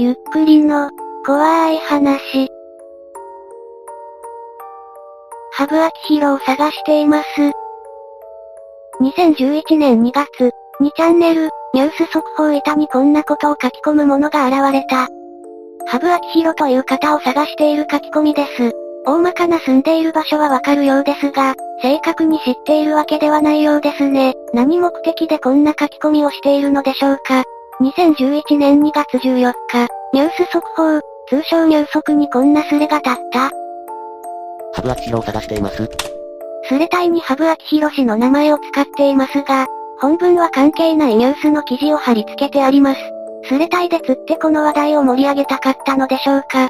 ゆっくりの、怖い話。ハブアキヒロを探しています。2011年2月、2チャンネル、ニュース速報板にこんなことを書き込むものが現れた。ハブアキヒロという方を探している書き込みです。大まかな住んでいる場所はわかるようですが、正確に知っているわけではないようですね。何目的でこんな書き込みをしているのでしょうか。2011年2月14日、ニュース速報、通称ニュー速にこんなスレが立った。ハブアキヒロを探しています。スレ隊にハブアキヒロ氏の名前を使っていますが、本文は関係ないニュースの記事を貼り付けてあります。スレ隊で釣ってこの話題を盛り上げたかったのでしょうか。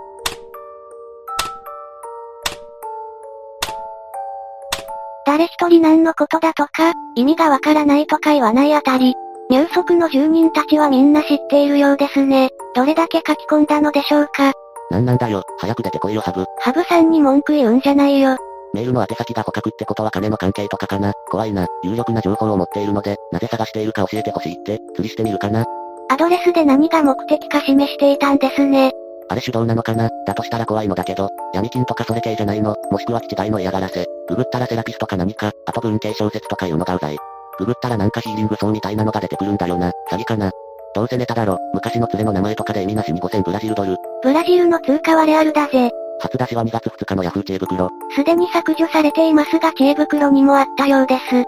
誰一人何のことだとか、意味がわからないとか言わないあたり、入足の住人たちはみんな知っているようですね。どれだけ書き込んだのでしょうか？なんなんだよ、早く出てこいよハブ。ハブさんに文句言うんじゃないよ。メールの宛先が捕獲ってことは金の関係とかかな。怖いな。有力な情報を持っているので、なぜ探しているか教えてほしいって、釣りしてみるかな。アドレスで何が目的か示していたんですね。あれ手動なのかな？だとしたら怖いのだけど、闇金とかそれ系じゃないのもしくは気違いの嫌がらせ。ググったらセラピスとか何か、あと文系小説とかいうのがうざい。ググったらなんかヒーリング層みたいなのが出てくるんだよな。詐欺かな。どうせネタだろ。昔の連れの名前とかで意味なしに5000ブラジルドル。ブラジルの通貨はレアルだぜ。初出しは2月2日のヤフー知恵袋。すでに削除されていますが知恵袋にもあったようです。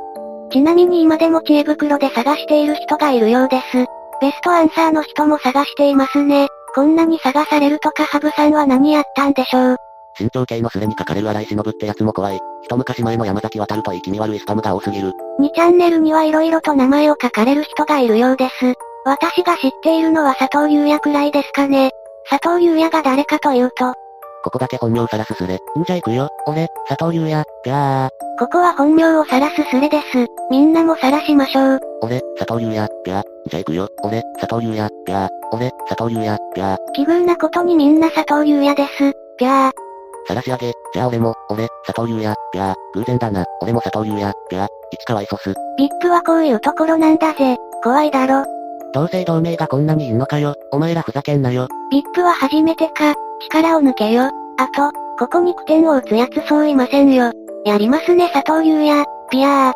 ちなみに今でも知恵袋で探している人がいるようです。ベストアンサーの人も探していますね。こんなに探されるとかハブさんは何やったんでしょう。身長系のスレに書かれる荒井忍ってやつも怖い。一昔前の山崎渡るといい気味悪いスパムが多すぎる。2チャンネルには色々と名前を書かれる人がいるようです。私が知っているのは佐藤優也くらいですかね。佐藤優也が誰かというと、ここだけ本名さらすスレ。んじゃ行くよ。俺、佐藤優也、ぴゃー。ここは本名をさらすスレです。みんなもさらしましょう。俺、佐藤優也、ぴゃー。じゃ行くよ。俺、佐藤優也、ぴゃー。俺、佐藤優也、ぴゃー。奇遇なことにみんな佐藤優也です。ぴゃー。さらし上げ、じゃあ俺も、俺、佐藤優也、ぴゃー。偶然だな。俺も佐藤優也、ぴゃー。市川いそす。ビップはこういうところなんだぜ。怖いだろ。同姓同名がこんなにいんのかよ。お前らふざけんなよ。ビップは初めてか。力を抜けよ。あと、ここに句点を打つやつそういませんよ。やりますね佐藤優也、ピアー。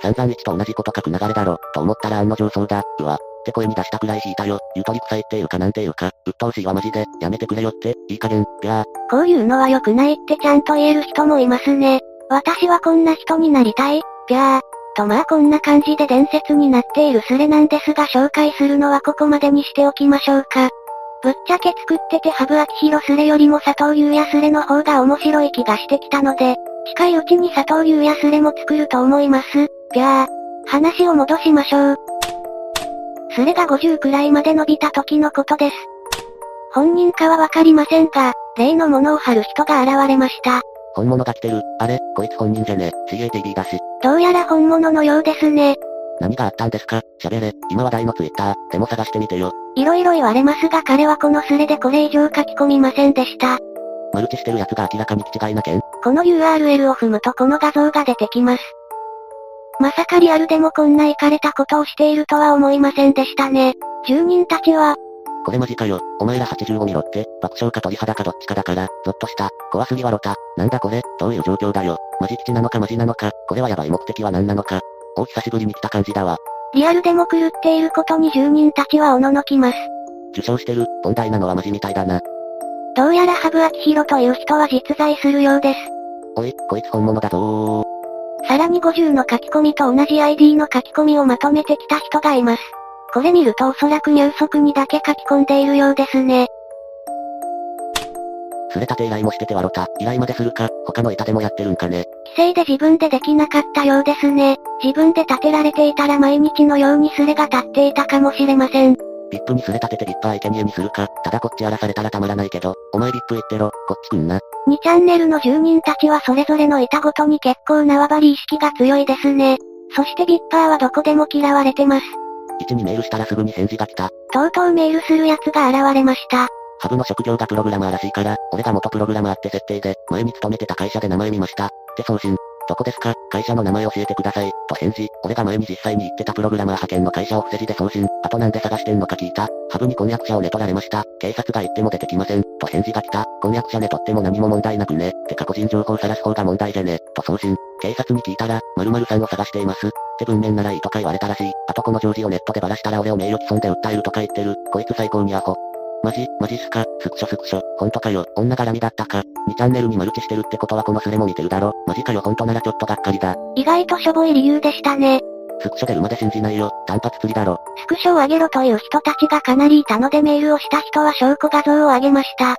散々一と同じこと書く流れだろ、と思ったら案の定そうだ、うわ。って声に出したくらい引いたよ。ゆとり臭いっていうかなんていうか、鬱陶しいわマジで、やめてくれよって、いい加減、ぴゃー。こういうのは良くないってちゃんと言える人もいますね。私はこんな人になりたい、ぴゃー。とまあこんな感じで伝説になっているスレなんですが紹介するのはここまでにしておきましょうか。ぶっちゃけ作っててハブアキヒロスレよりも佐藤優也スレの方が面白い気がしてきたので、近いうちに佐藤優也スレも作ると思います。ぴゃー。話を戻しましょう。スレが50くらいまで伸びた時のことです。本人かはわかりませんが、例のものを貼る人が現れました。本物が来てる。あれ、こいつ本人じゃね。CATV だし。どうやら本物のようですね。何があったんですか？喋れ。今話題のツイッター、でも探してみてよ。色々言われますが彼はこのスレでこれ以上書き込みませんでした。マルチしてる奴が明らかに気違いな件この URL を踏むとこの画像が出てきます。まさかリアルでもこんなイかれたことをしているとは思いませんでしたね。住人たちは、これマジかよ。お前ら80を見ろって、爆笑か鳥肌かどっちかだから、ゾッとした。怖すぎわろた。なんだこれ、どういう状況だよ。マジ基地なのかマジなのか、これはやばい目的は何なのか。お久しぶりに来た感じだわ。リアルでも狂っていることに住人たちはおののきます。受賞してる、問題なのはマジみたいだな。どうやらハブアキヒロという人は実在するようです。おい、こいつ本物だぞさらに50の書き込みと同じ ID の書き込みをまとめてきた人がいます。これ見るとおそらく入足にだけ書き込んでいるようですね。すれたて依頼もしててわろた。依頼までするか、他の板でもやってるんかね。規制で自分でできなかったようですね。自分で立てられていたら毎日のようにスレが立っていたかもしれません。ビップにすれ立ててビップ相手に絵にするか、ただこっち荒らされたらたまらないけど、お前ビップ言ってろ、こっち来んな。2チャンネルの住人たちはそれぞれの板ごとに結構縄張り意識が強いですね。そしてビッパーはどこでも嫌われてます。1にメールしたらすぐに返事が来た。とうとうメールする奴が現れました。ハブの職業がプログラマーらしいから、俺が元プログラマーって設定で、前に勤めてた会社で名前見ました。って送信。どこですか？会社の名前教えてください。と返事。俺が前に実際に行ってたプログラマー派遣の会社を伏せ字で送信。あとなんで探してんのか聞いた。ハブに婚約者を寝取られました。警察が行っても出てきません。と返事が来た。婚約者寝取っても何も問題なくね。てか個人情報晒す方が問題じゃね。と送信。警察に聞いたら、〇〇さんを探しています。って文面ならいいとか言われたらしい。あとこの常時をネットでバラしたら俺を名誉毀損で訴えるとか言ってる。こいつ最高にアホ。マジ、マジっすか、スクショスクショ、ほんとかよ、女絡みだったか。2チャンネルにマルチしてるってことはこのスレも見てるだろ。マジかよほんとならちょっとがっかりだ。意外としょぼい理由でしたね。スクショ出るまで信じないよ、単発釣りだろ。スクショを上げろという人たちがかなりいたのでメールをした人は証拠画像を上げました。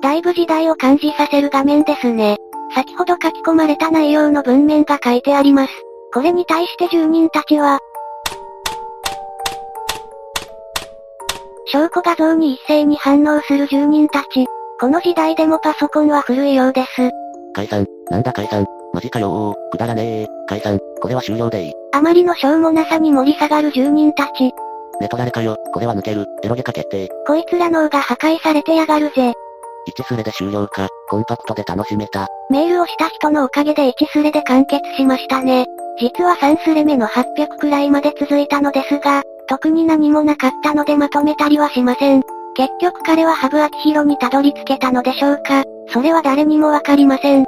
だいぶ時代を感じさせる画面ですね。先ほど書き込まれた内容の文面が書いてあります。これに対して住人たちは、証拠画像に一斉に反応する住人たち。この時代でもパソコンは古いようです。解散、なんだ解散、マジかよー、くだらねえ解散、これは終了でいい。あまりのしょうもなさに盛り下がる住人たち。寝取られかよ、これは抜ける、エロゲか決定。こいつら脳が破壊されてやがるぜ。1スレで終了か、コンパクトで楽しめた。メールをした人のおかげで1スレで完結しましたね。実は3スレ目の800くらいまで続いたのですが、特に何もなかったのでまとめたりはしません。結局彼はハブアキヒロにたどり着けたのでしょうかそれは誰にもわかりません。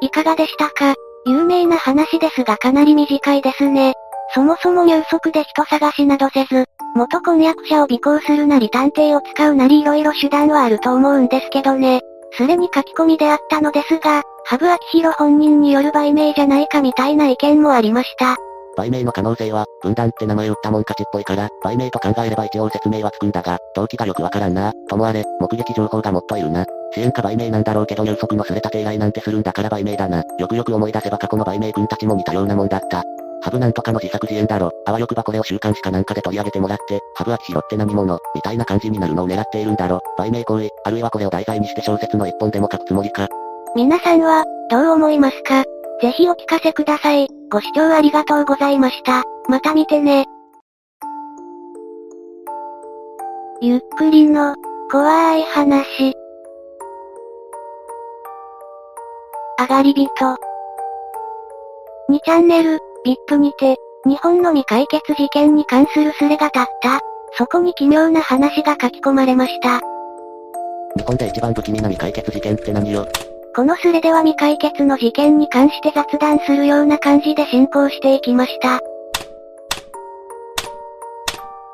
いかがでしたか？有名な話ですがかなり短いですね。そもそも入足で人探しなどせず、元婚約者を尾行するなり探偵を使うなり色々手段はあると思うんですけどね。すれに書き込みであったのですが、ハブアキヒロ本人による売名じゃないかみたいな意見もありました。売名の可能性は、分断って名前打ったもん勝ちっぽいから、売名と考えれば一応説明はつくんだが、動機がよくわからんな。ともあれ、目撃情報がもっといるな。支援か売名なんだろうけど入足のすれた手依なんてするんだから売名だな。よくよく思い出せば過去の売名君たちも似たようなもんだった。ハブなんとかの自作自演だろ。あわよくばこれを週刊誌かなんかで取り上げてもらって、ハブは拾って何者、みたいな感じになるのを狙っているんだろ。売名行為、あるいはこれを題材にして小説の一本でも書くつもりか。皆さんは、どう思いますか？ぜひお聞かせください。ご視聴ありがとうございました。また見てね。ゆっくりの、怖い話。上がり人。2チャンネル、VIP にて、日本の未解決事件に関するスレが立った。そこに奇妙な話が書き込まれました。日本で一番不気味な未解決事件って何よ？このスレでは未解決の事件に関して雑談するような感じで進行していきました。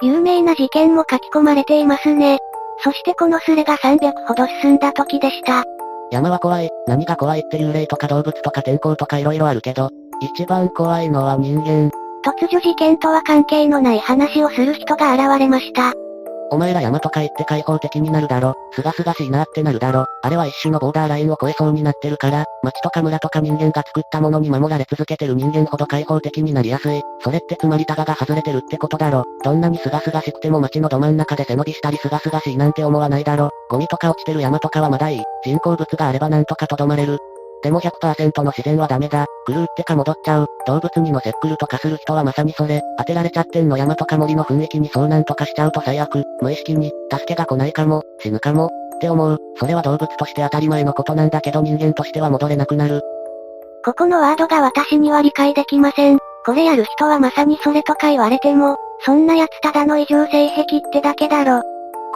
有名な事件も書き込まれていますね。そしてこのスレが300ほど進んだ時でした。山は怖い。何が怖いって幽霊とか動物とか天候とか色々あるけど、一番怖いのは人間。突如事件とは関係のない話をする人が現れました。お前ら山とか行って開放的になるだろ。すがすがしいなってなるだろ。あれは一種のボーダーラインを超えそうになってるから、町とか村とか人間が作ったものに守られ続けてる人間ほど開放的になりやすい。それってつまりタガが外れてるってことだろ。どんなにすがすがしくても町のど真ん中で背伸びしたりすがすがしいなんて思わないだろ。ゴミとか落ちてる山とかはまだいい。人工物があればなんとかとどまれる。でも100%の自然はダメだ。狂ってか戻っちゃう。動物に乗せっくるとかする人はまさにそれ。当てられちゃってんの山とか森の雰囲気に遭難とかしちゃうと最悪。無意識に、助けが来ないかも、死ぬかも、って思う。それは動物として当たり前のことなんだけど人間としては戻れなくなる。ここのワードが私には理解できません。これやる人はまさにそれとか言われても、そんな奴ただの異常性癖ってだけだろ。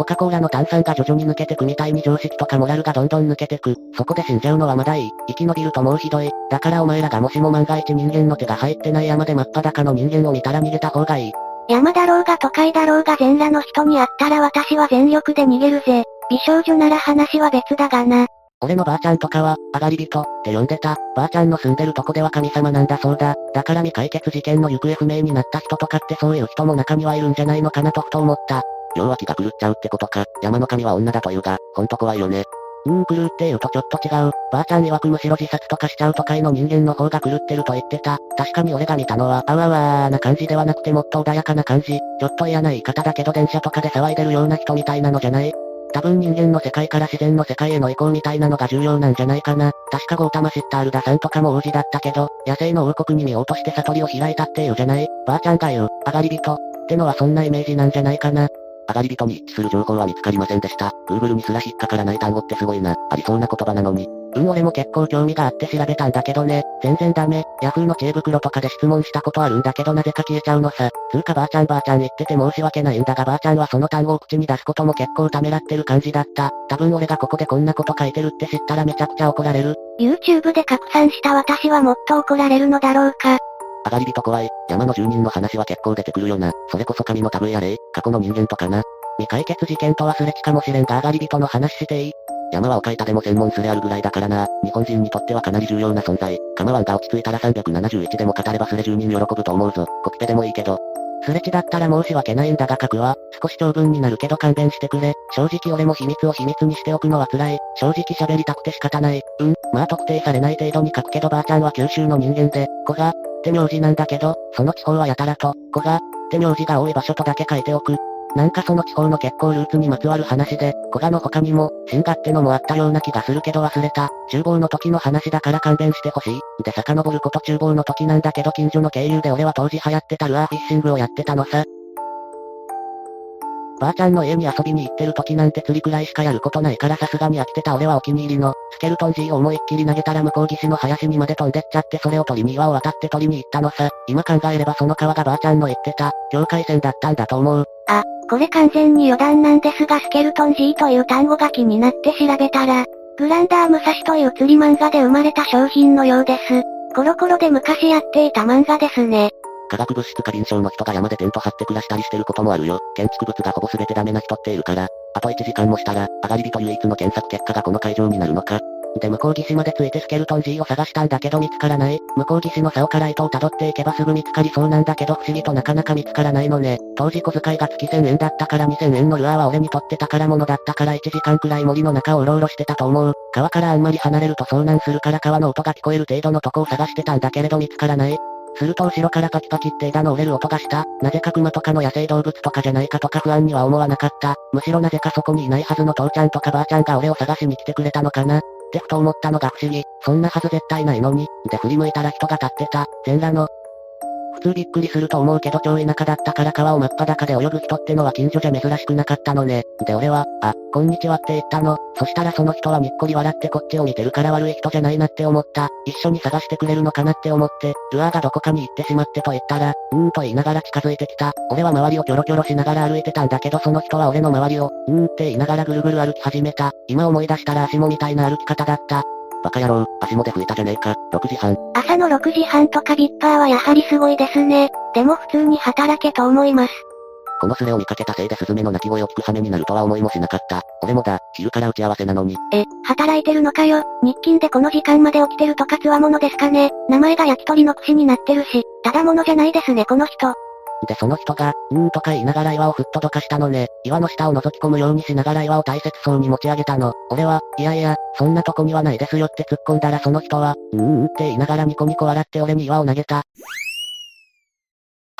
コカ・コーラの炭酸が徐々に抜けてくみたいに常識とかモラルがどんどん抜けてく。そこで死んじゃうのはまだいい。生き延びるともうひどい。だからお前らがもしも万が一人間の手が入ってない山で真っ裸の人間を見たら逃げた方がいい。山だろうが都会だろうが全裸の人に会ったら私は全力で逃げるぜ。美少女なら話は別だがな。俺のばあちゃんとかは、上がり人、って呼んでた。ばあちゃんの住んでるとこでは神様なんだそうだ。だから未解決事件の行方不明になった人とかってそういう人も中にはいるんじゃないのかなとふと思った。要は気が狂っちゃうってことか。山の神は女だというが、ほんと怖いよね。うーん、狂って言うとちょっと違う。ばあちゃん曰くむしろ自殺とかしちゃう都会の人間の方が狂ってると言ってた。確かに俺が見たのは、あわわーな感じではなくてもっと穏やかな感じ。ちょっと嫌な言い方だけど電車とかで騒いでるような人みたいなのじゃない多分人間の世界から自然の世界への移行みたいなのが重要なんじゃないかな。確かゴータマシッタールダさんとかも王子だったけど、野生の王国に見ようとして悟りを開いたっていうじゃないばあちゃんが言う、上がり人。ってのはそんなイメージなんじゃないかな。上がり人に一致する情報は見つかりませんでした。Google にすら引っかからない単語ってすごいな。ありそうな言葉なのに。うん俺も結構興味があって調べたんだけどね。全然ダメ。ヤフーの知恵袋とかで質問したことあるんだけどなぜか消えちゃうのさ。つうかばあちゃんばあちゃん言ってて申し訳ないんだがばあちゃんはその単語を口に出すことも結構ためらってる感じだった。多分俺がここでこんなこと書いてるって知ったらめちゃくちゃ怒られる。YouTube で拡散した私はもっと怒られるのだろうか。上がり人怖い。山の住人の話は結構出てくるよな。それこそ神の類や霊、過去の人間とかな。未解決事件とはすれちかもしれんが上がり人の話していい山は丘板でも専門すれあるぐらいだからな。日本人にとってはかなり重要な存在。構わんが落ち着いたら371でも語ればすれ住人喜ぶと思うぞ。コピペでもいいけど。すれ違だったら申し訳ないんだが書くわ。少し長文になるけど勘弁してくれ。正直俺も秘密を秘密にしておくのは辛い。正直喋りたくて仕方ない。うん、まあ特定されない程度に書くけどばあちゃんは九州の人間で、子が、って名字なんだけど、その地方はやたらと、子が、って名字が多い場所とだけ書いておく。なんかその地方の結構ルーツにまつわる話で、古賀の他にも、新賀ってのもあったような気がするけど忘れた。厨房の時の話だから勘弁してほしい。で遡ること厨房の時なんだけど近所の経由で俺は当時流行ってたルアーフィッシングをやってたのさ。ばあちゃんの家に遊びに行ってる時なんて釣りくらいしかやることないからさすがに飽きてた俺はお気に入りの、スケルトン G を思いっきり投げたら向こう岸の林にまで飛んでっちゃってそれを取りに岩を渡って取りに行ったのさ。今考えればその川がばあちゃんの言ってた、境界線だったんだと思う。あ、これ完全に余談なんですがスケルトン G という単語が気になって調べたら、グランダー武蔵という釣り漫画で生まれた商品のようです。コロコロで昔やっていた漫画ですね。化学物質過敏症の人が山でテント張って暮らしたりしてることもあるよ。建築物がほぼ全てダメな人っているから。あと1時間もしたら、上がり人唯一の検索結果がこの会場になるのか。で向こう岸まで着いてスケルトン G を探したんだけど見つからない。向こう岸の竿から糸を辿っていけばすぐ見つかりそうなんだけど不思議となかなか見つからないのね。当時小遣いが月1000円だったから2000円のルアーは俺にとって宝物だったから1時間くらい森の中をうろうろしてたと思う。川からあんまり離れると遭難するから川の音が聞こえる程度のとこを探してたんだけれど見つからない。すると後ろからパキパキって枝の折れる音がした。なぜか熊とかの野生動物とかじゃないかとか不安には思わなかった。むしろなぜかそこにいないはずの父ちゃんとかばあちゃんが俺を探しに来てくれたのかな。ってふと思ったのが不思議。そんなはず絶対ないのに。で振り向いたら人が立ってた。全裸の、普通びっくりすると思うけど超田舎だったから川を真っ裸で泳ぐ人ってのは近所じゃ珍しくなかったのね。で俺は、あ、こんにちはって言ったの。そしたらその人はにっこり笑ってこっちを見てるから悪い人じゃないなって思った。一緒に探してくれるのかなって思って、ルアーがどこかに行ってしまってと言ったら、うーんと言いながら近づいてきた。俺は周りをキョロキョロしながら歩いてたんだけどその人は俺の周りを、うーんって言いながらぐるぐる歩き始めた。今思い出したら足もみたいな歩き方だった。バカ野郎、足もで吹いたじゃねえか。6時半。朝の6時半とかビッパーはやはりすごいですね。でも普通に働けと思います。このスレを見かけたせいでスズメの鳴き声を聞く羽目になるとは思いもしなかった。俺もだ、昼から打ち合わせなのに。え、働いてるのかよ。日勤でこの時間まで起きてるとかつわものですかね。名前が焼き鳥の串になってるし、ただものじゃないですねこの人。でその人が、うーんとか言いながら岩をふっとどかしたのね。岩の下を覗き込むようにしながら岩を大切そうに持ち上げたの。俺は、いやいや、そんなとこにはないですよって突っ込んだらその人は、うーんって言いながらニコニコ笑って俺に岩を投げた。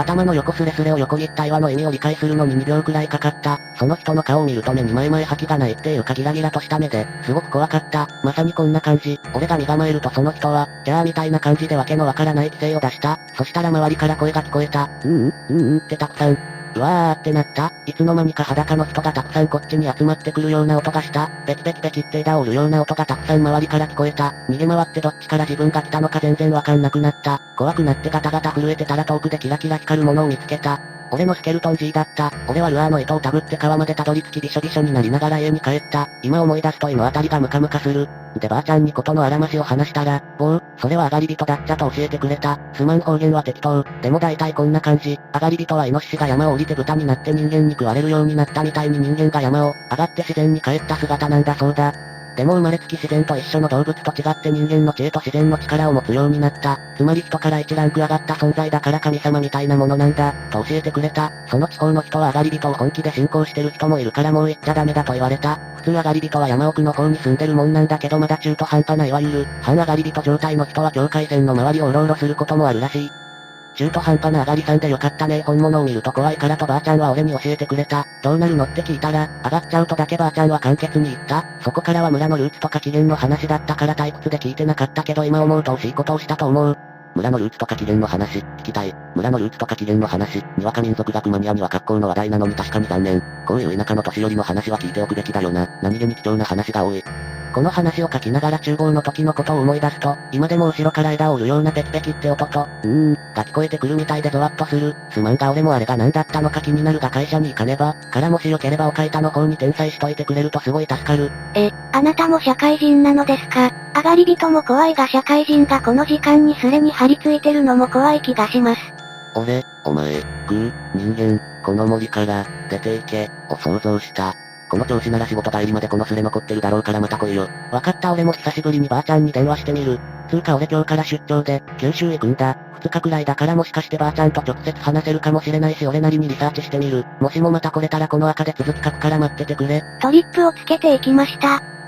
頭の横スレスレを横切った岩の意味を理解するのに2秒くらいかかった。その人の顔を見ると目に前々吐きがないっていうかギラギラとした目で、すごく怖かった。まさにこんな感じ。俺が身構えるとその人は、じゃあみたいな感じでわけのわからない規制を出した。そしたら周りから声が聞こえた。うんうん、うんうんってたくさん。うわーってなったいつの間にか裸の人がたくさんこっちに集まってくるような音がした。ペキペキペキって枝を折るような音がたくさん周りから聞こえた。逃げ回ってどっちから自分が来たのか全然わかんなくなった。怖くなってガタガタ震えてたら遠くでキラキラ光るものを見つけた。俺のスケルトン G だった。俺はルアーの糸をたぐって川までたどり着きびしょびしょになりながら家に帰った。今思い出すと胃のあたりがムカムカする。でばあちゃんにことのあらましを話したら、おう、それは上がり人だっちゃと教えてくれた。すまん方言は適当。でも大体こんな感じ。上がり人はイノシシが山を降りて豚になって人間に食われるようになったみたいに人間が山を上がって自然に帰った姿なんだそうだ。でも生まれつき自然と一緒の動物と違って人間の知恵と自然の力を持つようになった。つまり人から一ランク上がった存在だから神様みたいなものなんだ、と教えてくれた。その地方の人は上がり人を本気で信仰してる人もいるからもう言っちゃダメだと言われた。普通上がり人は山奥の方に住んでるもんなんだけどまだ中途半端ないわゆる、半上がり人状態の人は境界線の周りをうろうろすることもあるらしい。中途半端な上がりさんでよかったね本物を見ると怖いからとばあちゃんは俺に教えてくれた。どうなるのって聞いたら、上がっちゃうとだけばあちゃんは簡潔に言った。そこからは村のルーツとか起源の話だったから退屈で聞いてなかったけど今思うと惜しいことをしたと思う。村のルーツとか起源の話、聞きたい。村のルーツとか起源の話、にわか民族学マニアには格好の話題なのに確かに残念。こういう田舎の年寄りの話は聞いておくべきだよな。何気に貴重な話が多い。この話を書きながら厨房の時のことを思い出すと、今でも後ろから枝を折るようなペキペキって音と、うーん、が聞こえてくるみたいでゾワッとする。すまんが俺もあれが何だったのか気になるが会社に行かねば、からもしよければおかいたの方に転載しといてくれるとすごい助かる。え、あなたも社会人なのですか？上がり人も怖いが社会人がこの時間にスレに張り付いてるのも怖い気がします。俺、お前、グー、人間、この森から、出て行け、を想像した。この調子なら仕事帰りまでこのスレ残ってるだろうからまた来いよ。わかった俺も久しぶりにばあちゃんに電話してみる。つうか俺今日から出張で、九州行くんだ。二日くらいだからもしかしてばあちゃんと直接話せるかもしれないし俺なりにリサーチしてみる。もしもまた来れたらこの赤で続き書くから待っててくれ。トリップをつけていきました。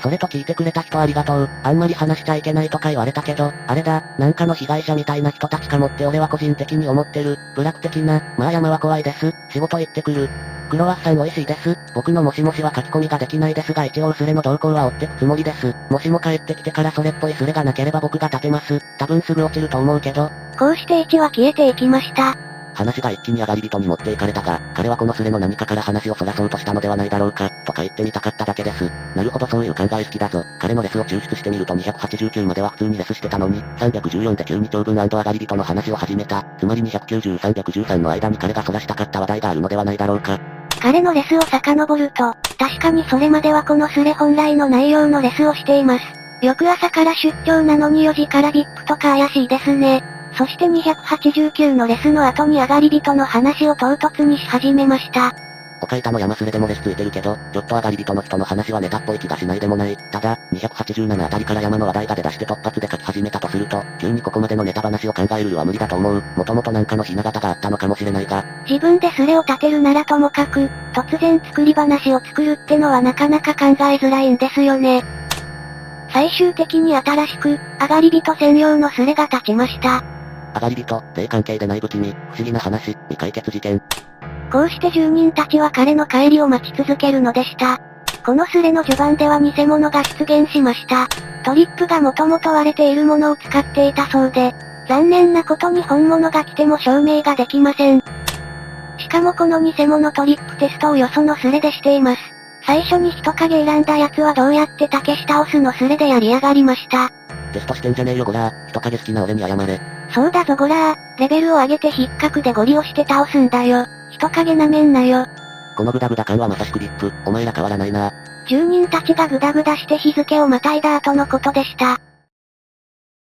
それと聞いてくれた人ありがとう。あんまり話しちゃいけないとか言われたけど、あれだ、なんかの被害者みたいな人たちかもって俺は個人的に思ってる。ブラック的な、まあ山は怖いです。仕事行ってくる。クロワッサン美味しいです。僕のもしもしは書き込みができないですが一応スレの動向は追ってくつもりです。もしも帰ってきてからそれっぽいスレがなければ僕が立てます。多分すぐ落ちると思うけど。こうして1は消えていきました。話が一気に上がり人に持っていかれたが、彼はこのスレの何かから話をそらそうとしたのではないだろうか、とか言ってみたかっただけです。なるほどそういう考え好きだぞ。彼のレスを抽出してみると289までは普通にレスしてたのに、314で急に長文上がり人の話を始めた。つまり290、313の間に彼がそらしたかった話題があるのではないだろうか。彼のレスを遡ると、確かにそれまではこのスレ本来の内容のレスをしています。翌朝から出張なのに4時から VIP とか怪しいですね。そして289のレスの後に上がり人の話を唐突にし始めました。おかいたの山すれでもレスついてるけど、ちょっと上がり人の人の話はネタっぽい気がしないでもない。ただ、287あたりから山の話題が出だして突発で書き始めたとすると、急にここまでのネタ話を考えるは無理だと思う。もともとなんかのひな形があったのかもしれないが。自分でスレを立てるならともかく、突然作り話を作るってのはなかなか考えづらいんですよね。最終的に新しく、上がり人専用のスレが立ちました。上がり人、霊関係でない武器に、不思議な話、未解決事件。こうして住人たちは彼の帰りを待ち続けるのでした。このスレの序盤では偽物が出現しました。トリップがもともと割れているものを使っていたそうで、残念なことに本物が来ても証明ができません。しかもこの偽物トリップテストをよそのスレでしています。最初に人影選んだ奴はどうやって竹下オスのスレでやりやがりました。テストしてんじゃねえよゴラー、人影好きな俺に謝れ。そうだぞゴラー、レベルを上げて引っかくでゴリ押して倒すんだよ。人影なめんなよ。このグダグダ感はまさしくリップ、お前ら変わらないな。住人たちがグダグダして日付をまたいだ後のことでした。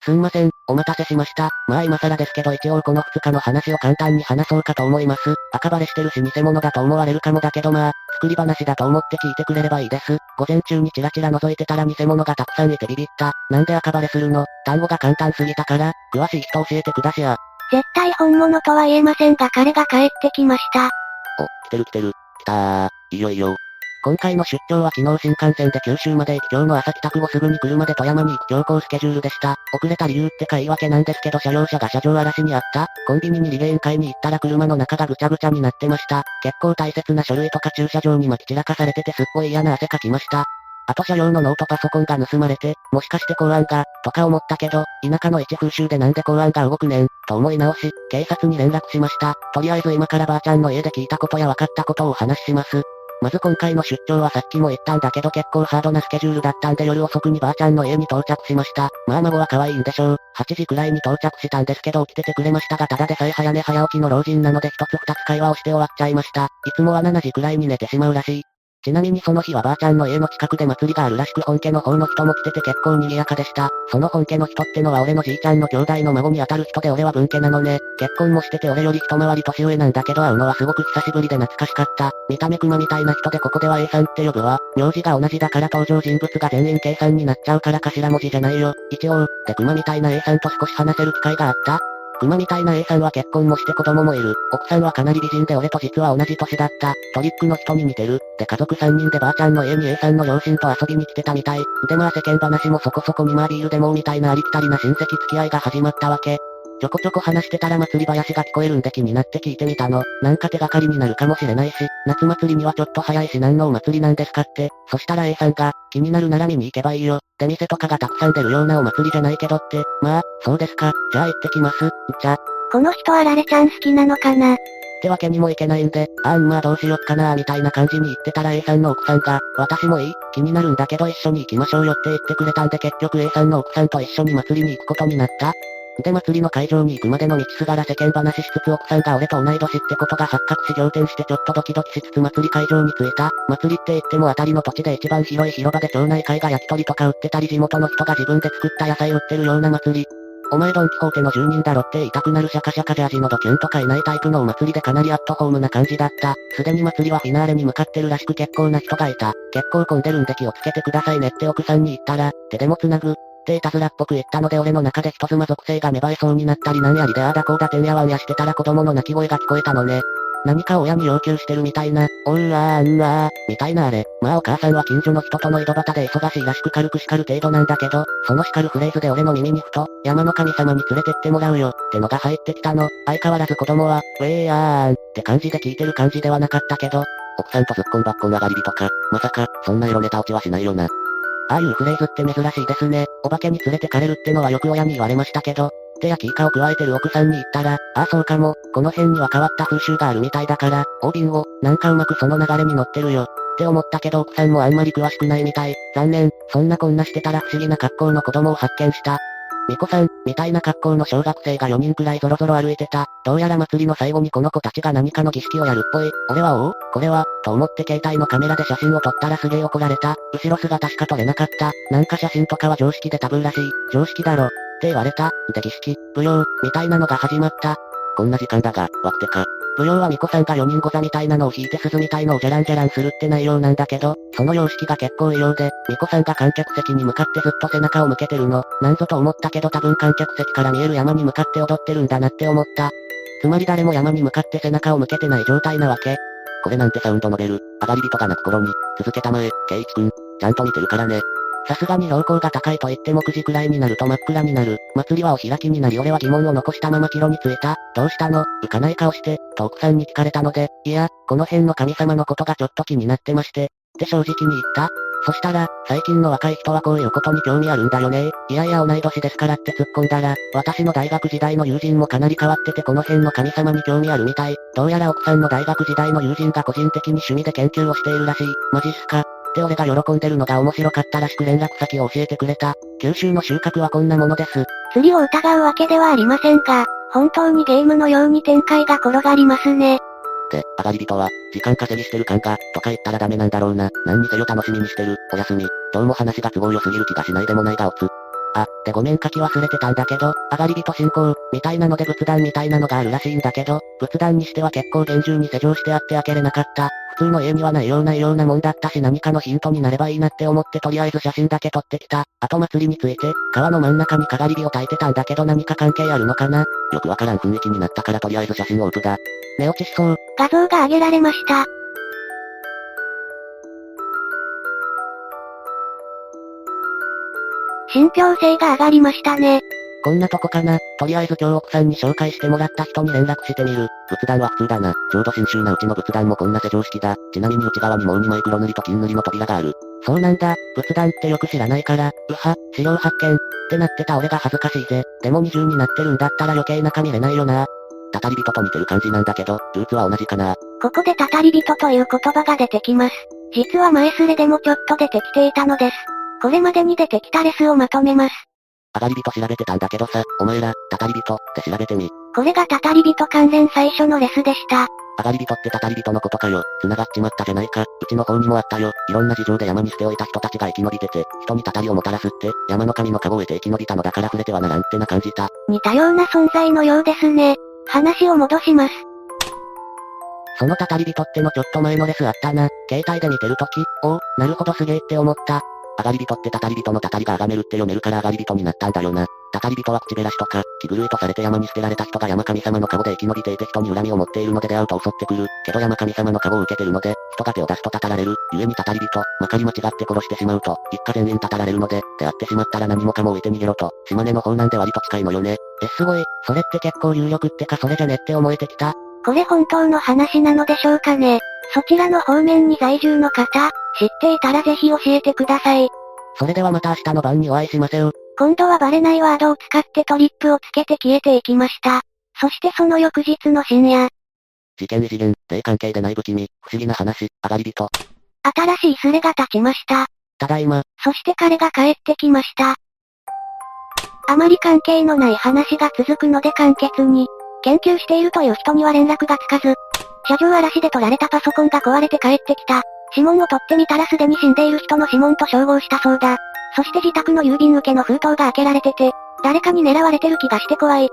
すんません、お待たせしました。まあ今更ですけど一応この2日の話を簡単に話そうかと思います。赤バレしてるし偽物だと思われるかもだけどまあ、作り話だと思って聞いてくれればいいです。午前中にチラチラ覗いてたら偽物がたくさんいてビビった。なんで赤バレするの？単語が簡単すぎたから、詳しい人教えてくだしや。絶対本物とは言えませんが彼が帰ってきました。お、来てる来てる。来たー。いいよいいよ。今回の出張は昨日新幹線で九州まで行き今日の朝帰宅後すぐに車で富山に行く強行スケジュールでした。遅れた理由ってか言い訳なんですけど車両車が車上荒らしにあった。コンビニにリレーン買いに行ったら車の中がぐちゃぐちゃになってました。結構大切な書類とか駐車場に巻き散らかされててすっごい嫌な汗かきました。あと車用のノートパソコンが盗まれて、もしかして公安が、とか思ったけど、田舎の一風習でなんで公安が動くねん、と思い直し、警察に連絡しました。とりあえず今からばあちゃんの家で聞いたことや分かったことをお話しします。まず今回の出張はさっきも言ったんだけど結構ハードなスケジュールだったんで夜遅くにばあちゃんの家に到着しました。まあ孫は可愛いんでしょう。8時くらいに到着したんですけど起きててくれましたがただでさえ早寝早起きの老人なので一つ二つ会話をして終わっちゃいました。いつもは7時くらいに寝てしまうらしい。ちなみにその日はばあちゃんの家の近くで祭りがあるらしく本家の方の人も来てて結構賑やかでした。その本家の人ってのは俺のじいちゃんの兄弟の孫に当たる人で俺は文家なのね。結婚もしてて俺より一回り年上なんだけど会うのはすごく久しぶりで懐かしかった。見た目熊みたいな人でここでは A さんって呼ぶわ。名字が同じだから登場人物が全員 K さんになっちゃうから頭文字じゃないよ。一応、で熊みたいな A さんと少し話せる機会があった馬みたいな A さんは結婚もして子供もいる。奥さんはかなり美人で俺と実は同じ年だった。トリックの人に似てる。で家族3人でばあちゃんの家に A さんの両親と遊びに来てたみたい。でまあ世間話もそこそこにまあビールでもみたいなありきたりな親戚付き合いが始まったわけ。ちょこちょこ話してたら祭り林が聞こえるんで気になって聞いてみたの。なんか手がかりになるかもしれないし、夏祭りにはちょっと早いし何のお祭りなんですかって。そしたら A さんが、気になるなら見に行けばいいよ。出店とかがたくさん出るようなお祭りじゃないけどって。まあ、そうですか。じゃあ行ってきます。じゃ。この人はラレちゃん好きなのかな？ってわけにもいけないんで、あんまあどうしよっかなーみたいな感じに言ってたら A さんの奥さんが、私もいい？気になるんだけど一緒に行きましょうよって言ってくれたんで結局 A さんの奥さんと一緒に祭りに行くことになった。で祭りの会場に行くまでの道すがら世間話しつつ奥さんが俺と同い年ってことが発覚し仰天してちょっとドキドキしつつ祭り会場に着いた。祭りって言ってもあたりの土地で一番広い広場で町内会が焼き鳥とか売ってたり地元の人が自分で作った野菜売ってるような祭り。お前ドンキホーテの住人だろって言いたくなるシャカシャカジャージのドキュンとかいないタイプのお祭りでかなりアットホームな感じだった。すでに祭りはフィナーレに向かってるらしく結構な人がいた。結構混んでるんで気をつけてくださいねって奥さんに言ったら、手でも繋ぐ。っていたずらっぽく言ったので俺の中で人妻属性が芽生えそうになったりなんやりであーだこうだてんやわんやしてたら子供の泣き声が聞こえたのね。何か親に要求してるみたいな、おうあーんあー、みたいなあれ。まあお母さんは近所の人との井戸端で忙しいらしく軽く叱る程度なんだけど、その叱るフレーズで俺の耳にふと、山の神様に連れてってもらうよ、ってのが入ってきたの。相変わらず子供は、ウェーあーん、って感じで聞いてる感じではなかったけど、奥さんとずっこんばっこん上がり火とか、まさか、そんな色ネタ落ちはしないよな。ああいうフレーズって珍しいですね。お化けに連れてかれるってのはよく親に言われましたけど、手やキイカを加えてる奥さんに言ったら、ああそうかも、この辺には変わった風習があるみたいだから、大瓶を、なんかうまくその流れに乗ってるよ。って思ったけど奥さんもあんまり詳しくないみたい。残念、そんなこんなしてたら不思議な格好の子供を発見した。ミコさん、みたいな格好の小学生が4人くらいぞろぞろ歩いてた。どうやら祭りの最後にこの子たちが何かの儀式をやるっぽい。俺はおおこれはと思って携帯のカメラで写真を撮ったらすげえ怒られた。後ろ姿しか撮れなかった。なんか写真とかは常識でタブーらしい。常識だろ。って言われた。で儀式、舞踊、みたいなのが始まった。こんな時間だが、ワクテか。舞踊は巫女さんが4人ご座みたいなのを弾いて鈴みたいのをジャランジャランするって内容なんだけど、その様式が結構異様で、巫女さんが観客席に向かってずっと背中を向けてるの。なんぞと思ったけど多分観客席から見える山に向かって踊ってるんだなって思った。つまり誰も山に向かって背中を向けてない状態なわけ。これなんてサウンドノベル、上がり人が泣く頃に、続けたまえ、ケイイチくん、ちゃんと見てるからね。さすがに標高が高いと言っても9時くらいになると真っ暗になる。祭りはお開きになり俺は疑問を残したまま帰路に着いた。どうしたの？浮かない顔して、と奥さんに聞かれたので、いや、この辺の神様のことがちょっと気になってまして、って正直に言った。そしたら、最近の若い人はこういうことに興味あるんだよねいやいや同い年ですからって突っ込んだら、私の大学時代の友人もかなり変わっててこの辺の神様に興味あるみたい。どうやら奥さんの大学時代の友人が個人的に趣味で研究をしているらしい。マジっすか？って俺が喜んでるのが面白かったらしく連絡先を教えてくれた。九州の収穫はこんなものです。釣りを疑うわけではありませんが、本当にゲームのように展開が転がりますね。で、上がり人は、時間稼ぎしてる感が、とか言ったらダメなんだろうな。何にせよ楽しみにしてる、おやすみ。どうも話が都合良すぎる気がしないでもないがおつ。あ、でごめん書き忘れてたんだけど、上がり人進行、みたいなので仏壇みたいなのがあるらしいんだけど、仏壇にしては結構厳重に施錠してあって開けれなかった。普通の家にはないようなようなもんだったし何かのヒントになればいいなって思ってとりあえず写真だけ撮ってきた。後祭りについて、川の真ん中にかがり火を焚いてたんだけど何か関係あるのかな？よくわからん雰囲気になったからとりあえず写真を打つだ。寝落ちしそう。画像が上げられました。信憑性が上がりましたね。こんなとこかな。とりあえず今日奥さんに紹介してもらった人に連絡してみる。仏壇は普通だな。ちょうど新州なうちの仏壇もこんな施錠式だ。ちなみに内側にもう2枚黒塗りと金塗りの扉がある。そうなんだ。仏壇ってよく知らないから、うは、資料発見。ってなってた俺が恥ずかしいぜ。でも二重になってるんだったら余計中見れないよな。たたり人と似てる感じなんだけど、ルーツは同じかな。ここでたたり人という言葉が出てきます。実は前スレでもちょっと出てきていたのです。これまでに出てきたレスをまとめます。上がり人調べてたんだけどさ、お前ら、たたり人って調べてみ。これがたたり人関連最初のレスでした。上がり人ってたたり人のことかよ。繋がっちまったじゃないか。うちの方にもあったよ。いろんな事情で山に捨ておいた人たちが生き延びてて、人にたたりをもたらすって、山の神の顔を得て生き延びたのだから触れてはならんってな感じた。似たような存在のようですね。話を戻します。そのたたり人ってのちょっと前のレスあったな。携帯で見てるとき、おお、なるほどすげえって思った。上がり人ってたたり人のたたりがあがめるって読めるから上がり人になったんだよな。たたり人は口べらしとか、気狂いとされて山に捨てられた人が山神様の顔で生き延びていて人に恨みを持っているので出会うと襲ってくる。けど山神様の顔を受けてるので、人が手を出すとたたられる。故にたたり人、まかり間違って殺してしまうと、一家全員たたられるので、出会ってしまったら何もかも置いて逃げろと、島根の方なんで割と近いのよね。え、すごい、それって結構有力ってかそれじゃねって思えてきた。これ本当の話なのでしょうかね。そちらの方面に在住の方、知っていたらぜひ教えてください。それではまた明日の晩にお会いしましょう。今度はバレないワードを使ってトリップをつけて消えていきました。そしてその翌日の深夜、事件異次元、霊関係でない不気味、不思議な話、上がり人。新しいスレが立ちました。ただいま、そして彼が帰ってきました。あまり関係のない話が続くので簡潔に、研究しているという人には連絡がつかず、車上荒らしで取られたパソコンが壊れて帰ってきた。指紋を取ってみたらすでに死んでいる人の指紋と照合したそうだ。そして自宅の郵便受けの封筒が開けられてて、誰かに狙われてる気がして怖い。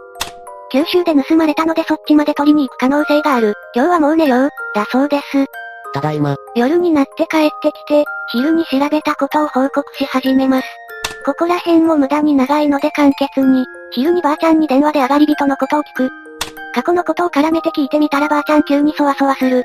九州で盗まれたのでそっちまで取りに行く可能性がある。今日はもう寝よう、だそうです。ただいま、夜になって帰ってきて、昼に調べたことを報告し始めます。ここら辺も無駄に長いので簡潔に、昼にばあちゃんに電話で上がり人のことを聞く。過去のことを絡めて聞いてみたらばあちゃん急にそわそわする。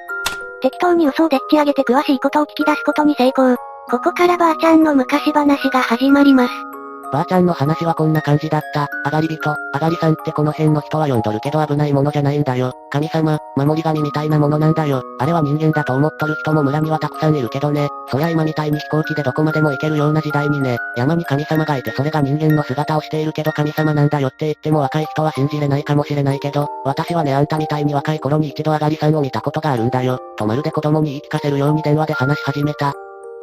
適当に嘘をでっち上げて詳しいことを聞き出すことに成功。ここからばあちゃんの昔話が始まります。ばあちゃんの話はこんな感じだった。上がり人、上がりさんってこの辺の人は呼んどるけど危ないものじゃないんだよ。神様、守り神みたいなものなんだよ。あれは人間だと思っとる人も村にはたくさんいるけどね。そりゃ今みたいに飛行機でどこまでも行けるような時代にね、山に神様がいてそれが人間の姿をしているけど神様なんだよって言っても若い人は信じれないかもしれないけど、私はねあんたみたいに若い頃に一度上がりさんを見たことがあるんだよ。とまるで子供に言い聞かせるように電話で話し始めた。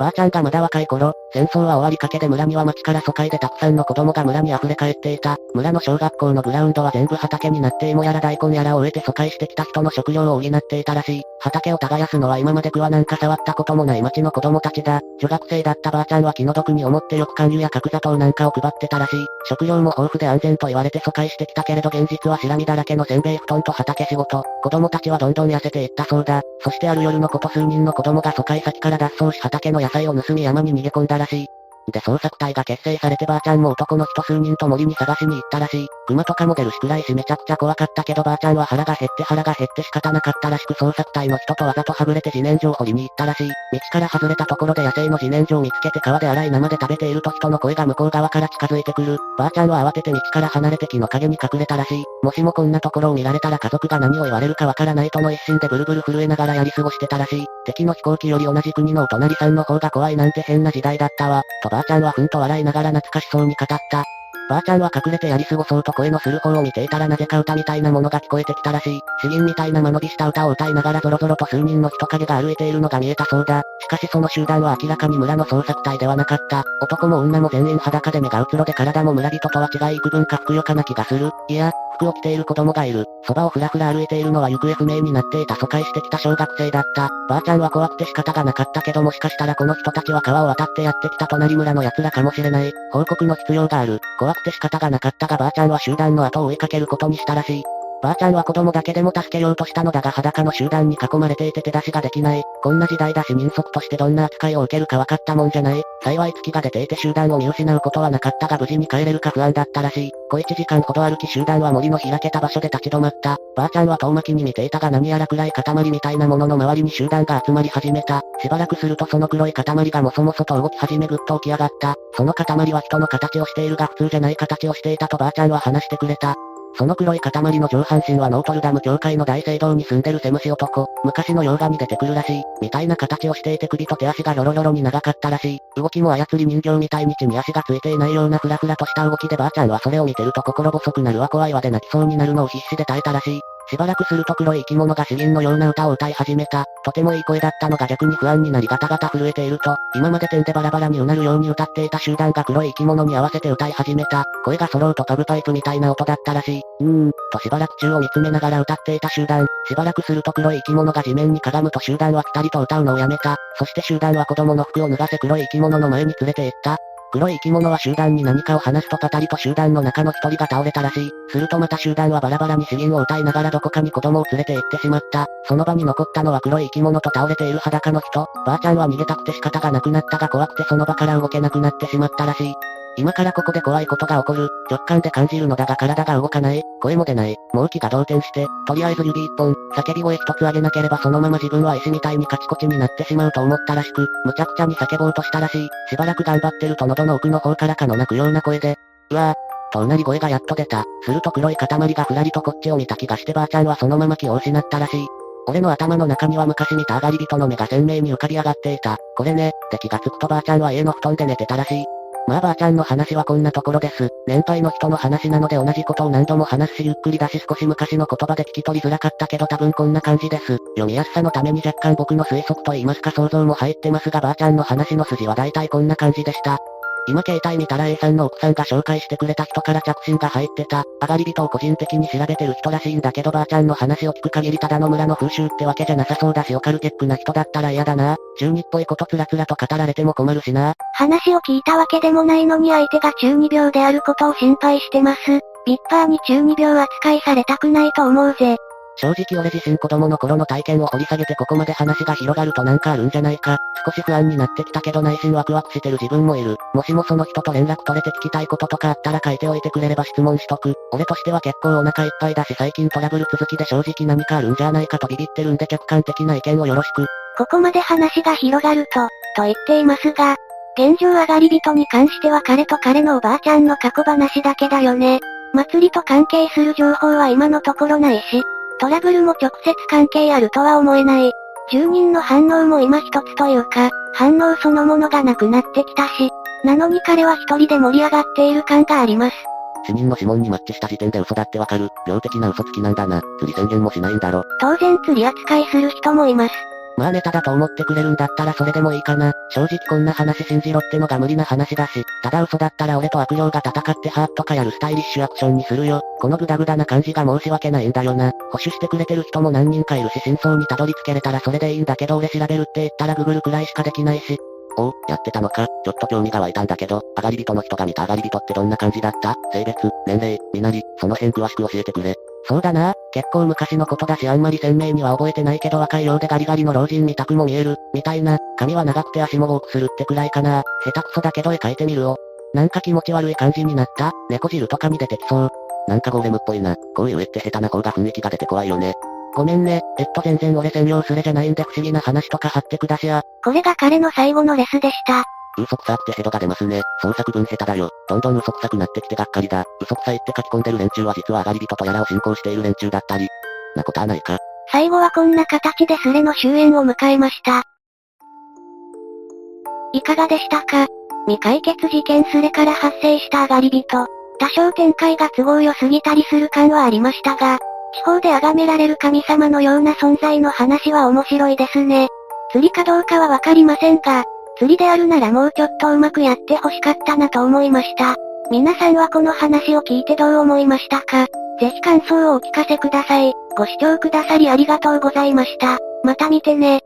ばあちゃんがまだ若い頃、戦争は終わりかけで村には町から疎開でたくさんの子供が村に溢れ返っていた。村の小学校のグラウンドは全部畑になって芋やら大根やらを植えて疎開してきた人の食料を補っていたらしい。畑を耕すのは今まで桑なんか触ったこともない町の子供たちだ。女学生だったばあちゃんは気の毒に思ってよく勧誘や角砂糖なんかを配ってたらしい。食料も豊富で安全と言われて疎開してきたけれど現実はしらみだらけのせんべい布団と畑仕事。子供たちはどんどん痩せていったそうだ。そしてある夜のこと数人の子供が疎開先から脱走し畑の野菜を盗み山に逃げ込んだらしい。で捜索隊が結成されてばあちゃんも男の人数人と森に探しに行ったらしい。熊とかも出るし暗いしめちゃくちゃ怖かったけどばあちゃんは腹が減って腹が減って仕方なかったらしく捜索隊の人とわざとはぐれて自然薯を掘りに行ったらしい。道から外れたところで野生の自然薯を見つけて川で洗い生で食べていると人の声が向こう側から近づいてくる。ばあちゃんは慌てて道から離れて木の陰に隠れたらしい。もしもこんなところを見られたら家族が何を言われるかわからないとの一心でブルブル震えながらやり過ごしてたらしい。敵の飛行機より同じ国のお隣さんの方が怖いなんて変な時代だったわ。とばあちゃんはふんと笑いながら懐かしそうに語った。ばあちゃんは隠れてやり過ごそうと声のする方を見ていたらなぜか歌みたいなものが聞こえてきたらしい。詩吟みたいな間延びした歌を歌いながらゾロゾロと数人の人影が歩いているのが見えたそうだ。しかしその集団は明らかに村の捜索隊ではなかった。男も女も全員裸で目がうつろで体も村人とは違い幾分かふくよかな気がする。いや、服を着ている子供がいる。そばをふらふら歩いているのは行方不明になっていた疎開してきた小学生だった。ばあちゃんは怖くて仕方がなかったけどもしかしたらこの人たちは川を渡ってやってきた隣村の奴らかもしれない。報告の必要がある。怖くて仕方がなかったがばあちゃんは集団の後を追いかけることにしたらしい。ばあちゃんは子供だけでも助けようとしたのだが裸の集団に囲まれていて手出しができない。こんな時代だし人足としてどんな扱いを受けるか分かったもんじゃない。幸い月が出ていて集団を見失うことはなかったが無事に帰れるか不安だったらしい。小1時間ほど歩き集団は森の開けた場所で立ち止まった。ばあちゃんは遠巻きに見ていたが何やら暗い塊みたいなものの周りに集団が集まり始めた。しばらくするとその黒い塊がもそもそと動き始めぐっと起き上がった。その塊は人の形をしているが普通じゃない形をしていたとばあちゃんは話してくれた。その黒い塊の上半身はノートルダム教会の大聖堂に住んでるセムシ男、昔の洋画に出てくるらしい、みたいな形をしていて首と手足がヨロヨロに長かったらしい。動きも操り人形みたい。に地に足がつい。てい。ない。ようなふらふらとした動きでばあちゃんはそれを見てると心細くなるわ怖い。わで泣きそうになるのを必死で耐えたらしい。しばらくすると黒い生き物が詩吟のような歌を歌い始めた。とてもいい声だったのが逆に不安になりガタガタ震えていると、今まで点でバラバラにうなるように歌っていた集団が黒い生き物に合わせて歌い始めた。声が揃うと飛ぶパイプみたいな音だったらしい。うーん、としばらく宙を見つめながら歌っていた集団。しばらくすると黒い生き物が地面にかがむと集団はピタリと歌うのをやめた。そして集団は子供の服を脱がせ黒い生き物の前に連れて行った。黒い生き物は集団に何かを話すとパタリと集団の中の一人が倒れたらしい。するとまた集団はバラバラに詩吟を歌いながらどこかに子供を連れて行ってしまった。その場に残ったのは黒い生き物と倒れている裸の人。ばあちゃんは逃げたくて仕方がなくなったが怖くてその場から動けなくなってしまったらしい。今からここで怖いことが起こる。直感で感じるのだが体が動かない。声も出ない。もう気が動転して、とりあえず指一本、叫び声一つ上げなければそのまま自分は石みた。いにカチコチになってしまうと思ったらしく、むちゃくちゃに叫ぼうとしたらしい。しばらく頑張ってると喉の奥の方からかの泣くような声で、うわぁ、とうなり声がやっと出た。すると黒い。塊がふらりとこっちを見た気がしてばあちゃんはそのまま気を失ったらしい。俺の頭の中には昔見た上がり人の目が鮮明に浮かび上がってい。た。これね、って気がつくとばあちゃんは家の布団で寝てたらしい。まあばあちゃんの話はこんなところです。年配の人の話なので同じことを何度も話すしゆっくりだし少し昔の言葉で聞き取りづらかったけど多分こんな感じです。読みやすさのために若干僕の推測と言いますか想像も入ってますがばあちゃんの話の筋は大体こんな感じでした。今携帯見たら A さんの奥さんが紹介してくれた人から着信が入ってた、上がり人を個人的に調べてる人らしいんだけどばあちゃんの話を聞く限りただの村の風習ってわけじゃなさそうだしオカルテックな人だったら嫌だな。中二っぽいことつらつらと語られても困るしな。話を聞いたわけでもないのに相手が中二病であることを心配してます。ビッパーに中二病扱いされたくないと思うぜ。正直俺自身子供の頃の体験を掘り下げてここまで話が広がるとなんかあるんじゃないか。少し不安になってきたけど内心ワクワクしてる自分もいる。もしもその人と連絡取れて聞きたいこととかあったら書いておいてくれれば質問しとく。俺としては結構お腹いっぱいだし最近トラブル続きで正直何かあるんじゃないかとビビってるんで客観的な意見をよろしく。ここまで話が広がると、と言っていますが、現状上がり人に関しては彼と彼のおばあちゃんの過去話だけだよね。祭りと関係する情報は今のところないし、トラブルも直接関係あるとは思えない。住人の反応も今一つというか、反応そのものがなくなってきたし、なのに彼は一人で盛り上がっている感があります。死人の指紋にマッチした時点で嘘だってわかる。病的な嘘つきなんだな。釣り宣言もしないんだろ。当然釣り扱いする人もいます。まあネタだと思ってくれるんだったらそれでもいいかな。正直こんな話信じろってのが無理な話だし、ただ嘘だったら俺と悪霊が戦ってハートかやるスタイリッシュアクションにするよ。このグダグダな感じが申し訳ないんだよな。保守してくれてる人も何人かいるし真相にたどり着けれたらそれでいいんだけど俺調べるって言ったらググるくらいしかできないし。おう、やってたのか。ちょっと興味が湧いたんだけど、上がり人の人が見た上がり人ってどんな感じだった？性別、年齢、身なり、その辺詳しく教えてくれ。そうだな、結構昔のことだしあんまり鮮明には覚えてないけど若いようでガリガリの老人みたくも見える、みたいな、髪は長くて足も多くするってくらいかな。下手くそだけど絵描いてみるを。なんか気持ち悪い感じになった猫汁とかに出てきそう。なんかゴーレムっぽいな。こういう絵って下手な方が雰囲気が出て怖いよね。ごめんね、えっと全然俺専用スレじゃないんで不思議な話とか貼ってくだしや。これが彼の最後のレスでした。嘘くさくてヘドが出ますね。創作文下手だよ。どんどん嘘くさくなってきてがっかりだ。嘘くさいって書き込んでる連中は実は上がり人とやらを信仰している連中だったり。なことはないか。最後はこんな形でスレの終焉を迎えました。いかがでしたか？未解決事件スレから発生した上がり人。多少展開が都合良すぎたりする感はありましたが、地方で崇められる神様のような存在の話は面白いですね。釣りかどうかはわかりませんが、釣りであるならもうちょっとうまくやって欲しかったなと思いました。皆さんはこの話を聞いてどう思いましたか？ぜひ感想をお聞かせください。ご視聴くださりありがとうございました。また見てね。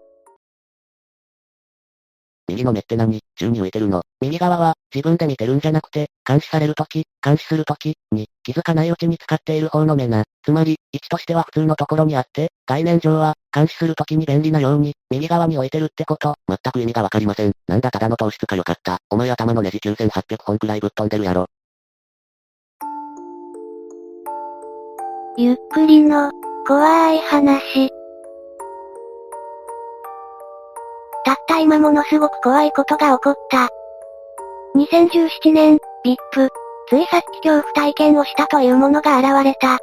右の目って何?宙に浮いてるの?右側は、自分で見てるんじゃなくて、監視されるとき、監視するとき、に、気づかないうちに使っている方の目な。つまり、位置としては普通のところにあって、概念上は、監視するときに便利なように、右側に置いてるってこと。全く意味がわかりません。なんだただの糖質かよかった。お前頭のネジ9800本くらいぶっ飛んでるやろ。ゆっくりの、怖い話。たった今ものすごく怖いことが起こった。2017年、VIP。ついさっき恐怖体験をしたというものが現れた。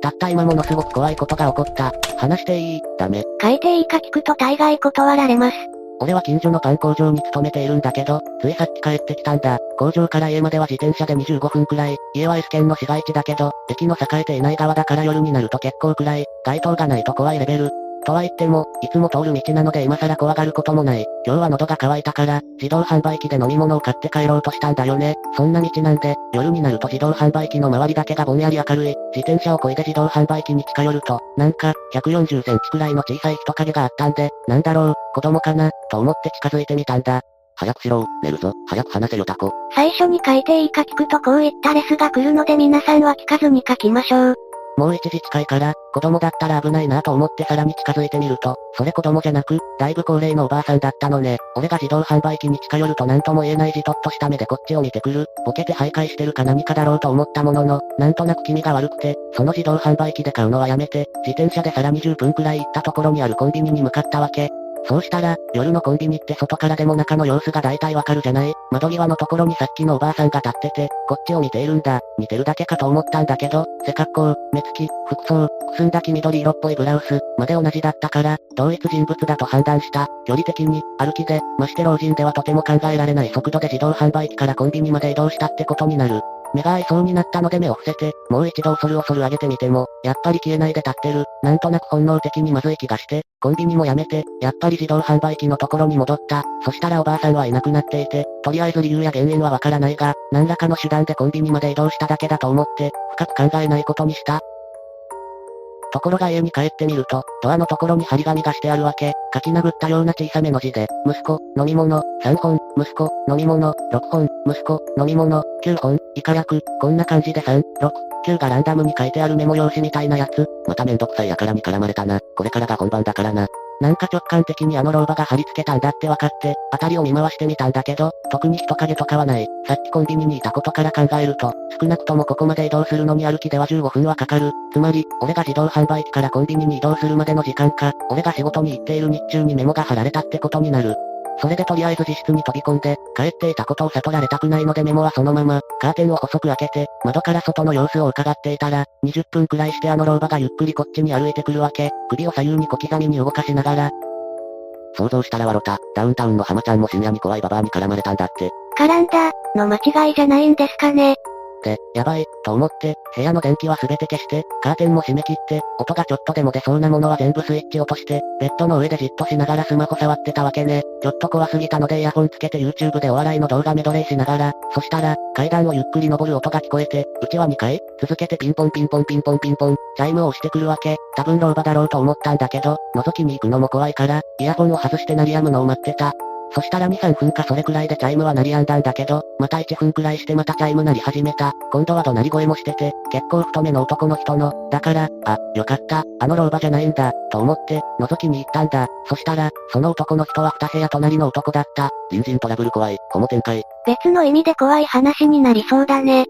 たった今ものすごく怖いことが起こった。話していい？ダメ。書いていいか聞くと大概断られます。俺は近所のパン工場に勤めているんだけど、ついさっき帰ってきたんだ。工場から家までは自転車で25分くらい。家は S 県の市街地だけど、駅の栄えていない側だから夜になると結構暗い。街灯がないと怖いレベル。とは言っても、いつも通る道なので今更怖がることもない。今日は喉が渇いたから、自動販売機で飲み物を買って帰ろうとしたんだよね。そんな道なんで、夜になると自動販売機の周りだけがぼんやり明るい。自転車を漕いで自動販売機に近寄ると、なんか、140センチくらいの小さい人影があったんで、なんだろう、子供かな、と思って近づいてみたんだ。早くしろ、寝るぞ、早く話せよタコ。最初に書いていいか聞くとこういったレスが来るので皆さんは聞かずに書きましょう。もう一時近いから、子供だったら危ないなと思ってさらに近づいてみると、それ子供じゃなく、だいぶ高齢のおばあさんだったのね。俺が自動販売機に近寄ると何とも言えないじとっとした目でこっちを見てくる。ボケて徘徊してるか何かだろうと思ったものの、なんとなく気味が悪くて、その自動販売機で買うのはやめて、自転車でさらに10分くらい行ったところにあるコンビニに向かったわけ。そうしたら、夜のコンビニって外からでも中の様子が大体わかるじゃない？窓際のところにさっきのおばあさんが立ってて、こっちを見ているんだ。見てるだけかと思ったんだけど、背格好、目つき、服装、くすんだ黄緑色っぽいブラウス、まで同じだったから、同一人物だと判断した。距離的に、歩きで、まして老人ではとても考えられない速度で自動販売機からコンビニまで移動したってことになる。目が合いそうになったので目を伏せて、もう一度恐る恐る上げてみても、やっぱり消えないで立ってる。なんとなく本能的にまずい気がして、コンビニもやめて、やっぱり自動販売機のところに戻った。そしたらおばあさんはいなくなっていて、とりあえず理由や原因はわからないが、何らかの手段でコンビニまで移動しただけだと思って、深く考えないことにした。ところが家に帰ってみると、ドアのところに張り紙がしてあるわけ。書き殴ったような小さめの字で、息子、飲み物、3本、息子、飲み物、6本、息子、飲み物、9本、以下略、こんな感じで3、6、9がランダムに書いてあるメモ用紙みたいなやつ。まためんどくさいやからに絡まれたな。これからが本番だからな。なんか直感的にあの老婆が貼り付けたんだって分かって、辺りを見回してみたんだけど、特に人影とかはない。さっきコンビニにいたことから考えると、少なくともここまで移動するのに歩きでは15分はかかる。つまり、俺が自動販売機からコンビニに移動するまでの時間か、俺が仕事に行っている日中にメモが貼られたってことになる。それでとりあえず自室に飛び込んで、帰っていたことを悟られたくないのでメモはそのまま、カーテンを細く開けて、窓から外の様子を伺っていたら、20分くらいしてあの老婆がゆっくりこっちに歩いてくるわけ、首を左右に小刻みに動かしながら、想像したら笑った。ダウンタウンの浜ちゃんも深夜に怖いババアに絡まれたんだって。絡んだ、の間違いじゃないんですかね。、やばい、と思って、部屋の電気は全て消して、カーテンも閉め切って、音がちょっとでも出そうなものは全部スイッチ落として、ベッドの上でじっとしながらスマホ触ってたわけね。ちょっと怖すぎたのでイヤホンつけて YouTube でお笑いの動画メドレーしながら、そしたら、階段をゆっくり登る音が聞こえて、うちは2階、続けてピンポンピンポンピンポンピンポン、チャイムを押してくるわけ。多分老婆だろうと思ったんだけど、覗きに行くのも怖いから、イヤホンを外して鳴り止むのを待ってた。そしたら2、3分かそれくらいでチャイムは鳴りやんだんだけど、また1分くらいしてまたチャイム鳴り始めた。今度は怒鳴り声もしてて、結構太めの男の人の、だから、あ、よかった、あの老婆じゃないんだ、と思って、覗きに行ったんだ。そしたら、その男の人は2部屋隣の男だった。隣人トラブル怖い、この展開。別の意味で怖い話になりそうだね。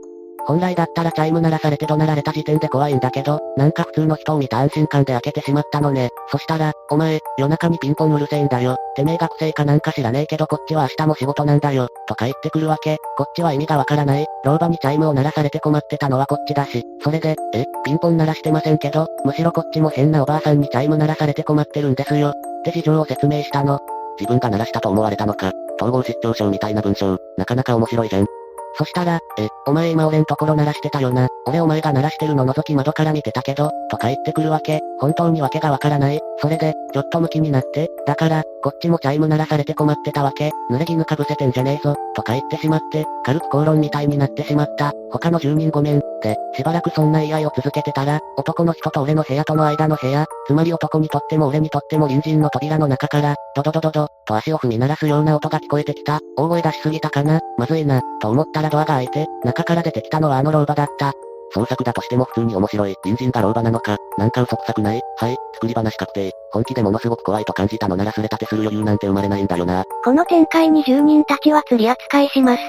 本来だったらチャイム鳴らされて怒鳴られた時点で怖いんだけど、なんか普通の人を見た安心感で開けてしまったのね。そしたら、お前、夜中にピンポンうるせえんだよ。てめえ学生かなんか知らねえけどこっちは明日も仕事なんだよ。とか言ってくるわけ。こっちは意味がわからない。老婆にチャイムを鳴らされて困ってたのはこっちだし。それで、え、ピンポン鳴らしてませんけど、むしろこっちも変なおばあさんにチャイム鳴らされて困ってるんですよ。って事情を説明したの。自分が鳴らしたと思われたのか。統合失調症みたいな文章、なかなか面白いじゃん。そしたら、え、お前今俺んところ鳴らしてたよな。俺お前が鳴らしてるの覗き窓から見てたけど、とか言ってくるわけ。本当にわけがわからない。それで、ちょっとムキになって、だから、こっちもチャイム鳴らされて困ってたわけ。濡れ衣かぶせてんじゃねえぞ、とか言ってしまって、軽く口論みたいになってしまった。他の住人ごめん。で、しばらくそんな言い合いを続けてたら、男の人と俺の部屋との間の部屋、つまり男にとっても俺にとっても隣人の扉の中から、ドドドドド、と足を踏み鳴らすような音が聞こえてきた。大声出しすぎたかなまずいな、と思ったらドアが開いて、中から出てきたのはあの老婆だった。創作だとしても普通に面白い。隣人が老婆なのか。なんか嘘くさくない？はい、作り話確定。本気でものすごく怖いと感じたのならすれ立てする余裕なんて生まれないんだよな。この展開に住人たちは釣り扱いします。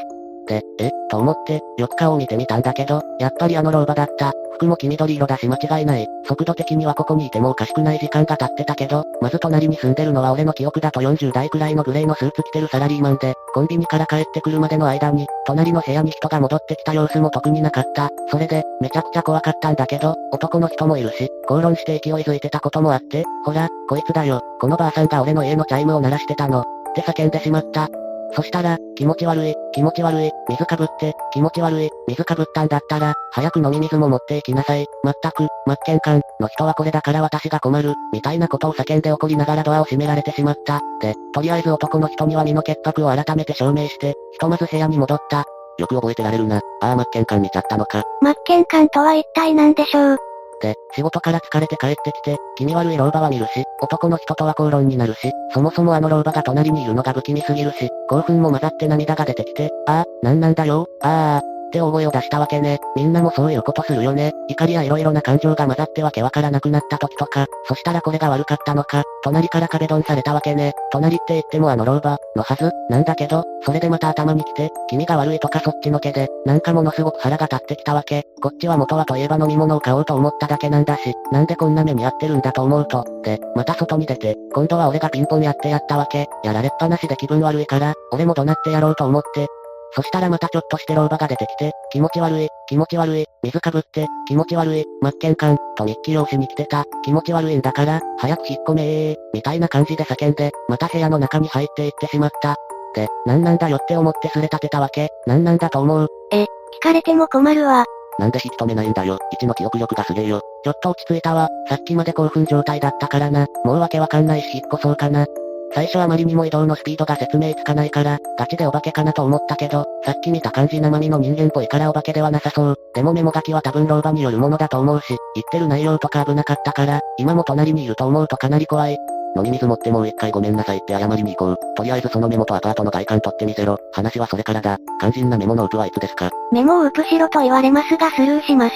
で、え、と思って、よく顔を見てみたんだけど、やっぱりあの老婆だった。服も黄緑色だし間違いない。速度的にはここにいてもおかしくない時間が経ってたけど、まず隣に住んでるのは俺の記憶だと40代くらいのグレーのスーツ着てるサラリーマンで、コンビニから帰ってくるまでの間に、隣の部屋に人が戻ってきた様子も特になかった。それで、めちゃくちゃ怖かったんだけど、男の人もいるし、口論して勢いづいてたこともあって、ほら、こいつだよ、このばあさんが俺の家のチャイムを鳴らしてたの、って叫んでしまった。そしたら、気持ち悪い、気持ち悪い、水かぶって、気持ち悪い、水かぶったんだったら、早く飲み水も持っていきなさい。まったく、真っ剣感の人はこれだから私が困る、みたいなことを叫んで怒りながらドアを閉められてしまった。で、とりあえず男の人には身の潔白を改めて証明して、ひとまず部屋に戻った。よく覚えてられるな。ああ、真っ剣感見ちゃったのか。真っ剣感とは一体何でしょう？で、仕事から疲れて帰ってきて、気味悪い老婆は見るし、男の人とは口論になるし、そもそもあの老婆が隣にいるのが不気味すぎるし、興奮も混ざって涙が出てきて、ああ、なんなんだよ、ああ、って大声を出したわけね。みんなもそういうことするよね。怒りや色々な感情が混ざってわけわからなくなった時とか、そしたらこれが悪かったのか、隣から壁ドンされたわけね。隣って言ってもあの老婆、のはず、なんだけど、それでまた頭に来て、君が悪いとかそっちのけで、なんかものすごく腹が立ってきたわけ。こっちは元はといえば飲み物を買おうと思っただけなんだし、なんでこんな目に遭ってるんだと思うと、で、また外に出て、今度は俺がピンポンやってやったわけ。やられっぱなしで気分悪いから、俺も怒鳴ってやろうと思って、そしたらまたちょっとして老婆が出てきて、気持ち悪い、気持ち悪い、水かぶって、気持ち悪い、真っ剣感、と日記用紙に来てた、気持ち悪いんだから、早く引っ込めー、みたいな感じで叫んで、また部屋の中に入っていってしまった。で、なんなんだよって思ってすれ立てたわけ、なんなんだと思う？え、聞かれても困るわ。なんで引き止めないんだよ。一の記憶力がすげえよ。ちょっと落ち着いたわ。さっきまで興奮状態だったからな。もうわけわかんないし引っ越そうかな。最初あまりにも移動のスピードが説明つかないから、ガチでお化けかなと思ったけど、さっき見た感じ生身の人間っぽいからお化けではなさそう。でもメモ書きは多分老婆によるものだと思うし、言ってる内容とか危なかったから、今も隣にいると思うとかなり怖い。飲み水持ってもう一回ごめんなさいって謝りに行こう。とりあえずそのメモとアパートの外観取ってみせろ。話はそれからだ。肝心なメモのウプはいつですか？メモをウプしろと言われますがスルーします。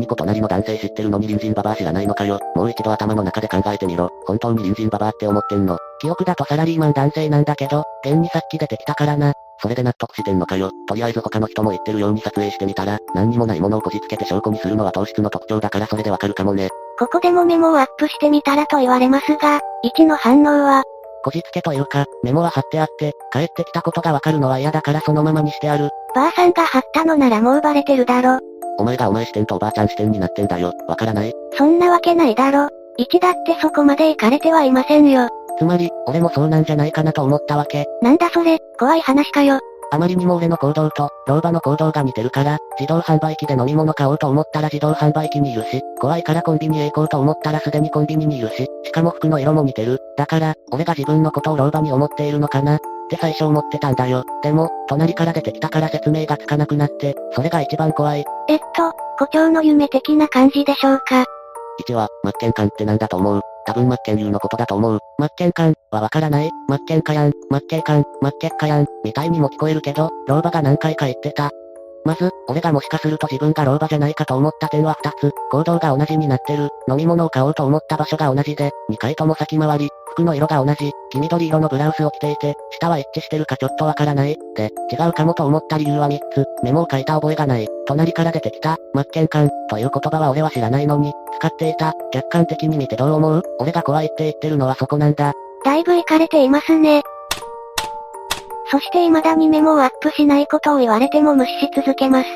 2個隣の男性知ってるのに隣人ババア知らないのかよ。もう一度頭の中で考えてみろ。本当に隣人ババアって思ってんの？記憶だとサラリーマン男性なんだけど、現にさっき出てきたからな。それで納得してんのかよ。とりあえず他の人も言ってるように撮影してみたら、何にもないものをこじつけて証拠にするのは糖質の特徴だからそれでわかるかもね。ここでもメモをアップしてみたらと言われますが、1の反応は、こじつけというか、メモは貼ってあって、帰ってきたことがわかるのは嫌だからそのままにしてある。ばあさんが貼ったのならもうバレてるだろ。お前がお前視点とおばあちゃん視点になってんだよ。わからないそんなわけないだろ。1だってそこまで行かれてはいませんよ。つまり、俺もそうなんじゃないかなと思ったわけ。なんだそれ、怖い話かよ。あまりにも俺の行動と、老婆の行動が似てるから、自動販売機で飲み物買おうと思ったら自動販売機にいるし、怖いからコンビニへ行こうと思ったらすでにコンビニにいるし、しかも服の色も似てる。だから、俺が自分のことを老婆に思っているのかなって最初思ってたんだよ。でも、隣から出てきたから説明がつかなくなって、それが一番怖い。えっと、胡蝶の夢的な感じでしょうか。1は、真剣感ってなんだと思う？多分真剣流のことだと思う。マッケンカンはわからない真剣かやん、真剣感、真剣かやん、みたいにも聞こえるけど、老婆が何回か言ってた。まず、俺がもしかすると自分が老婆じゃないかと思った点は二つ。行動が同じになってる。飲み物を買おうと思った場所が同じで、二回とも先回り。の色が同じ。黄緑色のブラウスを着ていて、下は一致してるかちょっとわからない。で、違うかもと思った理由は三つ。メモを書いた覚えがない。隣から出てきた、真剣感、という言葉は俺は知らないのに、使っていた。客観的に見てどう思う？俺が怖いって言ってるのはそこなんだ。だいぶ行かれていますね。そして未だにメモをアップしないことを言われても無視し続けます。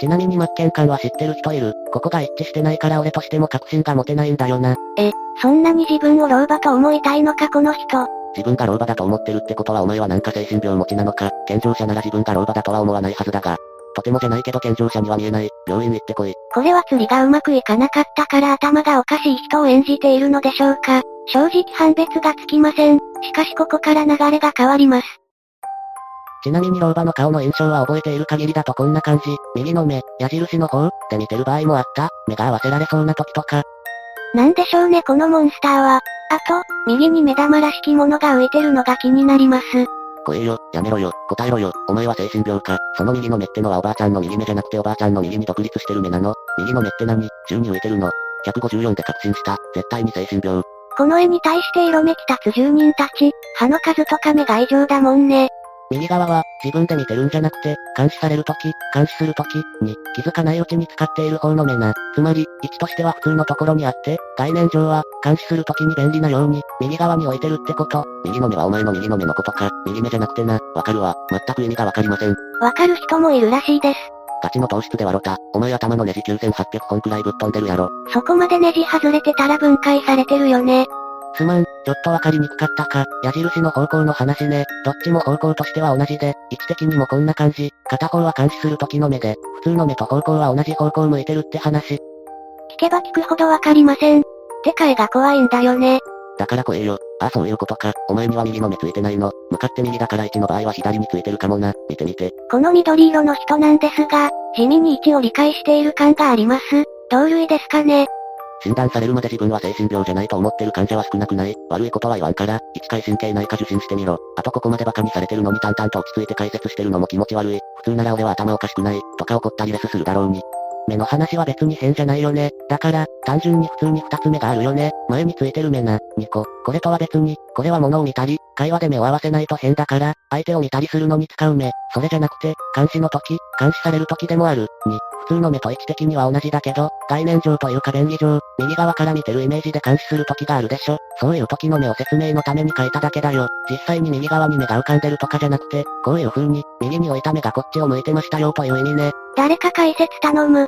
ちなみに真剣感は知ってる人いる？ここが一致してないから俺としても確信が持てないんだよな。え、そんなに自分を老婆と思いたいのかこの人。自分が老婆だと思ってるってことはお前はなんか精神病持ちなのか、健常者なら自分が老婆だとは思わないはずだが。とてもじゃないけど健常者には見えない。病院行ってこい。これは釣りがうまくいかなかったから頭がおかしい人を演じているのでしょうか。正直判別がつきません。しかしここから流れが変わります。ちなみに老婆の顔の印象は覚えている限りだとこんな感じ。右の目、矢印の方、で見てる場合もあった。目が合わせられそうな時とか。なんでしょうねこのモンスターは。あと、右に目玉らしきものが浮いてるのが気になります。怖えよ、やめろよ、答えろよ、お前は精神病か。その右の目ってのはおばあちゃんの右目じゃなくておばあちゃんの右に独立してる目なの右の目って何宙に浮いてるの ?154 で確信した。絶対に精神病。この絵に対して色めき立つ住人たち、歯の数とか目が異常だもんね。右側は、自分で見てるんじゃなくて、監視されるとき、監視するとき、に、気づかないうちに使っている方の目な。つまり、位置としては普通のところにあって、概念上は、監視するときに便利なように、右側に置いてるってこと。右の目はお前の右の目のことか、右目じゃなくてな、わかるわ。全く意味がわかりません。わかる人もいるらしいです。ガチの糖質で笑った。お前頭のネジ9800本くらいぶっ飛んでるやろ。そこまでネジ外れてたら分解されてるよね。すまん、ちょっとわかりにくかったか。矢印の方向の話ね。どっちも方向としては同じで、位置的にもこんな感じ。片方は監視する時の目で、普通の目と方向は同じ方向向いてるって話。聞けば聞くほどわかりません。てか絵が怖いんだよね。だから怖えよ。あ、そういうことか。お前には右の目ついてないの。向かって右だから1の場合は左についてるかもな。見てみて。この緑色の人なんですが、地味に位置を理解している感があります。同類ですかね。診断されるまで自分は精神病じゃないと思ってる患者は少なくない。悪いことは言わんから、一回神経内科受診してみろ。あとここまで馬鹿にされてるのに淡々と落ち着いて解説してるのも気持ち悪い。普通なら俺は頭おかしくない、とか怒ったりレスするだろうに。目の話は別に変じゃないよね。だから、単純に普通に二つ目があるよね。前についてる目な、2個。これとは別に、これは物を見たり、会話で目を合わせないと変だから、相手を見たりするのに使う目。それじゃなくて、監視の時、監視される時でもある。2、普通の目と位置的には同じだけど、概念上というか便宜上、右側から見てるイメージで監視する時があるでしょ。そういう時の目を説明のために書いただけだよ。実際に右側に目が浮かんでるとかじゃなくて、こういう風に、右に置いた目がこっちを向いてましたよという意味ね。誰か解説頼む。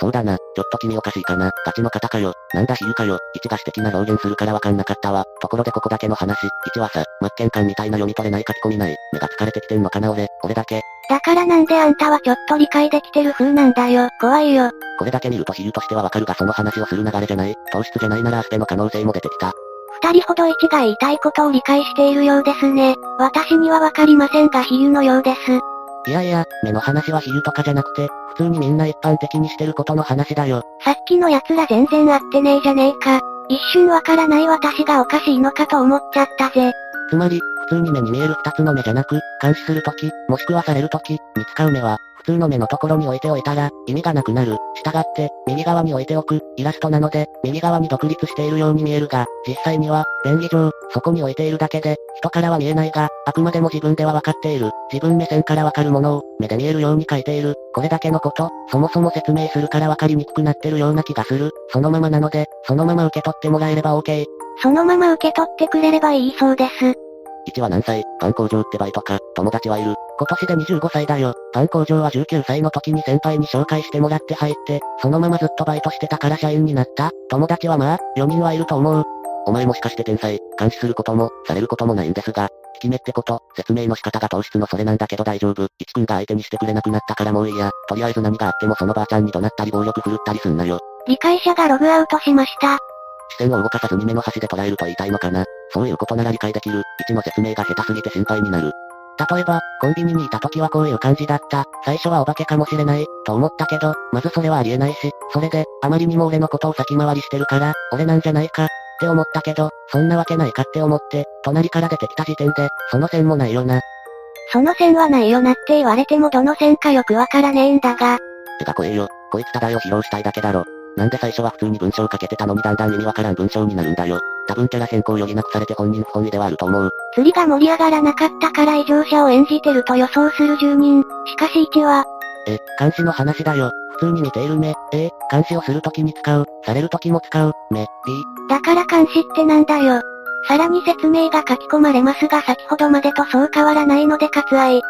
そうだな、ちょっと君おかしいかな、ガチの方かよ、なんだ比喩かよ、1が私的な表現するからわかんなかったわ。ところでここだけの話、1はさ、真剣感みたいな読み取れない書き込みない、目が疲れてきてんのかな俺、俺だけ。だからなんであんたはちょっと理解できてる風なんだよ、怖いよ。これだけ見ると比喩としてはわかるがその話をする流れじゃない、糖質じゃないならアスペの可能性も出てきた。二人ほど1が言いたいことを理解しているようですね。私にはわかりませんが比喩のようです。いやいや、目の話は比喩とかじゃなくて、普通にみんな一般的にしてることの話だよ。さっきの奴ら全然合ってねえじゃねえか。一瞬わからない私がおかしいのかと思っちゃったぜ。つまり、普通に目に見える二つの目じゃなく、監視するとき、もしくはされるとき、に使う目は、普通の目のところに置いておいたら、意味がなくなる。従って、右側に置いておく、イラストなので、右側に独立しているように見えるが、実際には、便宜上、そこに置いているだけで、人からは見えないが、あくまでも自分では分かっている。自分目線からわかるものを、目で見えるように書いている。これだけのこと、そもそも説明するからわかりにくくなってるような気がする。そのままなので、そのまま受け取ってもらえれば OK。そのまま受け取ってくれればいいそうです。1は何歳？パン工場ってバイトか、友達はいる。今年で25歳だよ。パン工場は19歳の時に先輩に紹介してもらって入って、そのままずっとバイトしてたから社員になった。友達はまあ、4人はいると思う。お前もしかして天才、監視することも、されることもないんですが、引き目ってこと、説明の仕方が糖質のそれなんだけど大丈夫。一君が相手にしてくれなくなったからもういいや。とりあえず何があってもそのばあちゃんに怒鳴ったり暴力振るったりすんなよ。理解者がログアウトしました。視線を動かさずに目の端で捉えると言いたいのかな。そういうことなら理解できる。1の説明が下手すぎて心配になる。例えば、コンビニにいた時はこういう感じだった。最初はお化けかもしれない、と思ったけど、まずそれはありえないし、それで、あまりにも俺のことを先回りしてるから、俺なんじゃないか、って思ったけど、そんなわけないかって思って、隣から出てきた時点で、その線もないよな。その線はないよなって言われてもどの線かよくわからねえんだが。てか怖えよ、こいつただを披露したいだけだろ。なんで最初は普通に文章をかけてたのにだんだん意味わからん文章になるんだよ。多分キャラ変更を余儀なくされて本人不本意ではあると思う。釣りが盛り上がらなかったから異常者を演じてると予想する住人。しかし1は、え、監視の話だよ。普通に見ている目。え、監視をするときに使う。されるときも使う。目、B。だから監視ってなんだよ。さらに説明が書き込まれますが先ほどまでとそう変わらないので割愛。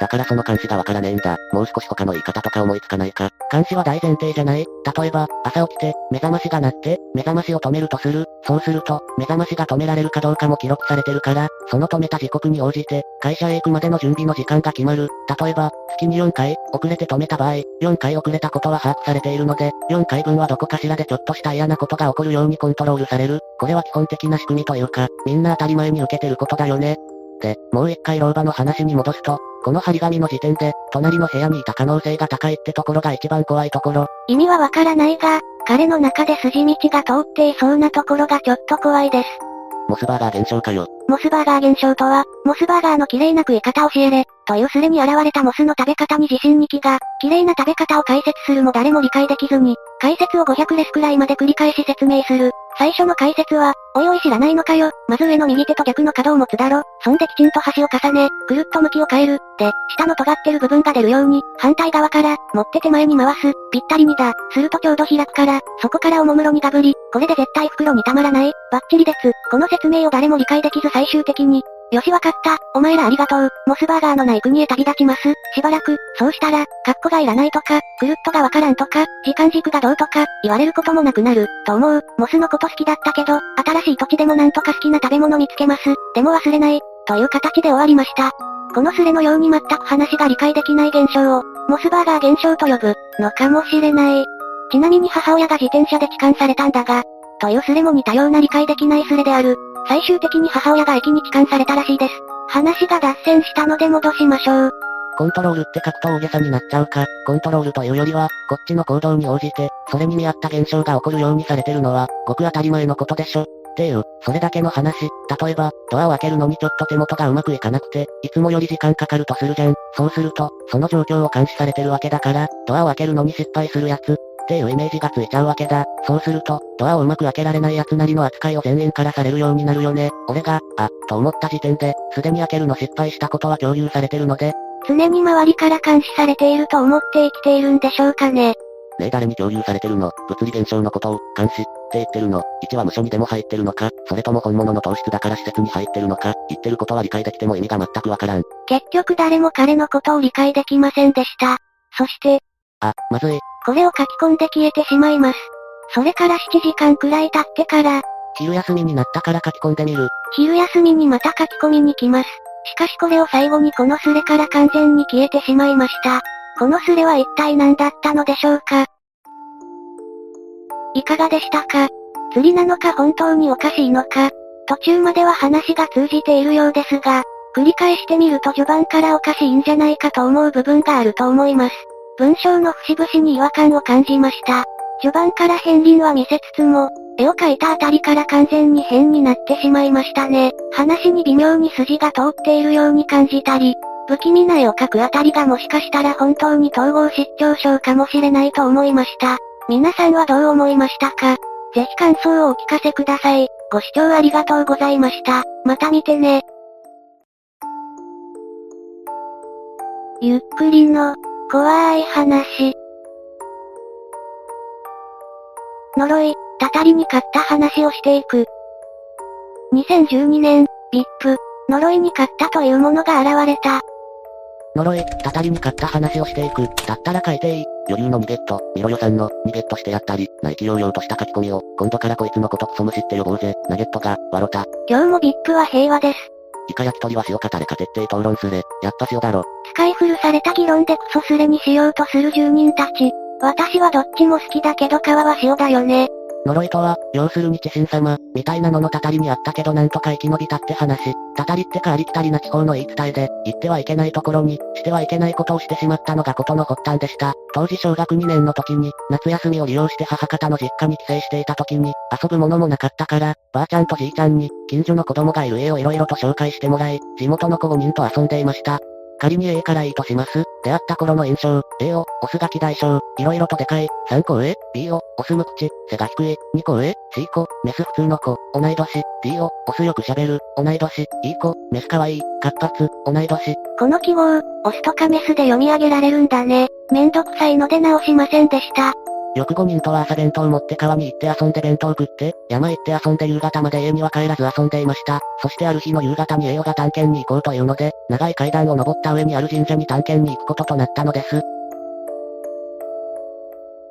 だからその監視がわからねえんだ。もう少し他の言い方とか思いつかないか。監視は大前提じゃない例えば、朝起きて、目覚ましが鳴って、目覚ましを止めるとする。そうすると、目覚ましが止められるかどうかも記録されてるから、その止めた時刻に応じて、会社へ行くまでの準備の時間が決まる。例えば、月に4回、遅れて止めた場合、4回遅れたことは把握されているので、4回分はどこかしらでちょっとした嫌なことが起こるようにコントロールされる。これは基本的な仕組みというか、みんな当たり前に受けてることだよね。で、もう一回老婆の話に戻すと、この張り紙の時点で、隣の部屋にいた可能性が高いってところが一番怖いところ。意味はわからないが、彼の中で筋道が通っていそうなところがちょっと怖いです。モスバーガー現象かよ。モスバーガー現象とは、モスバーガーの綺麗な食い方を教えれ、というスレに現れたモスの食べ方に自信に気が、綺麗な食べ方を解説するも誰も理解できずに、解説を500レスくらいまで繰り返し説明する。最初の解説は、おいおい知らないのかよ。まず上の右手と逆の角を持つだろ。そんできちんと端を重ね、くるっと向きを変える。で、下の尖ってる部分が出るように、反対側から、持って手前に回す。ぴったりにだ。するとちょうど開くから、そこからおもむろにガブリ。これで絶対袋にたまらない。バッチリです。この説明を誰も理解できず最終的に、よしわかった。お前らありがとう。モスバーガーのない国へ旅立ちます。しばらく、そうしたら、カッコがいらないとか、くるっとがわからんとか、時間軸がどうとか、言われることもなくなる、と思う。モスのこと好きだったけど、新しい土地でもなんとか好きな食べ物見つけます。でも忘れない。という形で終わりました。このスレのように全く話が理解できない現象を、モスバーガー現象と呼ぶ、のかもしれない。ちなみに母親が自転車で痴漢されたんだが、というスレも似たような理解できないスレである。最終的に母親が駅に帰還されたらしいです。話が脱線したので戻しましょう。コントロールって書くと大げさになっちゃうか、コントロールというよりは、こっちの行動に応じて、それに見合った現象が起こるようにされてるのは、ごく当たり前のことでしょ。っていう、それだけの話。例えば、ドアを開けるのにちょっと手元がうまくいかなくて、いつもより時間かかるとするじゃん。そうすると、その状況を監視されてるわけだから、ドアを開けるのに失敗するやつ、っていうイメージがついちゃうわけだ。そうすると、ドアをうまく開けられない奴なりの扱いを全員からされるようになるよね。俺が、あ、と思った時点で、すでに開けるの失敗したことは共有されてるので、常に周りから監視されていると思って生きているんでしょうかね。ねえ誰に共有されてるの？物理現象のことを、監視、って言ってるの？1は無所にでも入ってるのか、それとも本物の糖質だから施設に入ってるのか、言ってることは理解できても意味が全くわからん。結局誰も彼のことを理解できませんでした。そして、あ、まずい。これを書き込んで消えてしまいます。それから7時間くらい経ってから、昼休みになったから書き込んでみる。昼休みにまた書き込みに来ます。しかしこれを最後にこのスレから完全に消えてしまいました。このスレは一体何だったのでしょうか？いかがでしたか？釣りなのか本当におかしいのか？途中までは話が通じているようですが、繰り返してみると序盤からおかしいんじゃないかと思う部分があると思います。文章の節々に違和感を感じました。序盤から片鱗は見せつつも、絵を描いたあたりから完全に変になってしまいましたね。話に微妙に筋が通っているように感じたり、不気味な絵を描くあたりがもしかしたら本当に統合失調症かもしれないと思いました。皆さんはどう思いましたか？ぜひ感想をお聞かせください。ご視聴ありがとうございました。また見てね。ゆっくりの、怖い話。呪い、たたりに勝った話をしていく。2012年、VIP、呪いに勝ったというものが現れた。呪い、たたりに勝った話をしていく。だったら書いていい。余裕のニゲット、ミロヨさんの、ニゲットしてやったり、内気揚々とした書き込みを、今度からこいつのことクソむしって呼ぼうぜ、ナゲットが、わろた。今日も VIP は平和です。イカ焼き鳥は塩かタレか徹底討論すれ、やっぱ塩だろ。使い古された議論でクソスレにしようとする住人たち。私はどっちも好きだけど皮は塩だよね。呪いとは、要するに知神様、みたいなののたたりにあったけどなんとか生き延びたって話。たたりってかありきたりな地方の言い伝えで、言ってはいけないところに、してはいけないことをしてしまったのがことの発端でした。当時小学2年の時に、夏休みを利用して母方の実家に帰省していた時に、遊ぶものもなかったから、ばあちゃんとじいちゃんに、近所の子供がいる家を色々と紹介してもらい、地元の子5人と遊んでいました。仮に A から E とします。出会った頃の印象、A を、オスが大小、色々とでかい、3個上、B を、オス無口、背が低い、2個上、C 子、メス普通の子、同い年、D を、オスよく喋る、同い年、E 子、メス可愛い、活発、同い年。この記号、オスとかメスで読み上げられるんだね。めんどくさいので直しませんでした。翌5人とは朝弁当持って川に行って遊んで弁当食って、山行って遊んで夕方まで家には帰らず遊んでいました。そしてある日の夕方に栄養が探検に行こうというので、長い階段を登った上にある神社に探検に行くこととなったのです。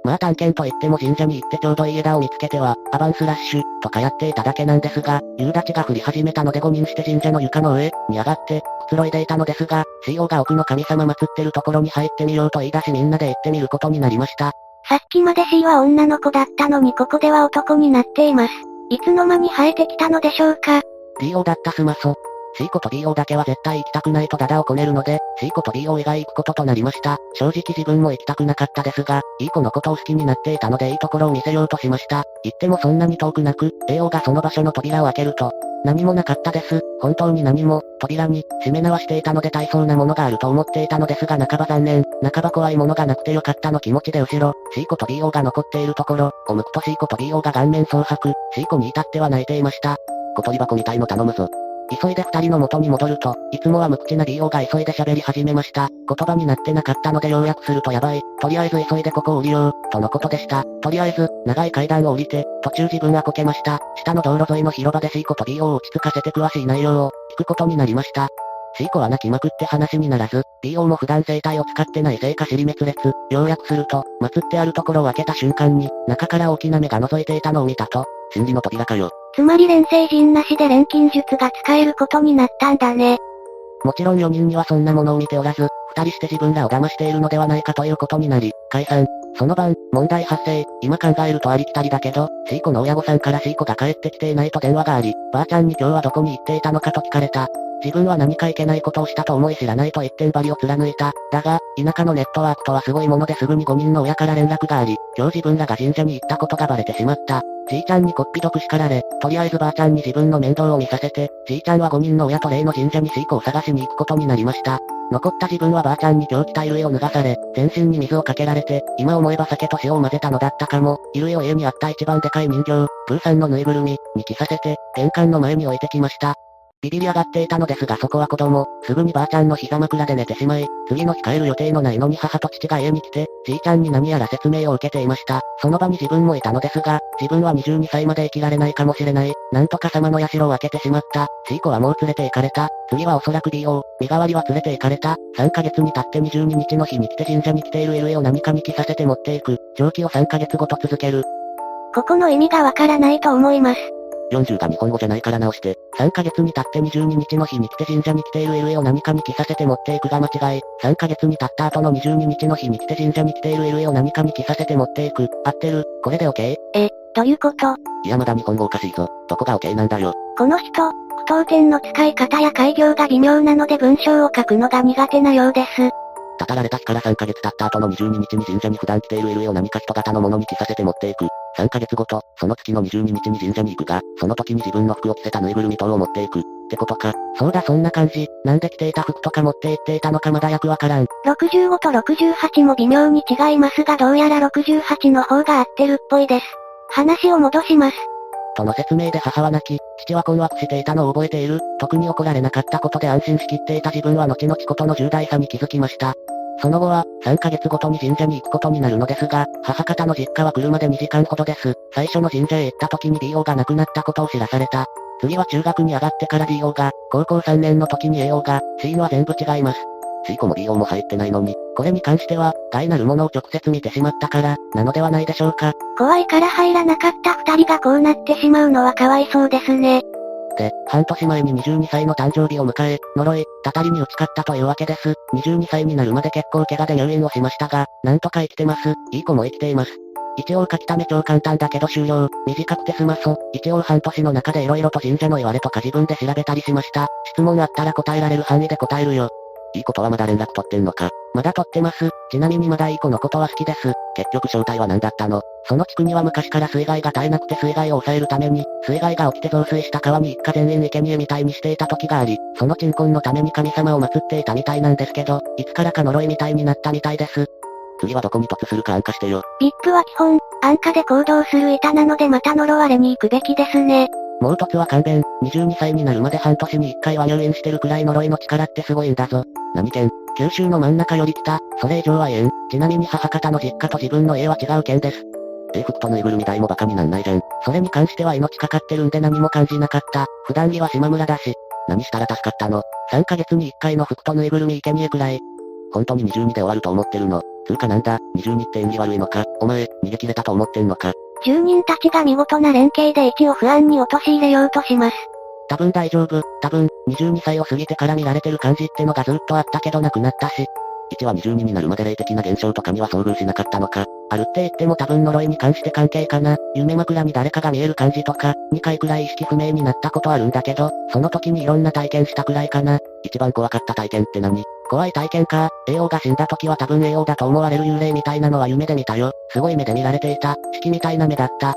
まあ探検と言っても神社に行ってちょうどいい枝を見つけては、アバンスラッシュ、とかやっていただけなんですが、夕立が降り始めたので5人して神社の床の上、に上がって、くつろいでいたのですが、CO が奥の神様祀ってるところに入ってみようと言い出しみんなで行ってみることになりました。さっきまで C は女の子だったのにここでは男になっています。いつの間に生えてきたのでしょうか ?DO だったスマソ。C 子と BO だけは絶対行きたくないとダダをこねるので、C 子と BO 以外行くこととなりました。正直自分も行きたくなかったですが、いい子のことを好きになっていたのでいいところを見せようとしました。行ってもそんなに遠くなく、AO がその場所の扉を開けると、何もなかったです。本当に何も、扉に、締め縄していたので大層なものがあると思っていたのですが半ば残念、半ば怖いものがなくてよかったの気持ちで後ろ、C 子と BO が残っているところ、を向くと C 子と BO が顔面蒼白、C 子に至っては泣いていました。小鳥箱みたいの頼むぞ。急いで二人の元に戻ると、いつもは無口な BO が急いで喋り始めました。言葉になってなかったので要約するとやばい。とりあえず急いでここを降りよう、とのことでした。とりあえず、長い階段を降りて、途中自分はこけました。下の道路沿いの広場で C 子と BO を落ち着かせて詳しい内容を、聞くことになりました。C 子は泣きまくって話にならず、BO も普段生体を使ってないせいか尻滅裂。要約すると、祀ってあるところを開けた瞬間に、中から大きな目が覗いていたのを見たと。真理の扉かよ。つまり錬成人なしで錬金術が使えることになったんだね。もちろん4人にはそんなものを見ておらず、2人して自分らを騙しているのではないかということになり、解散。その晩、問題発生。今考えるとありきたりだけど、シーコの親御さんからシーコが帰ってきていないと電話があり、ばあちゃんに今日はどこに行っていたのかと聞かれた。自分は何かいけないことをしたと思い知らないと一点張りを貫いた。だが、田舎のネットワークとはすごいものですぐに5人の親から連絡があり、今日自分らが神社に行ったことがバレてしまった。じいちゃんにこっぴどく叱られ、とりあえずばあちゃんに自分の面倒を見させて、じいちゃんは5人の親と例の神社に飼育を探しに行くことになりました。残った自分はばあちゃんに狂気体類を脱がされ、全身に水をかけられて、今思えば酒と塩を混ぜたのだったかも、衣類を家にあった一番でかい人形、プーさんのぬいぐるみ、に着させて、玄関の前に置いてきました。ビビり上がっていたのですがそこは子供、すぐにばあちゃんの膝枕で寝てしまい、次の日帰る予定のないのに母と父が家に来て、じいちゃんに何やら説明を受けていました。その場に自分もいたのですが、自分は22歳まで生きられないかもしれない。なんとか様の社を開けてしまった。シーコはもう連れて行かれた。次はおそらく BO、身代わりは連れて行かれた。3ヶ月に経って22日の日に来て神社に来ている LA を何かに着させて持っていく。長期を3ヶ月ごと続ける。ここの意味がわからないと思います。40が日本語じゃないから直して、3ヶ月に経って22日の日に来て神社に来ている LA を何かに着させて持っていくが間違い。3ヶ月に経った後の22日の日に来て神社に来ている LA を何かに着させて持っていく。合ってる？これで OK? え、どういうこと？いやまだ日本語おかしいぞ。どこが OK なんだよ。この人、句読点の使い方や開業が微妙なので文章を書くのが苦手なようです。たたられた日から3ヶ月経った後の22日に神社に普段着ている LA を何か人型のものに着させて持っていく。3ヶ月ごと、その月の22日に神社に行くが、その時に自分の服を着せたぬいぐるみ等を持っていく。ってことか。そうだそんな感じ。なんで着ていた服とか持って行っていたのかまだよくわからん。65と68も微妙に違いますがどうやら68の方が合ってるっぽいです。話を戻します。との説明で母は泣き、父は困惑していたのを覚えている。特に怒られなかったことで安心しきっていた自分は後々ことの重大さに気づきました。その後は、3ヶ月ごとに神社に行くことになるのですが、母方の実家は車で2時間ほどです。最初の神社へ行った時に BO が亡くなったことを知らされた。次は中学に上がってから DO が、高校3年の時に AO が、シーンは全部違います。C コも BO も入ってないのに、これに関しては、害なるものを直接見てしまったから、なのではないでしょうか。怖いから入らなかった二人がこうなってしまうのはかわいそうですね。で、半年前に22歳の誕生日を迎え、呪い、たたりに打ち勝ったというわけです。22歳になるまで結構怪我で入院をしましたが、なんとか生きてます。いい子も生きています。一応書き溜め超簡単だけど終了。短くて済まそう。一応半年の中で色々と神社の言われとか自分で調べたりしました。質問あったら答えられる範囲で答えるよ。いいことはまだ連絡取ってんのか。まだ取ってます。ちなみにまだいい子のことは好きです。結局正体は何だったの？その地区には昔から水害が絶えなくて水害を抑えるために、水害が起きて増水した川に一家全員生贄みたいにしていた時があり、その鎮魂のために神様を祀っていたみたいなんですけど、いつからか呪いみたいになったみたいです。次はどこに突するか安価してよ。VIP は基本、安価で行動する板なのでまた呪われに行くべきですね。もう突は勘弁、22歳になるまで半年に1回は入院してるくらい呪いの力ってすごいんだぞ。何県九州の真ん中より北、それ以上は言えん。ちなみに母方の実家と自分の家は違う県です。え服とぬいぐるみ代もバカになんないじゃん。それに関しては命かかってるんで何も感じなかった。普段着は島村だし。何したら助かったの ?3 ヶ月に1回の服とぬいぐるみ生贄くらい。本当に22で終わると思ってるの？つうかなんだ、22って縁起悪いのか？お前、逃げ切れたと思ってんのか？住人たちが見事な連携で位置を不安に陥れようとします。多分大丈夫。多分、22歳を過ぎてから見られてる感じってのがずっとあったけどなくなったし。1は22になるまで霊的な現象とかには遭遇しなかったのか。あるって言っても多分呪いに関して関係かな。夢枕に誰かが見える感じとか、2回くらい意識不明になったことあるんだけど、その時にいろんな体験したくらいかな。一番怖かった体験って何？怖い体験か。AO が死んだ時は多分 AO だと思われる幽霊みたいなのは夢で見たよ。すごい目で見られていた。式みたいな目だった。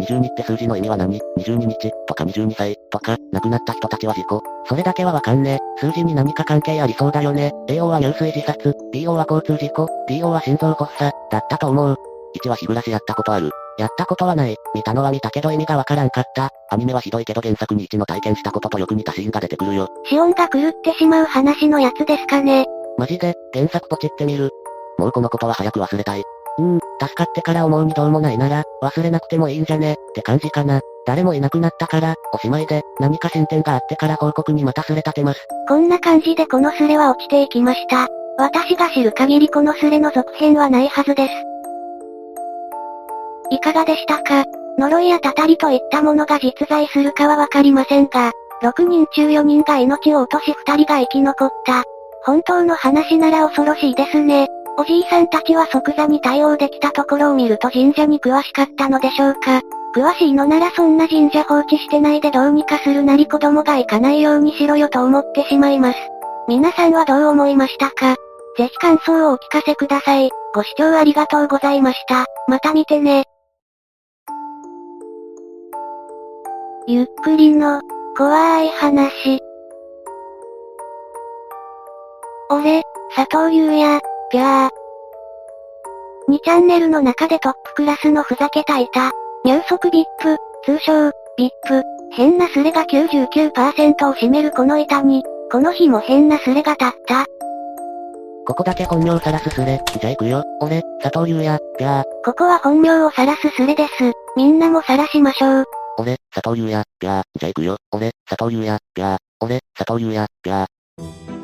22って数字の意味は何 ?22 日とか22歳とか、亡くなった人たちは事故。それだけはわかんね。数字に何か関係ありそうだよね。AO は入水自殺、BO は交通事故、DO は心臓発作、だったと思う。1は日暮らしやったことある。やったことはない。見たのは見たけど意味がわからんかった。アニメはひどいけど原作に1の体験したこととよく似たシーンが出てくるよ。死音が狂ってしまう話のやつですかね。マジで、原作ポチってみる。もうこのことは早く忘れたい。うーん、助かってから思うにどうもないなら、忘れなくてもいいんじゃねって感じかな。誰もいなくなったから、おしまいで、何か進展があってから報告にまたすれ立てます。こんな感じでこのスレは落ちていきました。私が知る限りこのスレの続編はないはずです。いかがでしたか？呪いやたたりといったものが実在するかはわかりませんが、6人中4人が命を落とし2人が生き残った。本当の話なら恐ろしいですね。おじいさんたちは即座に対応できたところを見ると神社に詳しかったのでしょうか。詳しいのならそんな神社放置してないでどうにかするなり子供が行かないようにしろよと思ってしまいます。皆さんはどう思いましたか？ぜひ感想をお聞かせください。ご視聴ありがとうございました。また見てね。ゆっくりの、怖い話。俺、佐藤優也、ぴゃー。2チャンネルの中でトップクラスのふざけたいた。入足 VIP、通称、VIP。変なスレが99%を占めるこの板に、この日も変なスレが立った。ここだけ本名さらすスレ。じゃあ行くよ。俺、佐藤優也、ぴゃー。ここは本名をさらすスレです。みんなもさらしましょう。俺、佐藤優也、ぴゃー。じゃあ行くよ。俺、佐藤優也、ぴゃー。俺、佐藤優也、ぴゃー。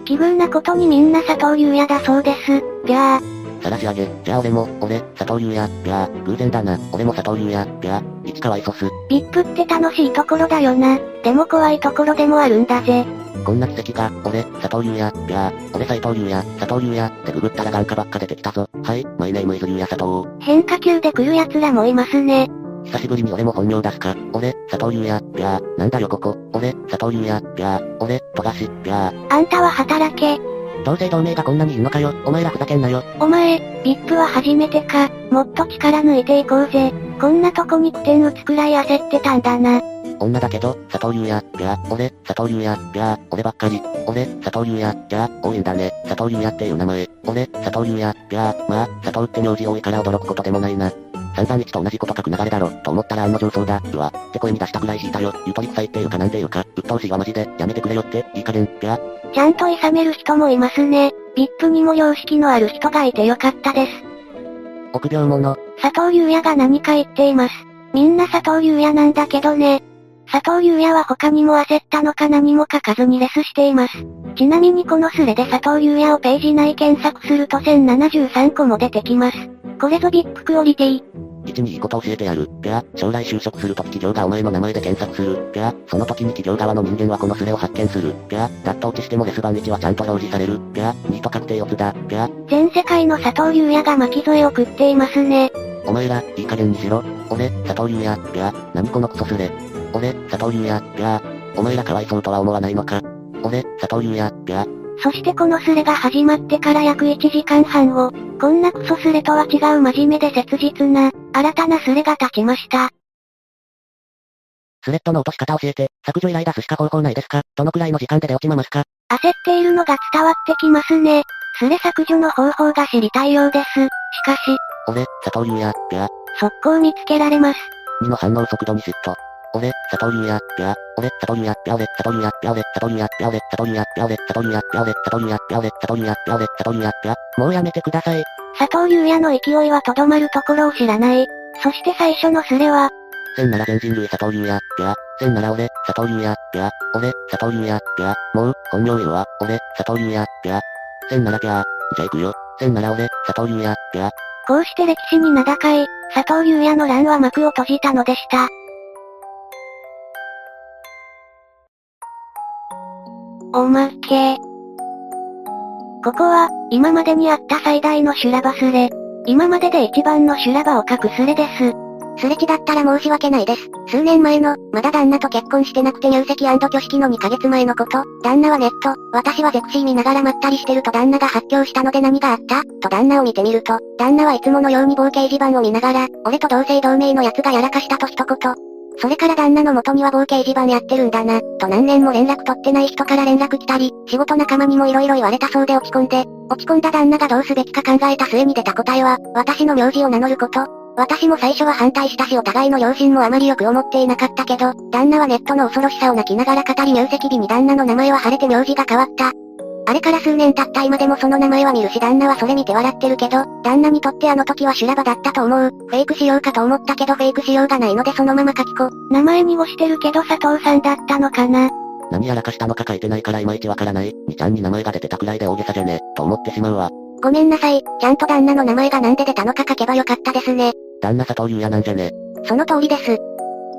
奇遇なことにみんな佐藤優也だそうです。ぴゃー。さらし上げ。じゃあ俺も、俺、佐藤優也、ぴゃー。偶然だな。俺も佐藤優也、ぴゃー。市川いそす。ビップって楽しいところだよな。でも怖いところでもあるんだぜ。こんな奇跡が、俺、佐藤優也、ぴゃー。俺斎藤優也、佐藤優也ってググったら眼科ばっか出てきたぞ。はい、マイネームイズ優也佐藤。変化球で来る奴らもいますね。久しぶりに俺も本名出すか。俺、佐藤優也、ぴゃー。なんだよここ。俺、佐藤優也、ぴゃー。俺、富樫、ぴゃー。あんたは働け。同姓同名がこんなにいるのかよ。お前らふざけんなよ。お前、ビップは初めてか。もっと力抜いていこうぜ。こんなとこに句点打つくらい焦ってたんだな。女だけど、佐藤優也、ぴゃー。俺、佐藤優也、ぴゃー。俺ばっかり。俺、佐藤優也、ぴゃー。多いんだね。佐藤優也っていう名前。俺、佐藤優也、ぴゃー。まあ、佐藤って名字多いから驚くことでもないな。散々一と同じこと書く流れだろ、と思ったら案の定そうだ、うわ、って声に出したくらい引いたよ、ゆとり臭いっていうかなんていうか、鬱陶しいわマジで、やめてくれよって、いい加減、ぴゃ。ちゃんと諌める人もいますね。VIP にも良識のある人がいてよかったです。臆病者。佐藤優也が何か言っています。みんな佐藤優也なんだけどね。佐藤優也は他にも焦ったのか何も書かずにレスしています。ちなみにこのスレで佐藤優也をページ内検索すると1073個も出てきます。これぞビッグクオリティ。一にいいこと教えてやる。ぴゃ将来就職するとき企業がお前の名前で検索する。ぴゃその時に企業側の人間はこのスレを発見する。ぴゃ脱倒地してもレス番1はちゃんと表示される。ぴゃニート確定4つだ。ぴゃ全世界の佐藤優也が巻き添えを食っていますね。お前ら、いい加減にしろ。俺、佐藤優也、ぴゃ何このクソスレ。俺、佐藤優也、ぴゃお前らかわいそうとは思わないのか。俺、佐藤優也、ぴゃそしてこのスレが始まってから約1時間半後、こんなクソスレとは違う真面目で切実な、新たなスレが立ちました。スレッドの落とし方教えて、削除依頼出すしか方法ないですか？どのくらいの時間で出落ちまますか？焦っているのが伝わってきますね。スレ削除の方法が知りたいようです。しかし、俺、佐藤優也、ぴゃ。速攻見つけられます。2の反応速度に嫉妬。俺、佐藤優也、ぴゃ俺、佐藤優也、ぴゃ俺、佐藤優也、ぴゃ俺、佐藤優也、ぴゃ俺、佐藤優也、ぴゃ俺、佐藤優也、ぴゃ俺、佐藤優也、ぴゃ俺、佐藤優也、ぴゃ俺、佐藤優也、ぴゃもうやめてください。佐藤優也の勢いはとどまるところを知らない。そして最初のスレは、千なら全人類佐藤優也、ぴゃ千なら俺、佐藤優也、ぴゃ俺、佐藤優也、ぴゃもう、本名言うわ、俺、佐藤優也、ぴゃ千ならぴゃじゃあ行くよ。千なら俺、佐藤優也、ぴゃこうして歴史に名高い、佐藤優也の乱は幕を閉じたのでした。おまけ。ここは、今までにあった最大の修羅場スレ。今までで一番の修羅場を書くスレです。すれ違ったら申し訳ないです。数年前の、まだ旦那と結婚してなくて入籍挙式の2ヶ月前のこと、旦那はネット、私はゼクシー見ながらまったりしてると旦那が発表したので何があった？と旦那を見てみると、旦那はいつものように棒掲示板を見ながら、俺と同姓同名の奴がやらかしたと一言、それから旦那の元には棒掲示板やってるんだな、と何年も連絡取ってない人から連絡来たり、仕事仲間にも色々言われたそうで落ち込んで、落ち込んだ旦那がどうすべきか考えた末に出た答えは、私の名字を名乗ること。私も最初は反対したしお互いの両親もあまりよく思っていなかったけど、旦那はネットの恐ろしさを泣きながら語り入籍日に旦那の名前は晴れて名字が変わった。あれから数年経った今でもその名前は見るし旦那はそれ見て笑ってるけど、旦那にとってあの時は修羅場だったと思う。フェイクしようかと思ったけどフェイクしようがないのでそのまま書きこ。名前にもしてるけど佐藤さんだったのかな何やらかしたのか書いてないからいまいちわからない。にちゃんに名前が出てたくらいで大げさじゃねと思ってしまうわ。ごめんなさい、ちゃんと旦那の名前がなんで出たのか書けばよかったですね。旦那佐藤優也なんじゃねその通りです。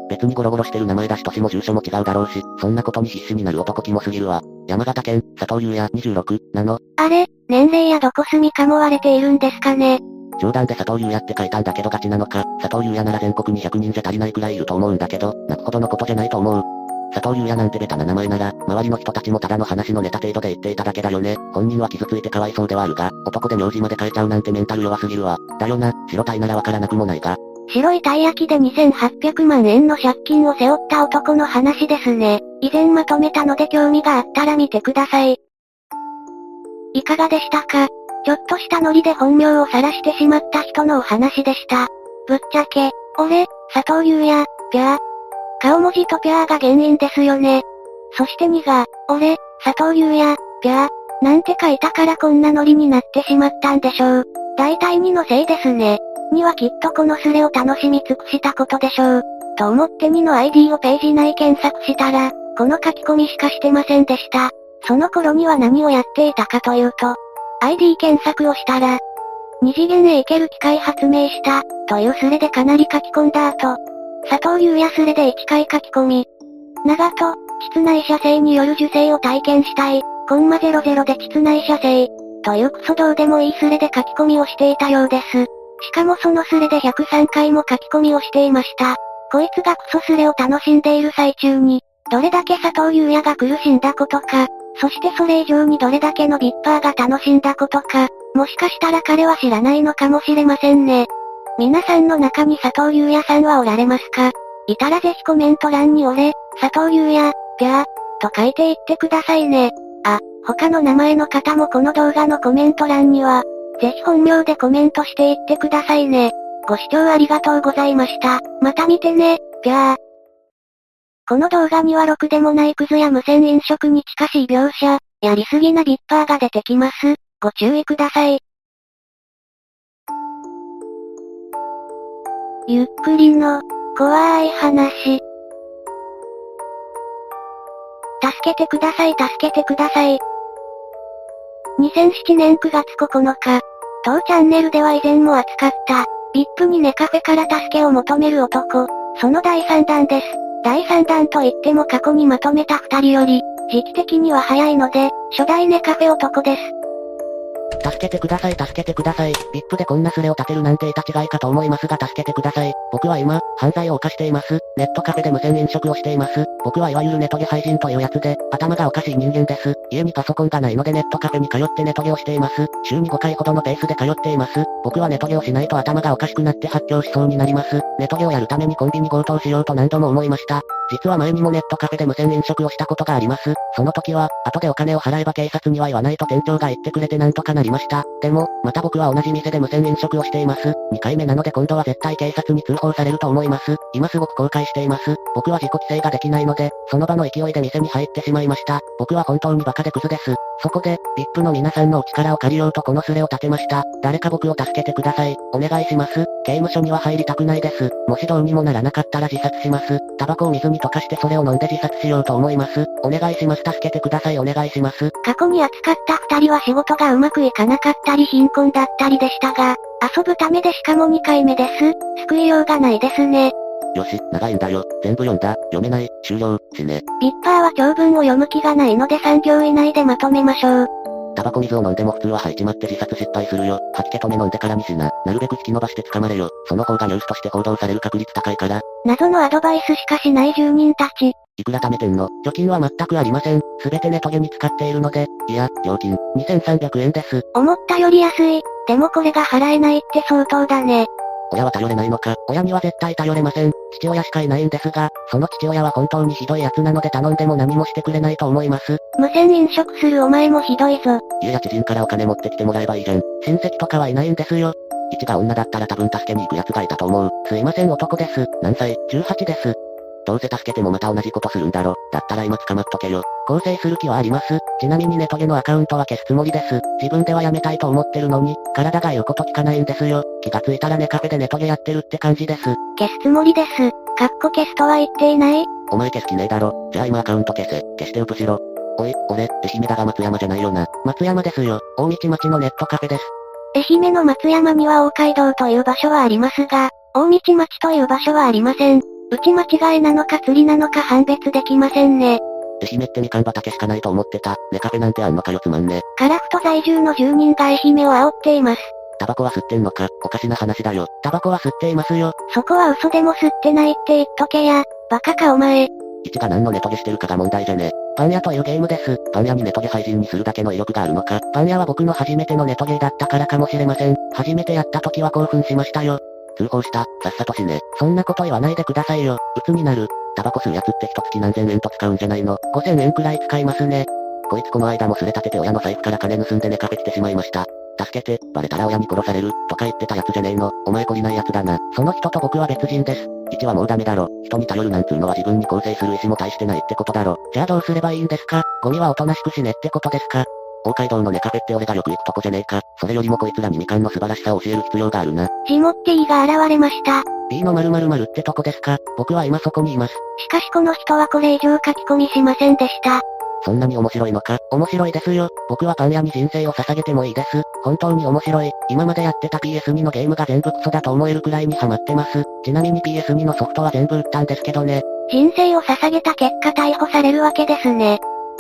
別にゴロゴロしてる名前だし年も住所も違うだろうし、そんなことに必死になる男気もすぎるわ。山形県、佐藤優也26、なの。あれ、年齢やどこ住みかも割れているんですかね。冗談で佐藤優也って書いたんだけどガチなのか、佐藤優也なら全国に100人じゃ足りないくらいいると思うんだけど、泣くほどのことじゃないと思う。佐藤優也なんてベタな名前なら、周りの人たちもただの話のネタ程度で言っていただけだよね。本人は傷ついてかわいそうではあるが、男で名字まで変えちゃうなんてメンタル弱すぎるわ。だよな、白タイならわからなくもないが。白いたい焼きで2800万円の借金を背負った男の話ですね。以前まとめたので興味があったら見てください。いかがでしたか？ちょっとしたノリで本名を晒してしまった人のお話でした。ぶっちゃけ、俺、佐藤優也、ぴゃー。顔文字とぴゃーが原因ですよね。そして2が、俺、佐藤優也、ぴゃー。なんて書いたからこんなノリになってしまったんでしょう。大体2のせいですね。2はきっとこのスレを楽しみ尽くしたことでしょう。と思って2の ID をページ内検索したら、この書き込みしかしてませんでした。その頃には何をやっていたかというと、ID 検索をしたら、二次元へ行ける機械発明した、というスレでかなり書き込んだ後、佐藤優也スレで1回書き込み、長と、室内射精による受精を体験したい、コンマ00で室内射精、というクソどうでもいいスレで書き込みをしていたようです。しかもそのスレで103回も書き込みをしていました。こいつがクソスレを楽しんでいる最中に、どれだけ佐藤優也が苦しんだことか、そしてそれ以上にどれだけのビッパーが楽しんだことか、もしかしたら彼は知らないのかもしれませんね。皆さんの中に佐藤優也さんはおられますか？いたらぜひコメント欄に俺、佐藤優也、ぴゃー、と書いていってくださいね。あ、他の名前の方もこの動画のコメント欄には、ぜひ本名でコメントしていってくださいね。ご視聴ありがとうございました。また見てね、ぴゃー。この動画にはろくでもないクズや無線飲食に近しい描写、やりすぎなビッパーが出てきます。ご注意ください。ゆっくりの、怖い話。助けてください助けてください。2007年9月9日、当チャンネルでは以前も扱った、VIP にネカフェから助けを求める男、その第3弾です。第3弾といっても過去にまとめた2人より、時期的には早いので、初代ネカフェ男です。助けてください助けてください。VIP でこんなスレを立てるなんていた違いかと思いますが助けてください。僕は今、犯罪を犯しています。ネットカフェで無線飲食をしています。僕はいわゆるネトゲ廃人というやつで、頭がおかしい人間です。家にパソコンがないのでネットカフェに通ってネトゲをしています。週に5回ほどのペースで通っています。僕はネトゲをしないと頭がおかしくなって発狂しそうになります。ネトゲをやるためにコンビニ強盗しようと何度も思いました。実は前にもネットカフェで無線飲食をしたことがあります。その時は、後でお金を払えば警察には言わないと店長が言ってくれてなんとかなりました。でも、また僕は同じ店で無線飲食をしています。2回目なので今度は絶対警察に通報されると思います。今すごく後悔しています。僕は自己規制ができないので、その場の勢いで店に入ってしまいました。僕は本当にバカでクズです。そこで、VIP の皆さんのお力を借りようとこのスレを立てました。誰か僕を助けてください。お願いします。刑務所には入りたくないです。もしどうにもならなかったら自殺します。タバコを水に溶かしてそれを飲んで自殺しようと思います。お願いします。助けてください。お願いします。過去に扱った二人は仕事がうまくいかなかったり貧困だったりでしたが、遊ぶためでしかも2回目です。救いようがないですね。よし、長いんだよ。全部読んだ。読めない。終了。死ね。ビッパーは長文を読む気がないので3行以内でまとめましょう。タバコ水を飲んでも普通は吐いちまって自殺失敗するよ。吐き気止め飲んでからにしな。なるべく引き伸ばして捕まれよ。その方がニュースとして報道される確率高いから。謎のアドバイスしかしない住人たち。いくら貯めてんの？貯金は全くありません。すべてネトゲに使っているので、いや、料金、2300円です。思ったより安い。でもこれが払えないって相当だね。親は頼れないのか親には絶対頼れません。父親しかいないんですが、その父親は本当にひどい奴なので頼んでも何もしてくれないと思います。無線飲食するお前もひどいぞ。家や知人からお金持ってきてもらえばいいじゃん。親戚とかはいないんですよ。一が女だったら多分助けに行く奴がいたと思う。すいません男です。何歳 ?18 です。どうせ助けてもまた同じことするんだろ。だったら今捕まっとけよ。構成する気はあります。ちなみにネトゲのアカウントは消すつもりです。自分ではやめたいと思ってるのに、体が言うこと聞かないんですよ。気がついたらネカフェでネトゲやってるって感じです。消すつもりです。かっこ消すとは言っていないお前消す気ねえだろ。じゃあ今アカウント消せ。消してウプしろ。おい、俺、愛媛だが松山じゃないよな。松山ですよ。大道町のネットカフェです。愛媛の松山には大街道という場所はありますが、大道町という場所はありません。打ち間違いなのか釣りなのか判別できませんね。愛媛ってみかん畑しかないと思ってた。ネカフェなんてあんのかよつまんね。カラフト在住の住人が愛媛を煽っています。タバコは吸ってんのかおかしな話だよ。タバコは吸っていますよ。そこは嘘でも吸ってないって言っとけや。バカかお前。一が何のネトゲしてるかが問題じゃね。パン屋というゲームです。パン屋にネトゲ廃人にするだけの威力があるのかパン屋は僕の初めてのネトゲだったからかもしれません。初めてやった時は興奮しましたよ。通報した。さっさと死ね。そんなこと言わないでくださいよ。鬱になる。タバコ吸うやつって一月何千円と使うんじゃないの ?5000 円くらい使いますね。こいつこの間もすれ立てて親の財布から金盗んで寝かけてしまいました。助けて、バレたら親に殺される、とか言ってたやつじゃねえの。お前懲りないやつだな。その人と僕は別人です。1はもうダメだろ。人に頼るなんつうのは自分に構成する意思も大してないってことだろ。じゃあどうすればいいんですかゴミはおとなしく死ねってことですか大街道のネカフェって俺がよく行くとこじゃねえか。それよりもこいつらにみかんの素晴らしさを教える必要があるな。ジモっていが現れました。B の〇〇〇ってとこですか僕は今そこにいます。しかしこの人はこれ以上書き込みしませんでした。そんなに面白いのか？面白いですよ。僕はパン屋に人生を捧げてもいいです。本当に面白い。今までやってた PS2 のゲームが全部クソだと思えるくらいにハマってます。ちなみに PS2 のソフトは全部売ったんですけどね。人生を捧げた結果逮捕されるわけですね。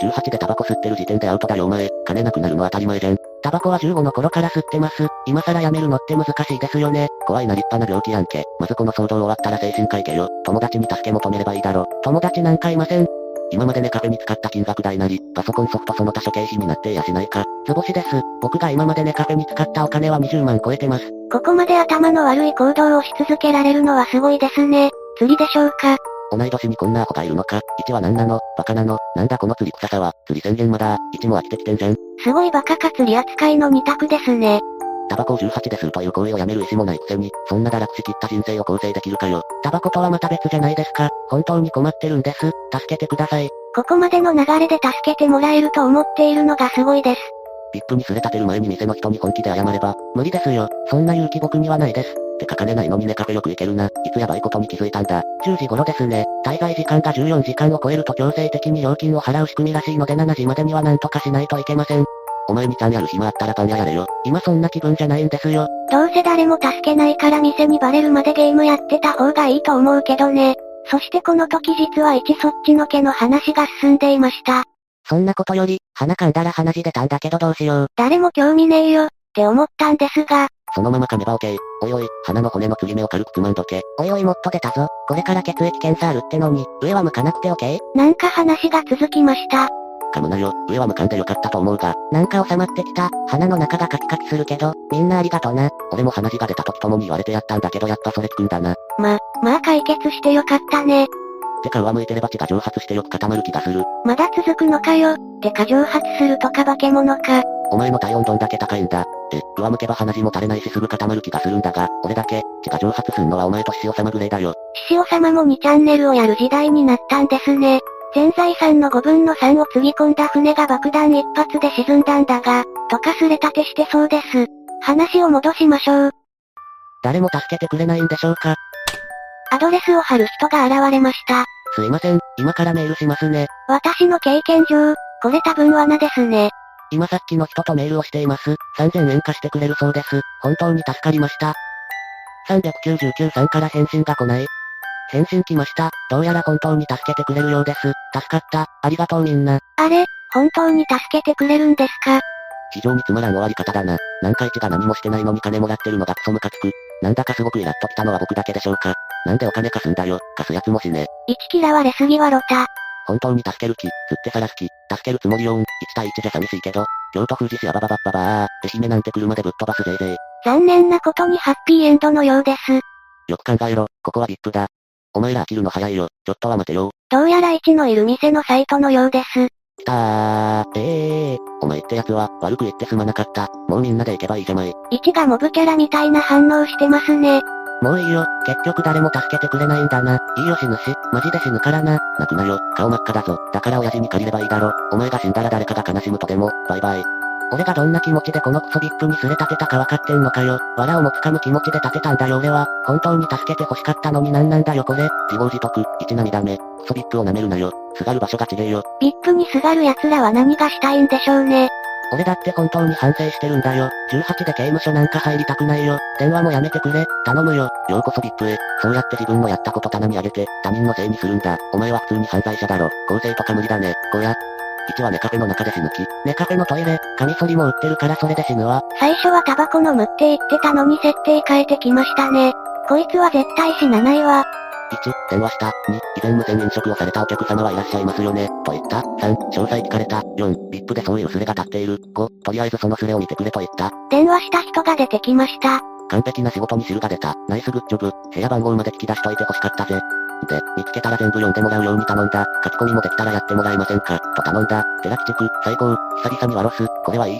18でタバコ吸ってる時点でアウトだよお前。金なくなるの当たり前じゃん。タバコは15の頃から吸ってます。今更やめるのって難しいですよね。怖いな立派な病気やんけ。まずこの騒動終わったら精神科行けよ。友達に助け求めればいいだろ。友達なんかいません。今までネカフェに使った金額代なり、パソコンソフトその他諸経費になっていやしないか。図星です。僕が今までネカフェに使ったお金は20万超えてます。ここまで頭の悪い行動をし続けられるのはすごいですね。釣りでしょうか同い年にこんなアホがいるのか ?1 は何なの？バカなの？なんだこの釣り臭さは？釣り宣言まだ1も飽きてきてんじゃん。すごいバカか釣り扱いの2択ですね。タバコを18でするという行為をやめる意思もないくせに、そんな堕落しきった人生を構成できるかよ。タバコとはまた別じゃないですか。本当に困ってるんです。助けてください。ここまでの流れで助けてもらえると思っているのがすごいです。ピップにすれ立てる前に店の人に本気で謝れば。無理ですよ。そんな勇気僕にはないです。って書かれないのにねカフェよく行けるな。いつやばいことに気づいたんだ。10時頃ですね。滞在時間が14時間を超えると強制的に料金を払う仕組みらしいので7時までには何とかしないといけません。お前にちゃんやる暇あったらパン屋やれよ。今そんな気分じゃないんですよ。どうせ誰も助けないから店にバレるまでゲームやってた方がいいと思うけどね。そしてこの時実は一そっちのけの話が進んでいました。そんなことより、鼻噛んだら鼻血出たんだけどどうしよう。誰も興味ねえよ、って思ったんですが。そのまま噛めば OK。おいおい、鼻の骨の継ぎ目を軽くつまんどけ。おいおいもっと出たぞ。これから血液検査あるってのに、上は向かなくて OK? なんか話が続きました。噛むなよ、上は向かんでよかったと思うが。なんか収まってきた。鼻の中がカキカキするけど、みんなありがとな。俺も鼻血が出た時ともに言われてやったんだけどやっぱそれ聞くんだな。ま、まあ解決してよかったね。てか上向いてれば血が蒸発してよく固まる気がする。まだ続くのかよ。てか蒸発するとか化け物か。お前の体温どんだけ高いんだ。え、上向けば鼻血も垂れないしすぐ固まる気がするんだが、俺だけ、血が蒸発すんのはお前と獅子王様ぐらいだよ。獅子王様も2チャンネルをやる時代になったんですね。全財産の5分の3をつぎ込んだ船が爆弾一発で沈んだんだが、とかすれ立てしてそうです。話を戻しましょう。誰も助けてくれないんでしょうかアドレスを貼る人が現れました。すいません、今からメールしますね。私の経験上、これ多分罠ですね。今さっきの人とメールをしています。3000円貸してくれるそうです。本当に助かりました。399さんから返信が来ない。返信来ました。どうやら本当に助けてくれるようです。助かった。ありがとうみんな。あれ？本当に助けてくれるんですか？非常につまらん終わり方だな。なんか一が何もしてないのに金もらってるのがクソムカつく。なんだかすごくイラっときたのは僕だけでしょうか。なんでお金貸すんだよ。貸すやつもしね。1嫌われすぎはロタ。本当に助ける気、釣ってさらす気、助けるつもりよん。1対1じゃ寂しいけど、京都富士市アバババッババー、愛媛なんて車でぶっ飛ばすぜいぜい。残念なことにハッピーエンドのようです。よく考えろ、ここは VIP だ。お前ら飽きるの早いよ。ちょっとは待てよ。どうやら1のいる店のサイトのようです。きたー、ええー、お前ってやつは、悪く言ってすまなかった。もうみんなで行けばいいじゃまい。1がモブキャラみたいな反応してますね。もういいよ、結局誰も助けてくれないんだな。いいよ死ぬし、マジで死ぬからな。泣くなよ、顔真っ赤だぞ。だから親父に借りればいいだろ。お前が死んだら誰かが悲しむとでも、バイバイ。俺がどんな気持ちでこのクソビップにすれ立てたか分かってんのかよ。藁をもつかむ気持ちで立てたんだよ俺は。本当に助けて欲しかったのになんなんだよこれ。自業自得、一涙目。クソビップを舐めるなよ。すがる場所が違えよ。ビップにすがる奴らは何がしたいんでしょうね。俺だって本当に反省してるんだよ。18で刑務所なんか入りたくないよ。電話もやめてくれ。頼むよ。ようこそビップへ。そうやって自分のやったこと棚に上げて、他人のせいにするんだ。お前は普通に犯罪者だろ。構成とか無理だね。こや。1はネカフェの中で死ぬ気。ネカフェのトイレ、カミソリも売ってるからそれで死ぬわ。最初はタバコ飲むって言ってたのに設定変えてきましたね。こいつは絶対死なないわ。1、電話した。2、以前無線飲食をされたお客様はいらっしゃいますよね。と言った。3、詳細聞かれた。4、VIP でそういうスレが立っている。5、とりあえずそのスレを見てくれと言った。電話した人が出てきました。完璧な仕事に汁が出た。ナイスグッジョブ。部屋番号まで聞き出しといて欲しかったぜ。で、見つけたら全部読んでもらうように頼んだ。書き込みもできたらやってもらえませんかと頼んだ。寺地区、最高。久々にワロス。これはいい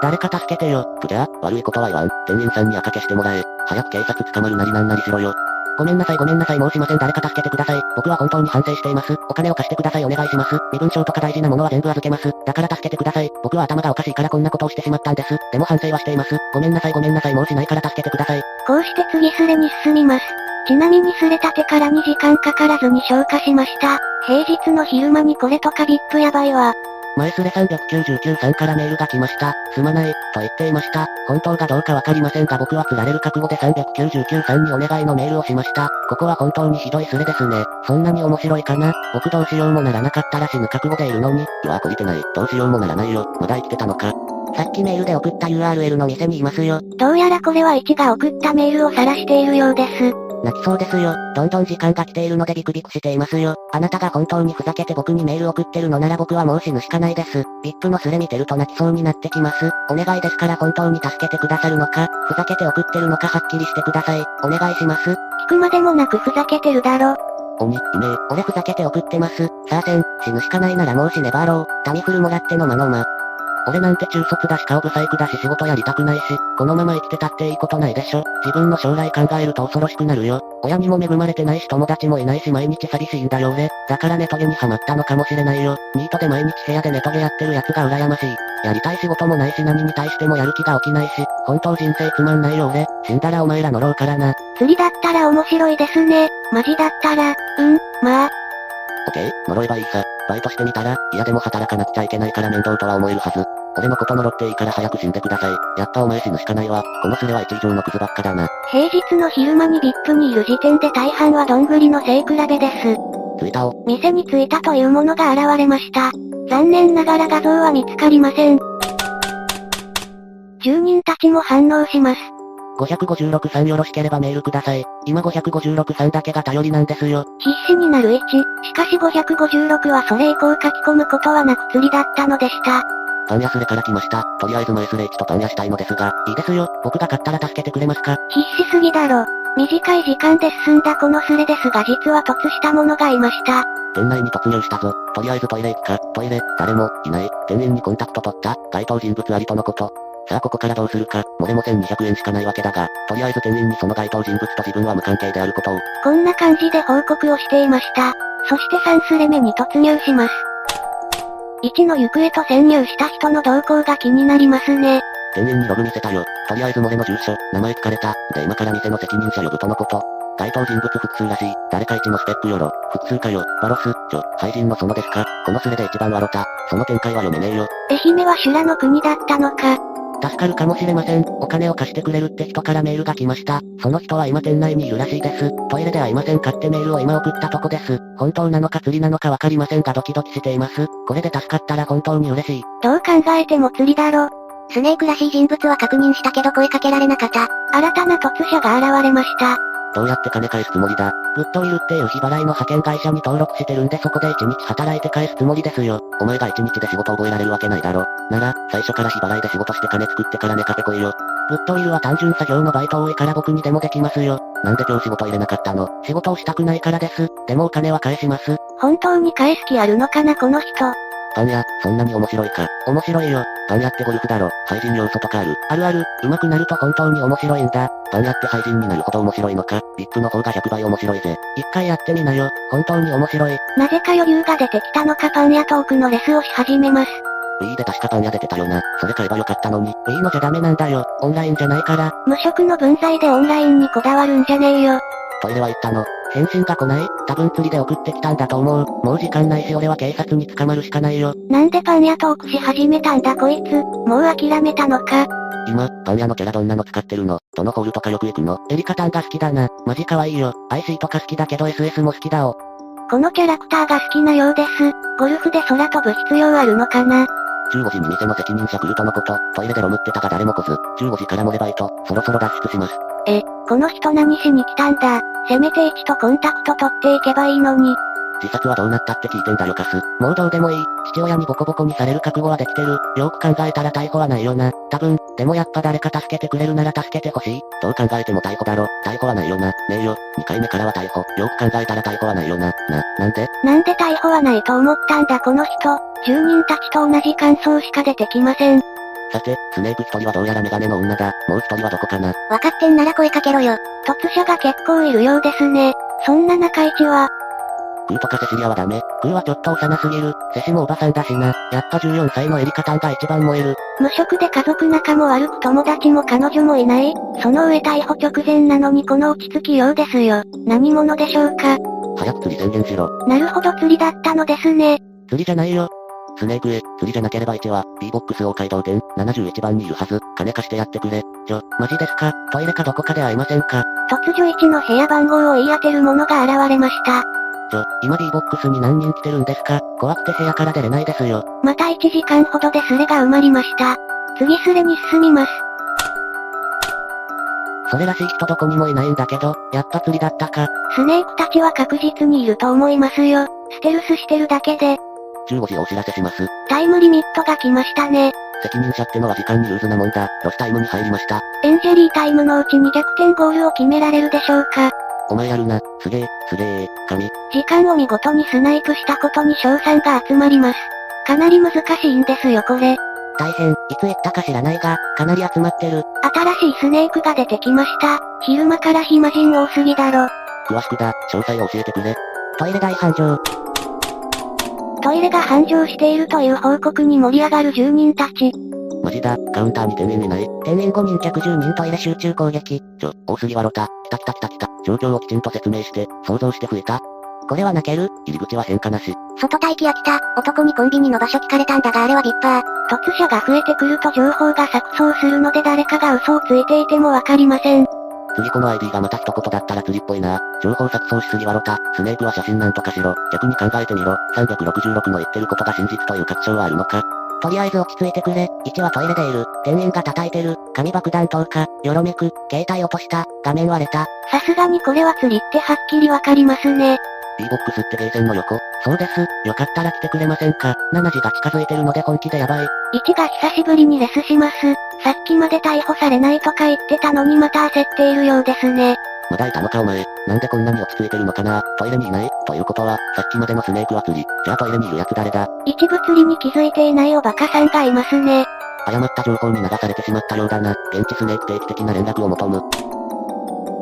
誰か助けてよ。プじゃ悪いことは言わん。店員さんに赤消してもらえ。早く警察捕まるなりなんなりしろよ。ごめんなさいごめんなさい申しません誰か助けてください。僕は本当に反省しています。お金を貸してくださいお願いします。身分証とか大事なものは全部預けます。だから助けてください。僕は頭がおかしいからこんなことをしてしまったんです。でも反省はしています。ごめんなさいごめんなさいもうしないから助けてください。こうして次スレに進みます。ちなみにスレ立てから2時間かからずに消化しました。平日の昼間にこれとか VIP やばいわ。前スレ399さんからメールが来ました。すまない、と言っていました。本当がどうかわかりませんが僕は釣られる覚悟で399さんにお願いのメールをしました。ここは本当にひどいスレですね。そんなに面白いかな僕どうしようもならなかったら死ぬ覚悟でいるのに。うわ、懲りてない。どうしようもならないよ。まだ生きてたのか。さっきメールで送った URL の店にいますよ。どうやらこれは1が送ったメールを晒しているようです。泣きそうですよ。どんどん時間が来ているのでビクビクしていますよ。あなたが本当にふざけて僕にメール送ってるのなら僕はもう死ぬしかないです。VIP のスレ見てると泣きそうになってきます。お願いですから本当に助けてくださるのか、ふざけて送ってるのかはっきりしてください。お願いします。聞くまでもなくふざけてるだろ。鬼、いねえ。俺ふざけて送ってます。さあせん、死ぬしかないならもう死ねばろう。タミフルもらってのまのま。俺なんて中卒だし顔不細工だし仕事やりたくないし、このまま生きてたっていいことないでしょ。自分の将来考えると恐ろしくなるよ。親にも恵まれてないし友達もいないし毎日寂しいんだよ俺。だからネトゲにハマったのかもしれないよ。ニートで毎日部屋でネトゲやってる奴が羨ましい。やりたい仕事もないし何に対してもやる気が起きないし、本当人生つまんないよ俺。死んだらお前ら乗ろうからな。釣りだったら面白いですね。マジだったら、うん、まあ。オッケー、呪えばいいさ。バイトしてみたら、嫌でも働かなくちゃいけないから面倒とは思えるはず。俺のこと呪っていいから早く死んでください。やっぱお前死ぬしかないわ。このスレは一以上のクズばっかだな。平日の昼間に VIP にいる時点で大半はどんぐりの背比べです。ツイタを。店に着いたというものが現れました。残念ながら画像は見つかりません。住人たちも反応します。556さんよろしければメールください。今556さんだけが頼りなんですよ。必死になる1。しかし556はそれ以降書き込むことはなく釣りだったのでした。パン屋スレから来ました。とりあえず前スレ1とパン屋したいのですが。いいですよ。僕が買ったら助けてくれますか？必死すぎだろ。短い時間で進んだこのスレですが実は突した者がいました。店内に突入したぞ。とりあえずトイレ行くか。トイレ、誰も、いない。店員にコンタクト取った。該当人物ありとのこと。さあここからどうするか。漏れも1200円しかないわけだが、とりあえず店員にその該当人物と自分は無関係であることを。こんな感じで報告をしていました。そして3スレ目に突入します。1の行方と潜入した人の動向が気になりますね。店員にログ見せたよ。とりあえず漏れの住所、名前聞かれた。で今から店の責任者呼ぶとのこと。該当人物複数らしい。誰か一のスペックよろ。複数かよ。バロス、ちょ、廃人のそのですか。このスレで一番笑った。その展開は読めねえよ。愛媛は修羅の国だったのか。助かるかもしれません。お金を貸してくれるって人からメールが来ました。その人は今店内にいるらしいです。トイレで会いませんかってメールを今送ったとこです。本当なのか釣りなのかわかりませんがドキドキしています。これで助かったら本当に嬉しい。どう考えても釣りだろ。スネークらしい人物は確認したけど声かけられなかった。新たな突者が現れました。どうやって金返すつもりだ？グッドウィルっていう日払いの派遣会社に登録してるんでそこで1日働いて返すつもりですよ。お前が1日で仕事覚えられるわけないだろ。なら、最初から日払いで仕事して金作ってから寝かけこいよ。グッドウィルは単純作業のバイト多いから僕にでもできますよ。なんで今日仕事入れなかったの？仕事をしたくないからです。でもお金は返します。本当に返す気あるのかなこの人。パン屋、そんなに面白いか。面白いよ。パン屋ってゴルフだろ。廃人要素とかある。あるある。上手くなると本当に面白いんだ。パン屋って廃人になるほど面白いのか。ビップの方が100倍面白いぜ。一回やってみなよ。本当に面白い。なぜか余裕が出てきたのかパン屋トークのレスをし始めます。Wii で確かパン屋出てたよな。それ買えばよかったのに。Wii のじゃダメなんだよ。オンラインじゃないから。無職の分際でオンラインにこだわるんじゃねえよ。トイレは行ったの。返信が来ない？多分釣りで送ってきたんだと思う。もう時間ないし俺は警察に捕まるしかないよ。なんでパン屋トークし始めたんだこいつ？もう諦めたのか？今、パン屋のキャラどんなの使ってるの？どのホールとかよく行くの？エリカタンが好きだな。マジ可愛いよ。IC とか好きだけど SS も好きだお。このキャラクターが好きなようです。ゴルフで空飛ぶ必要あるのかな？15時に店の責任者来るとのこと、トイレでロムってたが誰も来ず、15時からもレバイト、そろそろ脱出します。え、この人何しに来たんだせめて一とコンタクト取っていけばいいのに。自殺はどうなったって聞いてんだよカス。もうどうでもいい。父親にボコボコにされる覚悟はできてる。よく考えたら逮捕はないよな。多分、でもやっぱ誰か助けてくれるなら助けてほしい。どう考えても逮捕だろ。逮捕はないよな。ねえよ。2回目からは逮捕。よく考えたら逮捕はないよな。な、なんで？なんで逮捕はないと思ったんだこの人。住人たちと同じ感想しか出てきません。さて、スネーク一人はどうやらメガネの女だ。もう一人はどこかな？わかってんなら声かけろよ。突者が結構いるようですね。そんな中市は、クーとかセシリアはダメ。クーはちょっと幼すぎる。セシもおばさんだしな。やっぱ14歳のエリカタンが一番燃える。無職で家族仲も悪く友達も彼女もいない。その上逮捕直前なのにこの落ち着きようですよ。何者でしょうか？早く釣り宣言しろ。なるほど釣りだったのですね。釣りじゃないよ。スネークへ、釣りじゃなければ1は、B-BOX 大街道店、71番にいるはず。金貸してやってくれ。ちょ、マジですか？トイレかどこかで会えませんか？突如1の部屋番号を言い当てる者が現れました。ちょ、今 D ボックスに何人来てるんですか？怖くて部屋から出れないですよ。また1時間ほどでスレが埋まりました。次スレに進みます。それらしい人どこにもいないんだけど、やっぱ釣りだったか。スネークたちは確実にいると思いますよ。ステルスしてるだけで、15時をお知らせします。タイムリミットが来ましたね。責任者ってのは時間にルーズなもんだ。ロスタイムに入りました。インジュリータイムのうちに逆転ゴールを決められるでしょうかお前やるな。すげえ、すげえ、神。時間を見事にスナイプしたことに賞賛が集まります。かなり難しいんですよこれ。大変、いつ行ったか知らないが、かなり集まってる。新しいスネークが出てきました。昼間から暇人多すぎだろ。詳しくだ、詳細を教えてくれ。トイレ大繁盛。トイレが繁盛しているという報告に盛り上がる住人たち。マジだ、カウンターに店員いない。店員5人客10人トイレ集中攻撃。ちょ、多すぎわろた。来た来た来た来た。状況をきちんと説明して、想像して増えた。これは泣ける？入り口は変化なし。外待機や来た。男にコンビニの場所聞かれたんだがあれはビッパー。突者が増えてくると情報が錯綜するので誰かが嘘をついていてもわかりません。釣り子の ID がまた一言だったら釣りっぽいな。情報錯綜しすぎわろた。スネークは写真なんとかしろ。逆に考えてみろ。366の言ってることが真実という確証はあるのか？とりあえず落ち着いてくれ。1はトイレでいる。店員が叩いてる。紙爆弾投下。よろめく。携帯落とした。画面割れた。さすがにこれは釣りってはっきりわかりますね。B-BOX ってゲーセンの横。そうです。よかったら来てくれませんか ?7 時が近づいてるので本気でやばい。1が久しぶりにレスします。さっきまで逮捕されないとか言ってたのにまた焦っているようですね。まだいたのかお前。なんでこんなに落ち着いてるのかなトイレにいない？ということは、さっきまでのスネークは釣り。じゃあトイレにいる奴誰だ？一部釣りに気づいていないおバカさんがいますね。誤った情報に流されてしまったようだな。現地スネーク定期的な連絡を求む。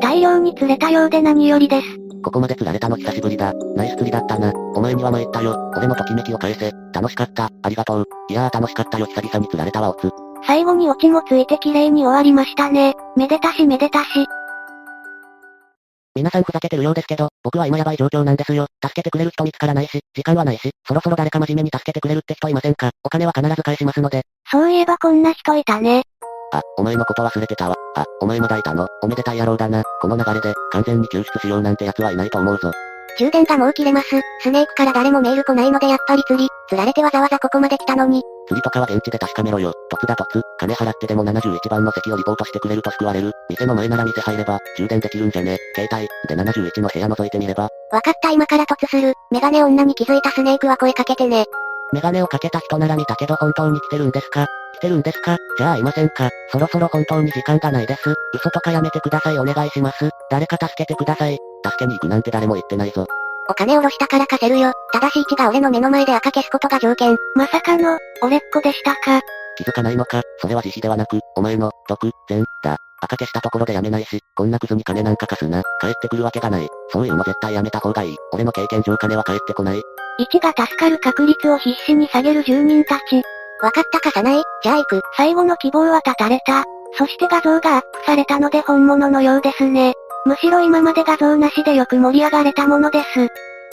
大量に釣れたようで何よりです。ここまで釣られたの久しぶりだ。ナイス釣りだったな。お前には参ったよ。俺のときめきを返せ。楽しかった。ありがとう。いやー楽しかったよ。久々に釣られたわオツ。最後にオチもついて綺麗に終わりましたね。めでたしめでたし。皆さんふざけてるようですけど、僕は今やばい状況なんですよ。助けてくれる人見つからないし、時間はないし、そろそろ誰か真面目に助けてくれるって人いませんか？お金は必ず返しますので。そういえばこんな人いたね。あ、お前のこと忘れてたわ。あ、お前まだいたの？おめでたい野郎だな。この流れで、完全に救出しようなんて奴はいないと思うぞ。充電がもう切れます。スネークから誰もメール来ないのでやっぱり釣り。釣られてわざわざここまで来たのに。釣りとかは現地で確かめろよ。突だ突。金払ってでも71番の席をリポートしてくれると救われる。店の前なら店入れば、充電できるんじゃね。携帯、で71の部屋覗いてみれば。わかった今から突する。メガネ女に気づいたスネークは声かけてね。メガネをかけた人なら見たけど本当に来てるんですか？来てるんですか？じゃあいませんかそろそろ本当に時間がないです。嘘とかやめてくださいお願いします。誰か助けてください。助けに行くなんて誰も言ってないぞ。お金下ろしたから貸せるよ。ただし1が俺の目の前で赤消すことが条件。まさかの、俺っ子でしたか。気づかないのかそれは慈悲ではなく、お前の、独、善、だ。赤消したところでやめないし、こんなクズに金なんか貸すな。帰ってくるわけがない。そういうの絶対やめた方がいい。俺の経験上金は返ってこない。1が助かる確率を必死に下げる住人たち。わかった貸さない？じゃあ行く。最後の希望は絶たれた。そして画像がアップされたので本物のようですね。むしろ今まで画像なしでよく盛り上がれたものです。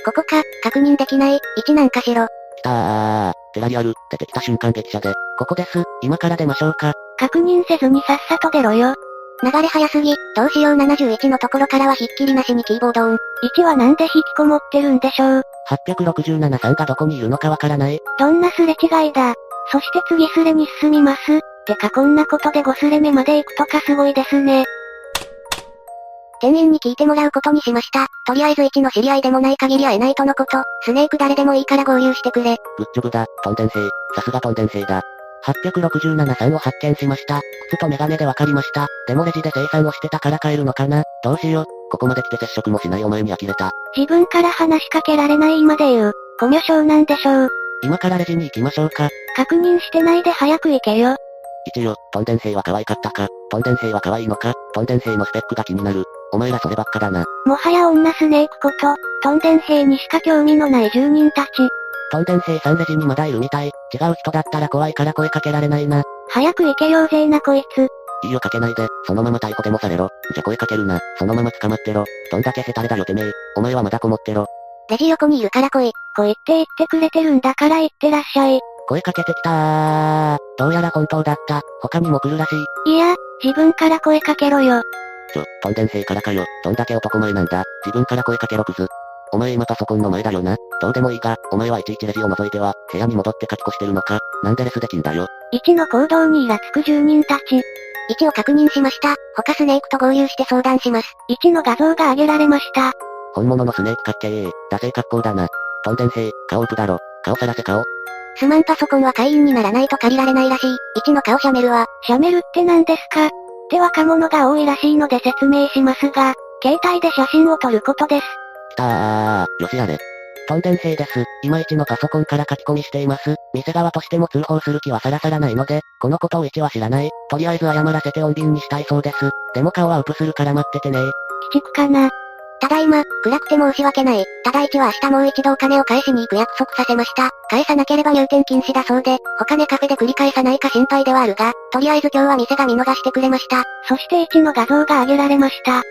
ここか、確認できない。1なんかしろ。来たー。テラリアル、出てきた瞬間激写で。ここです。今から出ましょうか。確認せずにさっさと出ろよ。流れ早すぎ。どうしよう71のところからはひっきりなしにキーボードオン。1はなんで引きこもってるんでしょう。867さんがどこにいるのかわからない。どんなすれ違いだ。そして次スレに進みます。てかこんなことで5スレ目まで行くとかすごいですね。店員に聞いてもらうことにしました。とりあえず1の知り合いでもない限り会えないとのこと。スネーク誰でもいいから合流してくれ。グッジョブだ、トンデン兵。さすがトンデン兵だ。867さんを発見しました。靴とメガネでわかりました。でもレジで生産をしてたから帰るのかなどうしよう。ここまで来て接触もしないお前に呆れた。自分から話しかけられない今で言う。コミュ障なんでしょう。今からレジに行きましょうか。確認してないで早く行けよ。一よ、トンデン兵は可愛かったか、トンデン兵は可愛いのか、トンデン兵のスペックが気になる。お前らそればっかだな。もはや女スネークこと、トンデン兵にしか興味のない住人たち。トンデン兵さんレジにまだいるみたい。違う人だったら怖いから声かけられないな。早く行けようぜなこいつ。いいよかけないで、そのまま逮捕でもされろ。じゃ声かけるな、そのまま捕まってろ。どんだけヘタレだよてめえ。お前はまだこもってろ。レジ横にいるから来い。来いって言ってくれてるんだから行ってらっしゃい。声かけてきたー。どうやら本当だった。他にも来るらしい。いや、自分から声かけろよ。ちょ、トンデン兵からかよ。どんだけ男前なんだ。自分から声かけろクズ。お前今パソコンの前だよな。どうでもいいが、お前はいちいちレジを除いては、部屋に戻って書き越してるのか。なんでレスできんだよ。1の行動にイラつく住人たち。1を確認しました。他スネークと合流して相談します。1の画像が上げられました。本物のスネークかっけえ。ダセー格好だな。トンデン兵、顔オープだろ。顔さらせ顔。すまんパソコンは会員にならないと借りられないらしい。1の顔シャメるわ。シャメルって何ですか？って若者が多いらしいので説明しますが、携帯で写真を撮ることです。きたー、よしやれ。トンデン兵です。今一のパソコンから書き込みしています。店側としても通報する気はさらさらないので、このことを一は知らない。とりあえず謝らせて穏便にしたいそうです。でも顔はウプするから待っててね鬼畜かな。ただいま、暗くて申し訳ない。ただ1は明日もう一度お金を返しに行く約束させました。返さなければ入店禁止だそうで、他ねカフェで繰り返さないか心配ではあるが、とりあえず今日は店が見逃してくれました。そして1の画像が上げられました。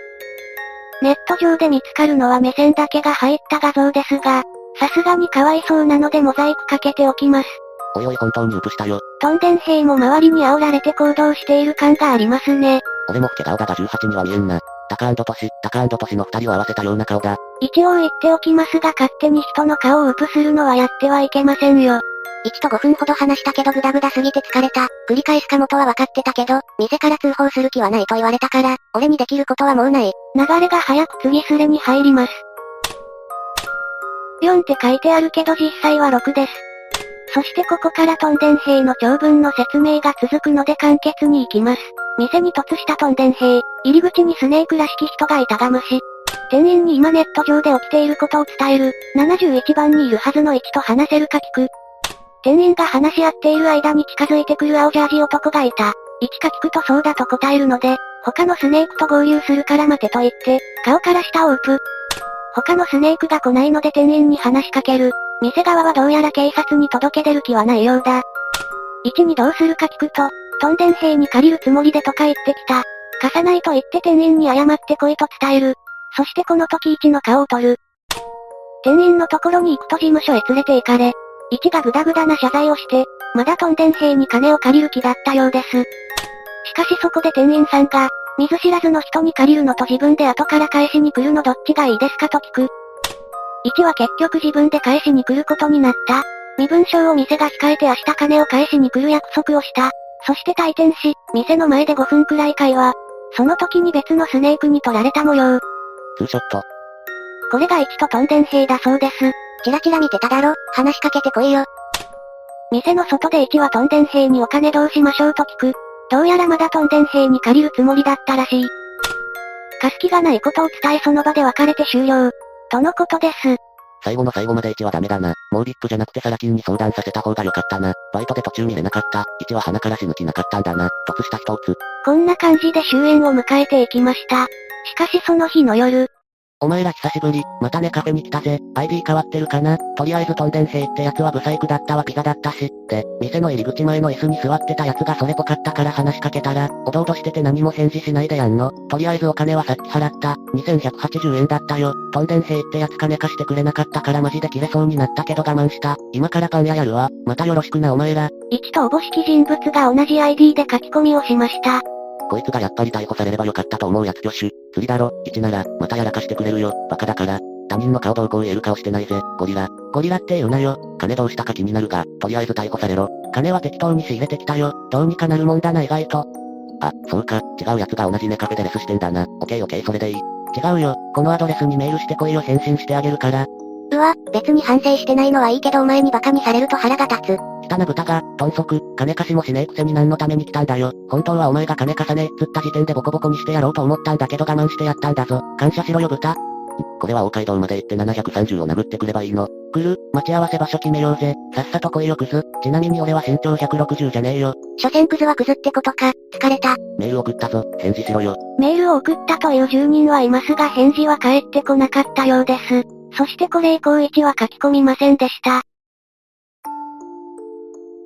ネット上で見つかるのは目線だけが入った画像ですが、さすがにかわいそうなのでモザイクかけておきます。おいおい本当にウプしたよ。トンデン兵も周りに煽られて行動している感がありますね。俺も老け顔だが18には見えんな。タカトシ、タカトシの二人を合わせたような顔だ。一応言っておきますが勝手に人の顔をウプするのはやってはいけませんよ。1と5分ほど話したけどグダグダすぎて疲れた。繰り返すかもとは分かってたけど、店から通報する気はないと言われたから、俺にできることはもうない。流れが早く次スレに入ります。4って書いてあるけど実際は6です。そしてここからトンデン兵の長文の説明が続くので簡潔に行きます。店に突したトンデン兵、入り口にスネークらしき人がいたが無視。店員に今ネット上で起きていることを伝える。71番にいるはずの1と話せるか聞く。店員が話し合っている間に近づいてくる青ジャージ男がいた。1か聞くとそうだと答えるので、他のスネークと合流するから待てと言って、顔から下を打プ。他のスネークが来ないので店員に話しかける。店側はどうやら警察に届け出る気はないようだ。1にどうするか聞くと、トンデン兵に借りるつもりでとか言ってきた。貸さないと言って店員に謝ってこいと伝える。そしてこの時1の顔を取る。店員のところに行くと事務所へ連れて行かれ、1がグダグダな謝罪をして、まだトンデン兵に金を借りる気だったようです。しかしそこで店員さんが、見ず知らずの人に借りるのと自分で後から返しに来るのどっちがいいですかと聞く。1は結局自分で返しに来ることになった。身分証を店が控えて明日金を返しに来る約束をした。そして退店し、店の前で5分くらい会話。その時に別のスネークに取られた模様。ツーショット。これが1とトンデン兵だそうです。チラチラ見てただろ話しかけてこいよ。店の外で1はトンデン兵にお金どうしましょうと聞く。どうやらまだトンデン兵に借りるつもりだったらしい。貸す気がないことを伝えその場で別れて終了。とのことです。最後の最後まで1はダメだな。もうリップじゃなくてサラ金に相談させた方が良かったな。バイトで途中見れなかった。1は鼻から死ぬ気なかったんだな。突した人をつ。こんな感じで終焉を迎えていきました。しかしその日の夜、お前ら久しぶり、またねカフェに来たぜ。ID 変わってるかな？とりあえずトンデン兵ってやつはブサイクだったわピザだったし。で、店の入り口前の椅子に座ってたやつがそれぽかったから話しかけたら、おどおどしてて何も返事しないでやんの。とりあえずお金はさっき払った。2180円だったよ。トンデン兵ってやつ金貸してくれなかったからマジで切れそうになったけど我慢した。今からパン屋やるわ。またよろしくなお前ら。1とおぼしき人物が同じ ID で書き込みをしました。こいつがやっぱり逮捕されればよかったと思うやつ挙手。釣りだろ、1なら、またやらかしてくれるよ。バカだから。他人の顔どうこう言える顔してないぜ、ゴリラ。ゴリラって言うなよ。金どうしたか気になるが、とりあえず逮捕されろ。金は適当に仕入れてきたよ。どうにかなるもんだな意外と。あ、そうか、違う奴が同じネカフェでレスしてんだな。オッケーオッケーそれでいい。違うよ、このアドレスにメールしてこいよ返信してあげるから。うわ、別に反省してないのはいいけどお前にバカにされると腹が立つ。汚豚が、豚足、金貸しもしねえくせに何のために来たんだよ。本当はお前が金貸さねえっつった時点でボコボコにしてやろうと思ったんだけど我慢してやったんだぞ。感謝しろよ豚。これは大街道まで行って730を殴ってくればいいの。来る、待ち合わせ場所決めようぜ。さっさと来いよクズ。ちなみに俺は身長160じゃねえよ。所詮クズはクズってことか。疲れた。メール送ったぞ。返事しろよ。メールを送ったという住人はいますが返事は返ってこなかったようです。そしてこれ以降1は書き込みませんでした。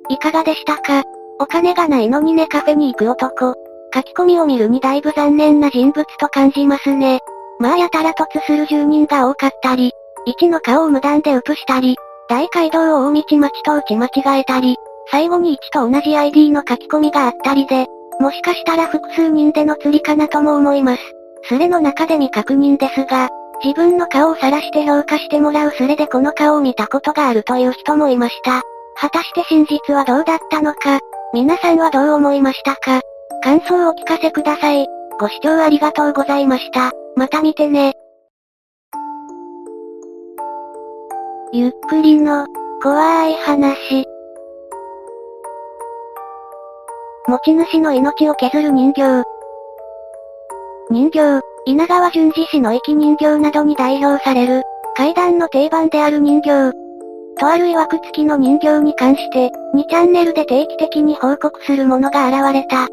いかがでしたか？お金がないのにねカフェに行く男。書き込みを見るにだいぶ残念な人物と感じますね。まあやたら突する住人が多かったり、1の顔を無断でウプしたり、大街道を大道町と打ち間違えたり、最後に1と同じ ID の書き込みがあったりで、もしかしたら複数人での釣りかなとも思います。スレの中で未確認ですが、自分の顔を晒して評価してもらうスレでこの顔を見たことがあるという人もいました。果たして真実はどうだったのか、皆さんはどう思いましたか？感想をお聞かせください。ご視聴ありがとうございました。また見てね。ゆっくりの、怖い話。持ち主の命を削る人形。人形、稲川淳二氏の駅人形などに代表される、階段の定番である人形。とある曰く付きの人形に関して、2チャンネルで定期的に報告するものが現れた。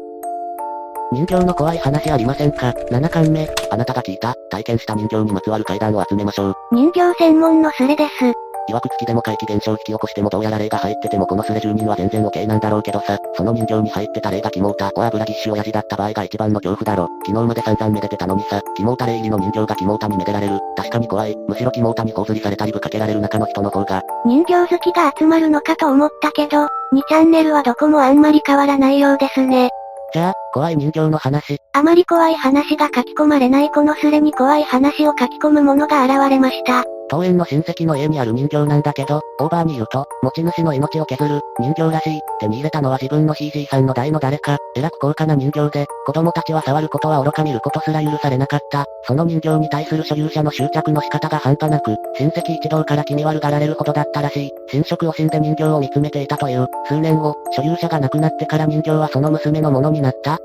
人形の怖い話ありませんか ?7 巻目。あなたが聞いた、体験した人形にまつわる階段を集めましょう。人形専門のスレです。曰く付きでも怪奇現象を引き起こしてもどうやら霊が入っててもこのスレ住人は全然 OK なんだろうけどさ、その人形に入ってた霊がキモータ、お油ぎっしゅ親父だった場合が一番の恐怖だろ。昨日まで散々めでてたのにさ、キモータ霊入りの人形がキモータにめでられる。確かに怖い。むしろキモータに頬ずりされたりぶかけられる中の人の方が。人形好きが集まるのかと思ったけど、2チャンネルはどこもあんまり変わらないようですね。じゃあ、怖い人形の話。あまり怖い話が書き込まれないこのスレに怖い話を書き込むものが現れました。当園の親戚の家にある人形なんだけど、オーバーに言うと、持ち主の命を削る、人形らしい、手に入れたのは自分のひいじいさんの代の誰か、えらく高価な人形で、子供たちは触ることは愚か見ることすら許されなかった。その人形に対する所有者の執着の仕方が半端なく、親戚一同から気味悪がられるほどだったらしい。侵食を死んで人形を見つめていたという、数年後、所有者が亡くなってから人形はその娘のものになった。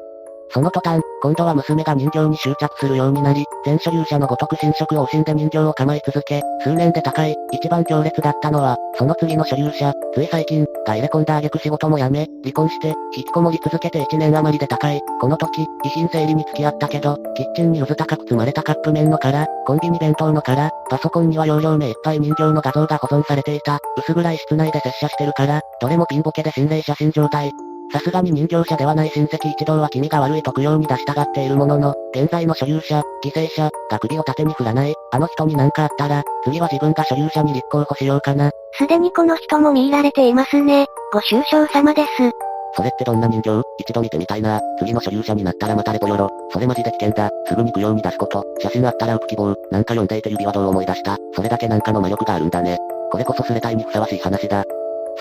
その途端、今度は娘が人形に執着するようになり、前所有者のごとく侵食を惜しんで人形を構え続け、数年で高い、一番強烈だったのは、その次の所有者、つい最近、が入れ込んだ挙句仕事も辞め、離婚して、引きこもり続けて1年余りで高い、この時、遺品整理に付き合ったけど、キッチンにうず高く積まれたカップ麺の殻、コンビニ弁当の殻、パソコンには容量目いっぱい人形の画像が保存されていた、薄暗い室内で接写してるから、どれもピンボケで心霊写真状態、さすがに人形者ではない親戚一同は気味が悪い特用に出したがっているものの、現在の所有者、犠牲者、が首を縦に振らない、あの人に何かあったら、次は自分が所有者に立候補しようかな。すでにこの人も見入られていますね。ご愁傷様です。それってどんな人形？一度見てみたいな。次の所有者になったらまたレポよろ。それマジで危険だ。すぐに供養に出すこと。写真あったら浮く希望。なんか読んでいて指輪どう思い出した。それだけなんかの魔力があるんだね。これこそスレタイにふさわしい話だ。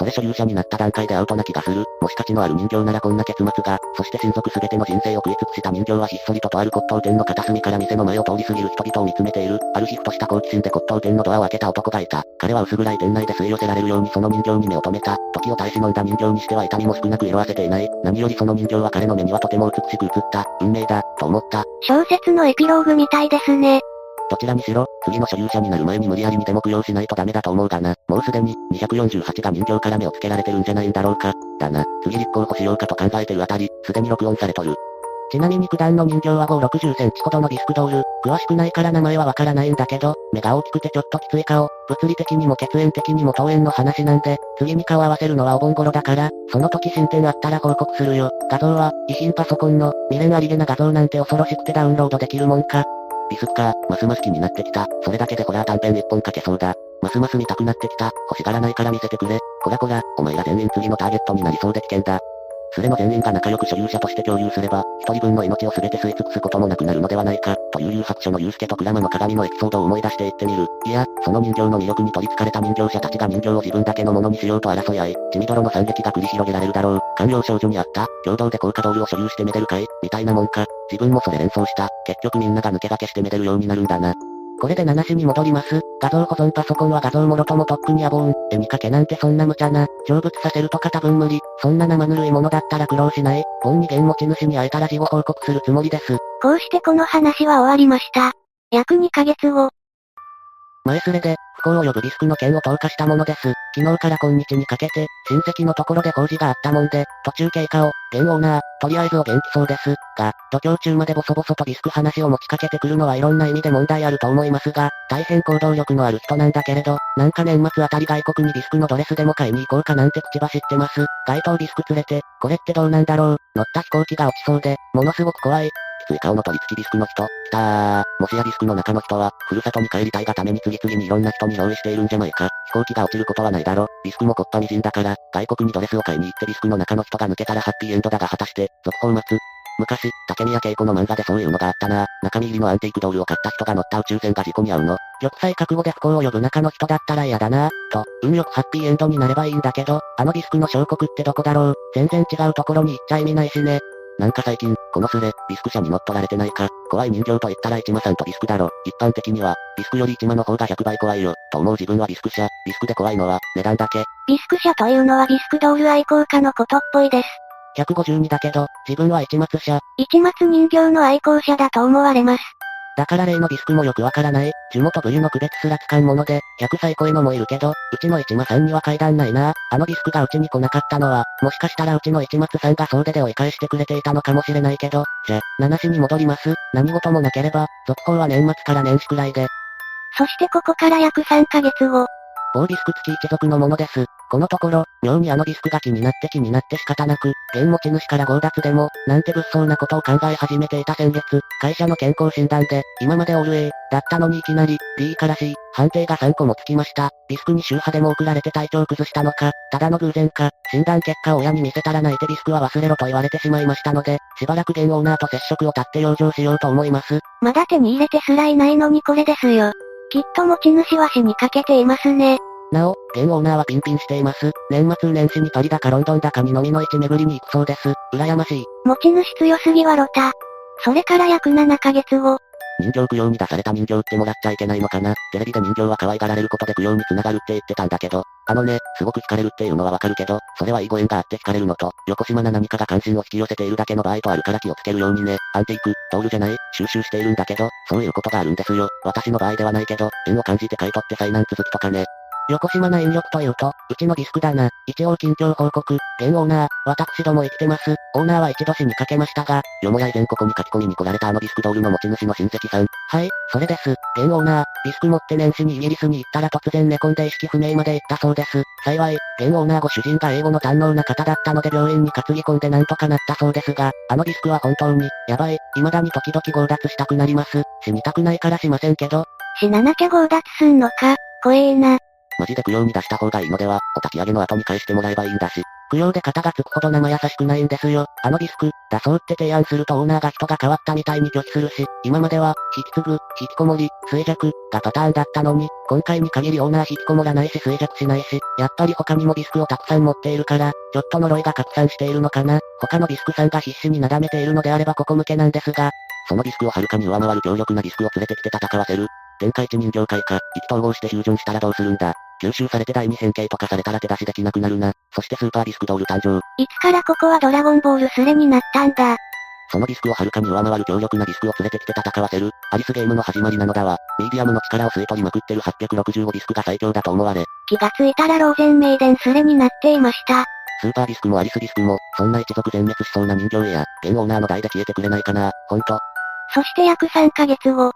それ所有者になった段階でアウトな気がする。もし価値のある人形ならこんな結末が、そして親族すべての人生を食い尽くした人形はひっそりととある骨董店の片隅から店の前を通り過ぎる人々を見つめている。ある日ふとした好奇心で骨董店のドアを開けた男がいた。彼は薄暗い店内で吸い寄せられるようにその人形に目を留めた。時を耐え忍んだ人形にしては痛みも少なく色あせていない。何よりその人形は彼の目にはとても美しく映った。運命だ、と思った。小説のエピローグみたいですね。どちらにしろ、次の所有者になる前に無理やり見ても供養しないとダメだと思うがな。もうすでに、248が人形から目をつけられてるんじゃないんだろうか。だな。次立候補しようかと考えてるあたり、すでに録音されとる。ちなみに九段の人形は5、60センチほどのディスクドール。詳しくないから名前はわからないんだけど、目が大きくてちょっときつい顔。物理的にも血縁的にも登園の話なんで、次に顔合わせるのはお盆頃だから、その時進展あったら報告するよ。画像は、遺品パソコンの、未練ありげな画像なんて恐ろしくてダウンロードできるもんか。ビスクか、ますます気になってきた。それだけでホラー短編一本書けそうだ。ますます見たくなってきた。欲しがらないから見せてくれ。こらこら、お前ら全員次のターゲットになりそうで危険だ。スレの全員が仲良く所有者として共有すれば、一人分の命を全て吸い尽くすこともなくなるのではないか、という誘白書のユ介とクラマの鏡のエピソードを思い出していってみる。いや、その人形の魅力に取り憑かれた人形者たちが人形を自分だけのものにしようと争い合い、血みどろの惨劇が繰り広げられるだろう。官僚少女にあった、共同で高価ドールを所有してめでるかいみたいなもんか。自分もそれ連想した。結局みんなが抜け駆けしてめでるようになるんだな。これで7しに戻ります。画像保存パソコンは画像もろともとっくに野望絵にかけなんてそんな無茶な。成仏させるとか多分無理。そんな生ぬるいものだったら苦労しない。ボンに現持ち主に会えたら事後報告するつもりです。こうしてこの話は終わりました。約2ヶ月後。前すれで、不幸を呼ぶリスクの件を投下したものです。昨日から今日にかけて、親戚のところで工事があったもんで、途中経過を、現オーナー、とりあえずお元気そうです。が、度胸中までボソボソとリスク話を持ちかけてくるのはいろんな意味で問題あると思いますが、大変行動力のある人なんだけれど、なんか年末あたり外国にリスクのドレスでも買いに行こうかなんて口走ってます。街頭リスク連れて、これってどうなんだろう？乗った飛行機が落ちそうで、ものすごく怖い。つい顔の取り付きリスクの人、きたー。もしやリスクの中の人は、ふるさとに帰りたいがために次々にいろんな人に用意しているんじゃないか。飛行機が落ちることはないだろ。リスクもこっぱみじんだから、外国にドレスを買いに行ってリスクの中の人が抜けたらハッピーエンドだが果たして、続報待つ。昔、竹宮恵子の漫画でそういうのがあったな。中身入りのアンティークドールを買った人が乗った宇宙船が事故に遭うの。玉砕覚悟で不幸を呼ぶ中の人だったら嫌だなと、運よくハッピーエンドになればいいんだけど、あのリスクの小国ってどこだろう全然違うところに行っちゃ意味ないしね。なんか最近、このスレ、リスク車に乗っ取られてないか。怖い人形と言ったら一間さんとリスクだろ。一般的には、リスクより一間の方が100倍怖いよ。と思う自分はリスク車。リスクで怖いのは、値段だけ。リスク車というのはビスクドール愛好家のことっぽいです。152だけど、自分は一松車。一松人形の愛好者だと思われます。だから例のディスクもよくわからない。樹元部位の区別すらつかんもので、100歳超えのもいるけど、うちの一間さんには階段ないな。あのディスクがうちに来なかったのは、もしかしたらうちの一松さんが総出で追い返してくれていたのかもしれないけど、じゃ、七しに戻ります。何事もなければ、続報は年末から年始くらいで。そしてここから約3ヶ月後。某ディスク付き一族のものです。このところ、妙にあのディスクが気になって気になって仕方なく、現持ち主から強奪でも、なんて物騒なことを考え始めていた先月、会社の健康診断で、今までオール A、だったのにいきなり、D から C、判定が3個もつきました。ディスクに周波でも送られて体調崩したのか、ただの偶然か、診断結果を親に見せたら泣いてディスクは忘れろと言われてしまいましたので、しばらく現オーナーと接触を絶って養生しようと思います。まだ手に入れてすらいないのにこれですよ。きっと持ち主は死にかけていますね。なお、現オーナーはピンピンしています。年末年始にパリだかロンドンだかに飲みの市巡りに行くそうです。羨ましい。持ち主強すぎはロタ。それから約7ヶ月後。人形供養に出された人形ってもらっちゃいけないのかな。テレビで人形は可愛がられることで供養に繋がるって言ってたんだけど、あのね、すごく惹かれるっていうのはわかるけど、それはいいご縁があって惹かれるのと、横島な何かが関心を引き寄せているだけの場合とあるから気をつけるようにね。アンティーク、トールじゃない、収集しているんだけど、そういうことがあるんですよ。私の場合ではないけど、縁を感じて買い取って災難続きとかね。横島な引力というと、うちのディスクだな。一応近況報告。現オーナー、私ども生きてます。オーナーは一度死にかけましたが、よもや以前ここに書き込みに来られたあのディスクドールの持ち主の親戚さん。はい、それです。現オーナー、ディスク持って年始にイギリスに行ったら突然寝込んで意識不明まで行ったそうです。幸い、現オーナーご主人が英語の堪能な方だったので病院に担ぎ込んでなんとかなったそうですが、あのディスクは本当に、やばい、未だに時々強奪したくなります。死にたくないからしませんけど。死ななきゃ強奪すんのか、怖えな。マジで供養に出した方がいいのでは、お焚き上げの後に返してもらえばいいんだし。供養で肩がつくほど生優しくないんですよ。あのディスク、出そうって提案するとオーナーが人が変わったみたいに拒否するし、今までは、引き継ぐ、引きこもり、衰弱、がパターンだったのに、今回に限りオーナー引きこもらないし衰弱しないし、やっぱり他にもディスクをたくさん持っているから、ちょっと呪いが拡散しているのかな。他のディスクさんが必死になだめているのであればここ向けなんですが、そのディスクをはるかに上回る強力なディスクを連れてきて戦わせる。天下一人形会か、意気投合してフュージョンしたらどうするんだ。吸収されて第二変形とかされたら手出しできなくなるな。そしてスーパーディスクドール誕生。いつからここはドラゴンボールスレになったんだ。そのディスクをはるかに上回る強力なディスクを連れてきて戦わせる、アリスゲームの始まりなのだわ。ミディアムの力を吸い取りまくってる865ディスクが最強だと思われ。気がついたらローゼンメイデンスレになっていました。スーパーディスクもアリスディスクも、そんな一族全滅しそうな人形や、現オーナーの代で消えてくれないかな、ほんと。そして約3ヶ月後、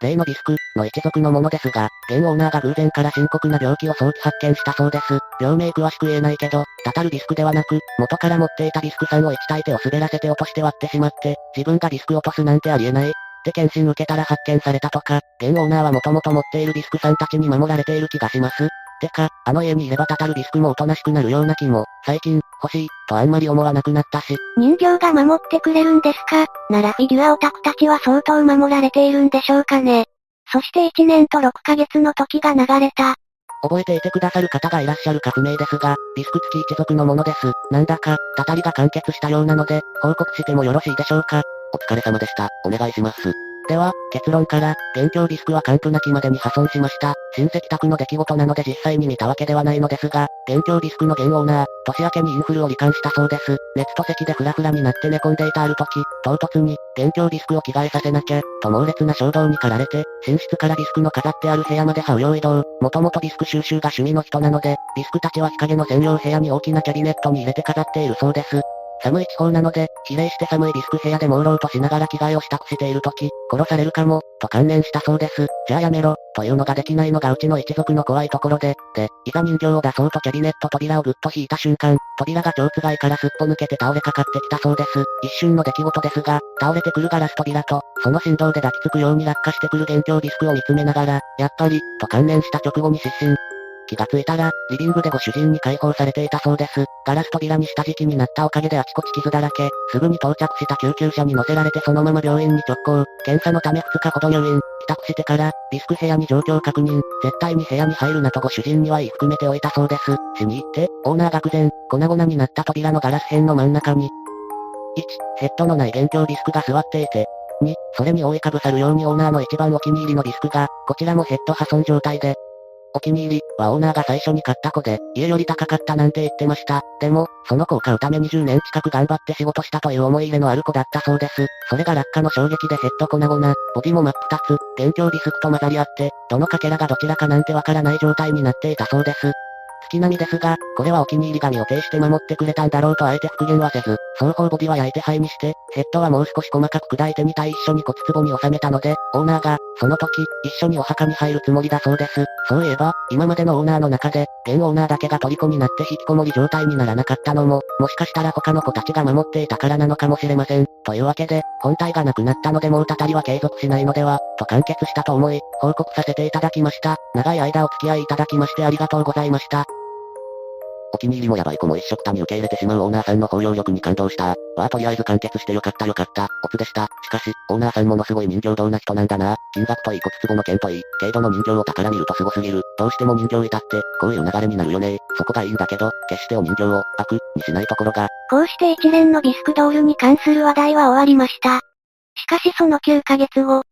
例のディスクの一族のものですが、現オーナーが偶然から深刻な病気を早期発見したそうです。病名詳しく言えないけど、たたるディスクではなく、元から持っていたディスクさんを1体手を滑らせて落として割ってしまって、自分がディスク落とすなんてありえない。って検診受けたら発見されたとか、現オーナーはもともと持っているディスクさんたちに守られている気がします。てか、あの家にいればたたるビスクもおとなしくなるような気も、最近、欲しい、とあんまり思わなくなったし。人形が守ってくれるんですか？ならフィギュアオタクたちは相当守られているんでしょうかね。そして1年と6ヶ月の時が流れた。覚えていてくださる方がいらっしゃるか不明ですが、ビスク付き一族のものです。なんだか、たたりが完結したようなので、報告してもよろしいでしょうか？お疲れ様でした。お願いします。では、結論から、現況ビスクは完膚なきまでに破損しました。親戚宅の出来事なので実際に見たわけではないのですが、現況ビスクの現オーナー、年明けにインフルを罹患したそうです。熱と咳でフラフラになって寝込んでいたある時、唐突に、現況ビスクを着替えさせなきゃ、と猛烈な衝動に駆られて、寝室からビスクの飾ってある部屋まで羽を移動。もともとビスク収集が趣味の人なので、ビスクたちは日陰の専用部屋に大きなキャビネットに入れて飾っているそうです。寒い地方なので、比例して寒いビスク部屋で朦朧としながら着替えを支度している時、殺されるかも、と関連したそうです。じゃあやめろ、というのができないのがうちの一族の怖いところで、で、いざ人形を出そうとキャビネット扉をぐっと引いた瞬間、扉が蝶ついからすっぽ抜けて倒れかかってきたそうです。一瞬の出来事ですが、倒れてくるガラス扉と、その振動で抱きつくように落下してくる元凶ビスクを見つめながら、やっぱり、と関連した直後に失神、気がついたら、リビングでご主人に解放されていたそうです。ガラス扉に下敷きになったおかげであちこち傷だらけ、すぐに到着した救急車に乗せられてそのまま病院に直行、検査のため2日ほど入院、帰宅してから、ビスク部屋に状況確認、絶対に部屋に入るなとご主人には言い含めておいたそうです。死に行って、オーナー愕然、粉々になった扉のガラス片の真ん中に、1、ヘッドのない元凶ビスクが座っていて、2、それに覆いかぶさるようにオーナーの一番お気に入りのビスクが、こちらもヘッド破損状態で、お気に入りはオーナーが最初に買った子で、家より高かったなんて言ってました。でも、その子を買うため20年近く頑張って仕事したという思い入れのある子だったそうです。それが落下の衝撃でヘッド粉々、ボディも真っ二つ、元凶ビスクと混ざり合って、どのかけらがどちらかなんてわからない状態になっていたそうです。月並みですが、これはお気に入り紙を呈して守ってくれたんだろうとあえて復元はせず、双方ボディは焼いて灰にして、ヘッドはもう少し細かく砕いて2体一緒に骨壺に収めたので、オーナーが、その時、一緒にお墓に入るつもりだそうです。そういえば、今までのオーナーの中で、現オーナーだけが虜になって引きこもり状態にならなかったのも、もしかしたら他の子たちが守っていたからなのかもしれません。というわけで、本体がなくなったのでもうたたりは継続しないのでは、と完結したと思い、報告させていただきました。長い間お付き合いいただきましてありがとうございました。お気に入りもやばい子も一緒くたに受け入れてしまうオーナーさんの包容力に感動した。わあとりあえず完結してよかったよかった。オツでした。しかし、オーナーさんものすごい人形道な人なんだな。金額といい骨壺の剣といい、軽度の人形を宝にると凄すぎる。どうしても人形いたって、こういう流れになるよね。そこがいいんだけど、決してお人形を、悪、にしないところが。こうして一連のビスクドールに関する話題は終わりました。しかしその9ヶ月後、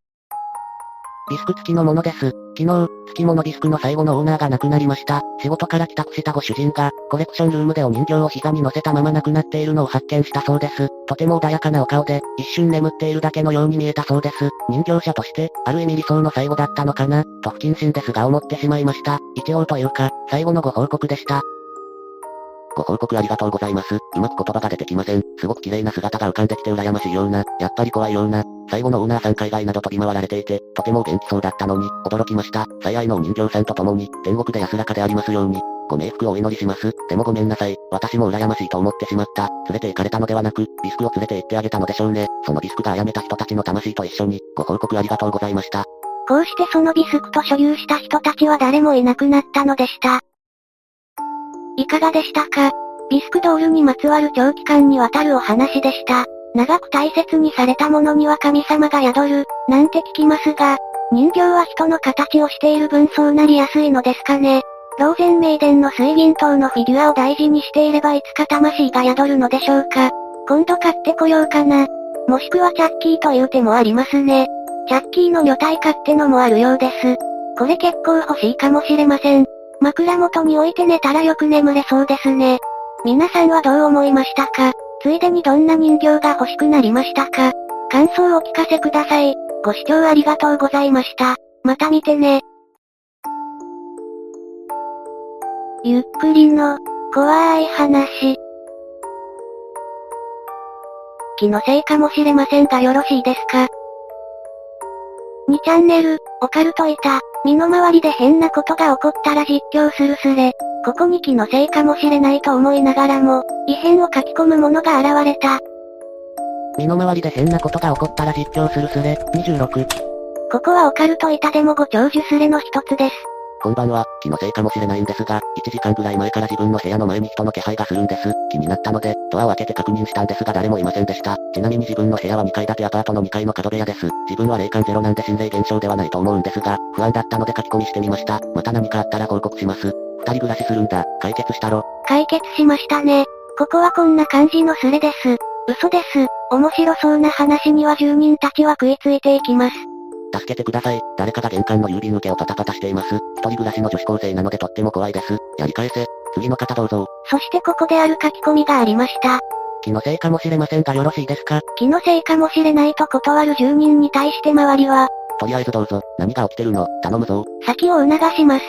ビスク付きのものです。昨日、月物ビスクの最後のオーナーが亡くなりました。仕事から帰宅したご主人が、コレクションルームでお人形を膝に乗せたまま亡くなっているのを発見したそうです。とても穏やかなお顔で、一瞬眠っているだけのように見えたそうです。人形者として、ある意味理想の最後だったのかな、と不謹慎ですが思ってしまいました。一応というか、最後のご報告でした。ご報告ありがとうございます。うまく言葉が出てきません。すごく綺麗な姿が浮かんできて羨ましいような、やっぱり怖いような、最後のオーナーさん海外など飛び回られていて、とても元気そうだったのに、驚きました。最愛のお人形さんと共に、天国で安らかでありますように。ご冥福をお祈りします。でもごめんなさい。私も羨ましいと思ってしまった。連れて行かれたのではなく、ビスクを連れて行ってあげたのでしょうね。そのビスクが殺めた人たちの魂と一緒に、ご報告ありがとうございました。こうしてそのビスクと所有した人たちは誰もいなくなったのでした。いかがでしたか？ビスクドールにまつわる長期間にわたるお話でした。長く大切にされたものには神様が宿る、なんて聞きますが、人形は人の形をしている分そうなりやすいのですかね。ローゼンメイデンの水銀塔のフィギュアを大事にしていればいつか魂が宿るのでしょうか。今度買ってこようかな。もしくはチャッキーという手もありますね。チャッキーの女体買ってのもあるようです。これ結構欲しいかもしれません。枕元に置いて寝たらよく眠れそうですね。皆さんはどう思いましたか？ついでにどんな人形が欲しくなりましたか？感想をお聞かせください。ご視聴ありがとうございました。また見てね。ゆっくりの、怖い話。気のせいかもしれませんがよろしいですか ?2 チャンネル、オカルトいた、身の回りで変なことが起こったら実況するすれ。ここに気のせいかもしれないと思いながらも、異変を書き込む者が現れた。身の回りで変なことが起こったら実況するスレ、26。ここはオカルト板でもご長寿スレの一つです。こんばんは、気のせいかもしれないんですが、1時間ぐらい前から自分の部屋の前に人の気配がするんです。気になったので、ドアを開けて確認したんですが誰もいませんでした。ちなみに自分の部屋は2階建てアパートの2階の角部屋です。自分は霊感ゼロなんで心霊現象ではないと思うんですが、不安だったので書き込みしてみました。また何かあったら報告します。二人暮らしするんだ、解決したろ。解決しましたね。ここはこんな感じのスレです。嘘です。面白そうな話には住人たちは食いついていきます。助けてください。誰かが玄関の郵便受けをパタパタしています。一人暮らしの女子高生なのでとっても怖いです。やり返せ。次の方どうぞ。そしてここである書き込みがありました。気のせいかもしれませんがよろしいですか？気のせいかもしれないと断る住人に対して周りは、とりあえずどうぞ。何が起きてるの？頼むぞ。先を促します。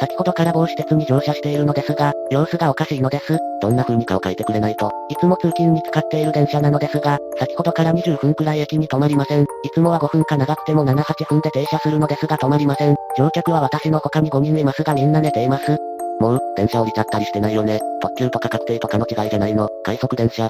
先ほどから某施設に乗車しているのですが、様子がおかしいのです。どんな風に顔書いてくれないと。いつも通勤に使っている電車なのですが、先ほどから20分くらい駅に止まりません。いつもは5分か長くても7、8分で停車するのですが止まりません。乗客は私の他に5人いますがみんな寝ています。もう、電車降りちゃったりしてないよね。特急とか確定とかの違いじゃないの。快速電車。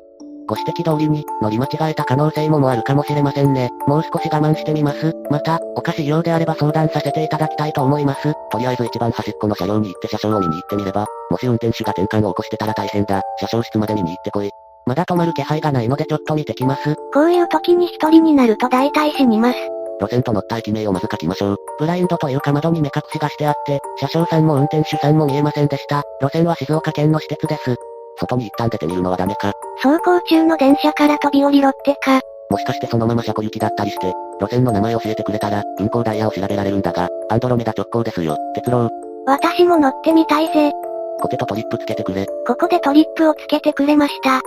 ご指摘通りに、乗り間違えた可能性ももあるかもしれませんね。もう少し我慢してみます。また、おかしいようであれば相談させていただきたいと思います。とりあえず一番端っこの車両に行って車掌を見に行ってみれば、もし運転手が転換を起こしてたら大変だ。車掌室まで見に行ってこい。まだ止まる気配がないのでちょっと見てきます。こういう時に一人になると大体死にます。路線と乗った駅名をまず書きましょう。ブラインドというか窓に目隠しがしてあって、車掌さんも運転手さんも見えませんでした。路線は静岡県の私鉄です。外に一旦出てみるのはダメか。走行中の電車から飛び降りろってか。もしかしてそのまま車庫行きだったりして、路線の名前教えてくれたら、運行ダイヤを調べられるんだが、アンドロメダ直行ですよ。鉄郎。私も乗ってみたいぜ。コテとトリップつけてくれ。ここでトリップをつけてくれました。は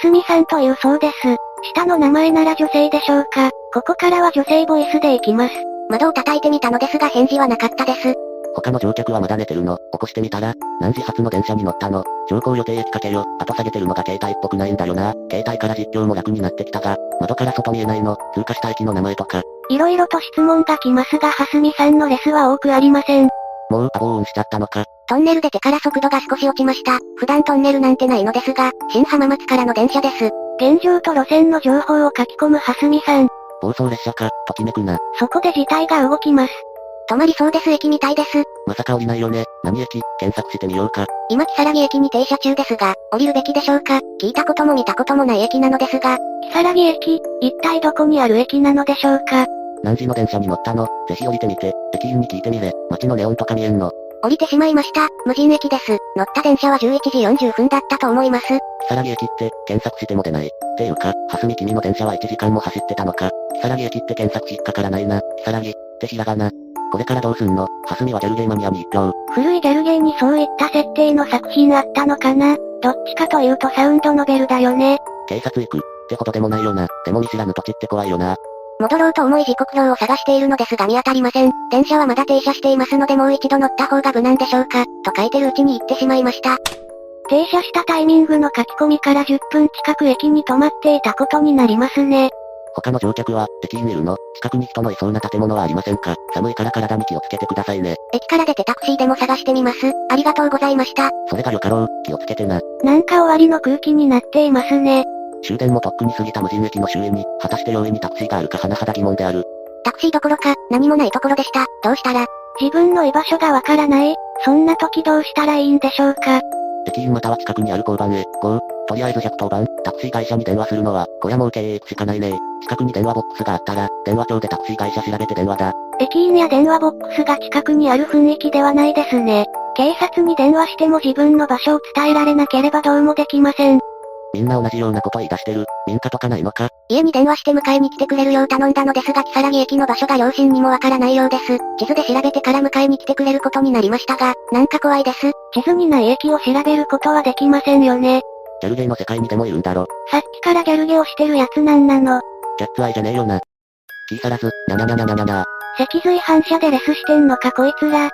すみさんというそうです。下の名前なら女性でしょうか。ここからは女性ボイスでいきます。窓を叩いてみたのですが返事はなかったです。他の乗客はまだ寝てるの？起こしてみたら、何時発の電車に乗ったの？乗降予定駅かけよ。後下げてるのが携帯っぽくないんだよな。携帯から実況も楽になってきたが、窓から外見えないの。通過した駅の名前とか。いろいろと質問が来ますがはすみさんのレスは多くありません。もう、アボーンしちゃったのか。トンネル出てから速度が少し落ちました。普段トンネルなんてないのですが、新浜松からの電車です。現状と路線の情報を書き込むはすみさん。暴走列車か、ときめくな。そこで事態が動きます。止まりそうです駅みたいです。まさか降りないよね。何駅？検索してみようか。今木更木駅に停車中ですが、降りるべきでしょうか？聞いたことも見たこともない駅なのですが、木更木駅、一体どこにある駅なのでしょうか？何時の電車に乗ったの？ぜひ降りてみて。駅員に聞いてみれ。街のネオンとか見えんの？降りてしまいました。無人駅です。乗った電車は11時40分だったと思います。木更木駅って、検索しても出ない。っていうか、はすみ君の電車は1時間も走ってたのか。木更木駅って検索引っかからないな。木更木、ってひらがな。これからどうすんの？はすみはギャルゲーマニアに一票。古いギャルゲーにそういった設定の作品あったのかな？どっちかというとサウンドノベルだよね。警察行く。ってほどでもないよな。でも見知らぬ土地って怖いよな。戻ろうと思い時刻表を探しているのですが見当たりません。電車はまだ停車していますのでもう一度乗った方が無難でしょうか、と書いてるうちに行ってしまいました。停車したタイミングの書き込みから10分近く駅に止まっていたことになりますね。他の乗客は、駅員いるの近くに人のいそうな建物はありませんか？寒いから体に気をつけてくださいね。駅から出てタクシーでも探してみます。ありがとうございました。それがよかろう。気をつけてな。なんか終わりの空気になっていますね。終電もとっくに過ぎた無人駅の周囲に、果たして容易にタクシーがあるか甚だ疑問である。タクシーどころか、何もないところでした。どうしたら、自分の居場所がわからないそんな時どうしたらいいんでしょうか？駅員または近くにある交番へ、こう、とりあえず110番、タクシー会社に電話するのは、こりゃもう経営行くしかないね近くに電話ボックスがあったら、電話帳でタクシー会社調べて電話だ。駅員や電話ボックスが近くにある雰囲気ではないですね。警察に電話しても自分の場所を伝えられなければどうもできません。みんな同じようなこと言い出してる。民家とかないのか？家に電話して迎えに来てくれるよう頼んだのですが木更木駅の場所が両親にもわからないようです。地図で調べてから迎えに来てくれることになりましたが、なんか怖いです。地図にない駅を調べることはできませんよね。ギャルゲーの世界にでもいるんだろ。さっきからギャルゲをしてるやつなんなの。キャッツアイじゃねえよな。気さらず、にゃにゃにゃにゃにゃにゃにゃ脊髄反射でレスしてんのかこいつら。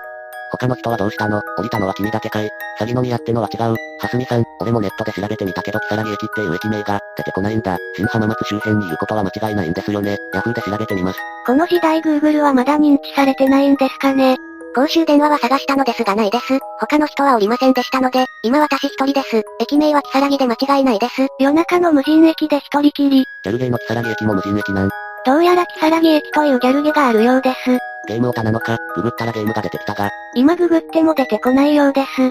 他の人はどうしたの？降りたのは君だけかい？詐欺の宮ってのは違う。はすみさん、俺もネットで調べてみたけど、木更木駅っていう駅名が出てこないんだ。新浜松周辺にいることは間違いないんですよね。ヤフーで調べてみます。この時代 Google はまだ認知されてないんですかね。公衆電話は探したのですがないです。他の人はおりませんでしたので、今私一人です。駅名は木更木で間違いないです。夜中の無人駅で一人きり。ギャルゲーの木更木駅も無人駅なん。どうやら木更木駅というギャルゲがあるようです。ゲームオタなのか、ググったらゲームが出てきたが。今ググっても出てこないようです。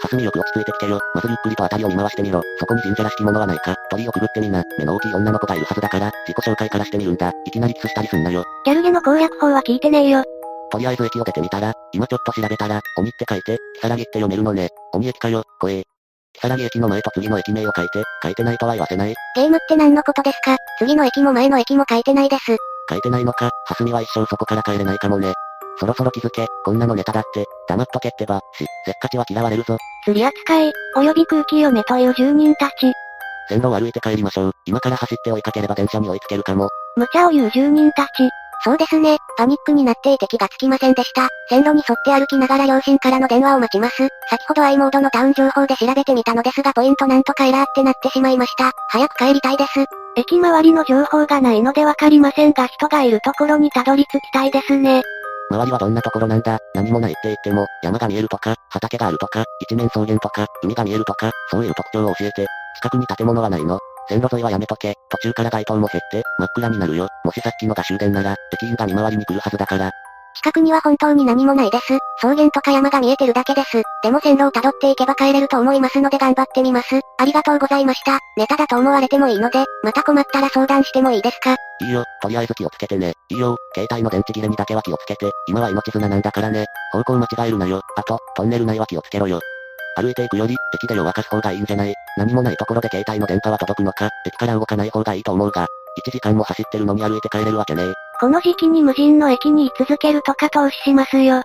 はすみよく落ち着いてきてよ。まずゆっくりと辺りを見回してみろ。そこに神社らしきものはないか。鳥をくぐってみな。目の大きい女の子がいるはずだから、自己紹介からしてみるんだ。いきなりキスしたりすんなよ。ギャルゲの攻略法は聞いてねえよ。とりあえず駅を出てみたら、今ちょっと調べたら、鬼って書いて、キサラギって読めるのね。鬼駅かよ、怖え。キサラギ駅の前と次の駅名を書いて、書いてないとは言わせない。ゲームって何のことですか？次の駅も前の駅も書いてないです。書いてないのか、はすみは一生そこから帰れないかもね。そろそろ気づけ、こんなのネタだって、黙っとけってば、し、せっかちは嫌われるぞ。釣り扱い、及び空気読めという住人たち。線路を歩いて帰りましょう。今から走って追いかければ電車に追いつけるかも。無茶を言う住人たち。そうですね、パニックになっていて気がつきませんでした。線路に沿って歩きながら両親からの電話を待ちます。先ほど i モードのタウン情報で調べてみたのですがポイントなんとかエラーってなってしまいました。早く帰りたいです。駅周りの情報がないのでわかりませんが人がいるところにたどり着きたいですね。周りはどんなところなんだ？何もないって言っても、山が見えるとか、畑があるとか、一面草原とか、海が見えるとか、そういう特徴を教えて。近くに建物はないの？線路沿いはやめとけ。途中から街灯も減って、真っ暗になるよ。もしさっきのが終電なら、駅員が見回りに来るはずだから。近くには本当に何もないです。草原とか山が見えてるだけです。でも線路を辿っていけば帰れると思いますので頑張ってみます。ありがとうございました。ネタだと思われてもいいので、また困ったら相談してもいいですか？いいよ、とりあえず気をつけてね。いいよ、携帯の電池切れにだけは気をつけて、今は命綱なんだからね。方向間違えるなよ。あと、トンネル内は気をつけろよ。歩いていくより、駅で夜沸かす方がいいんじゃない？何もないところで携帯の電波は届くのか、駅から動かない方がいいと思うが、1時間も走ってるのに歩いて帰れるわけねこの時期に無人の駅に居続けるとか投資しますよ。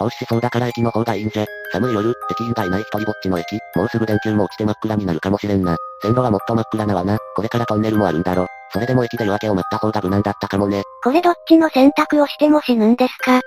投資しそうだから駅の方がいいんじゃ。寒い夜、駅員がいない一人ぼっちの駅、もうすぐ電球も落ちて真っ暗になるかもしれんな。線路はもっと真っ暗なわな。これからトンネルもあるんだろ。それでも駅で夜明けを待った方が無難だったかもね。これどっちの選択をしても死ぬんですか？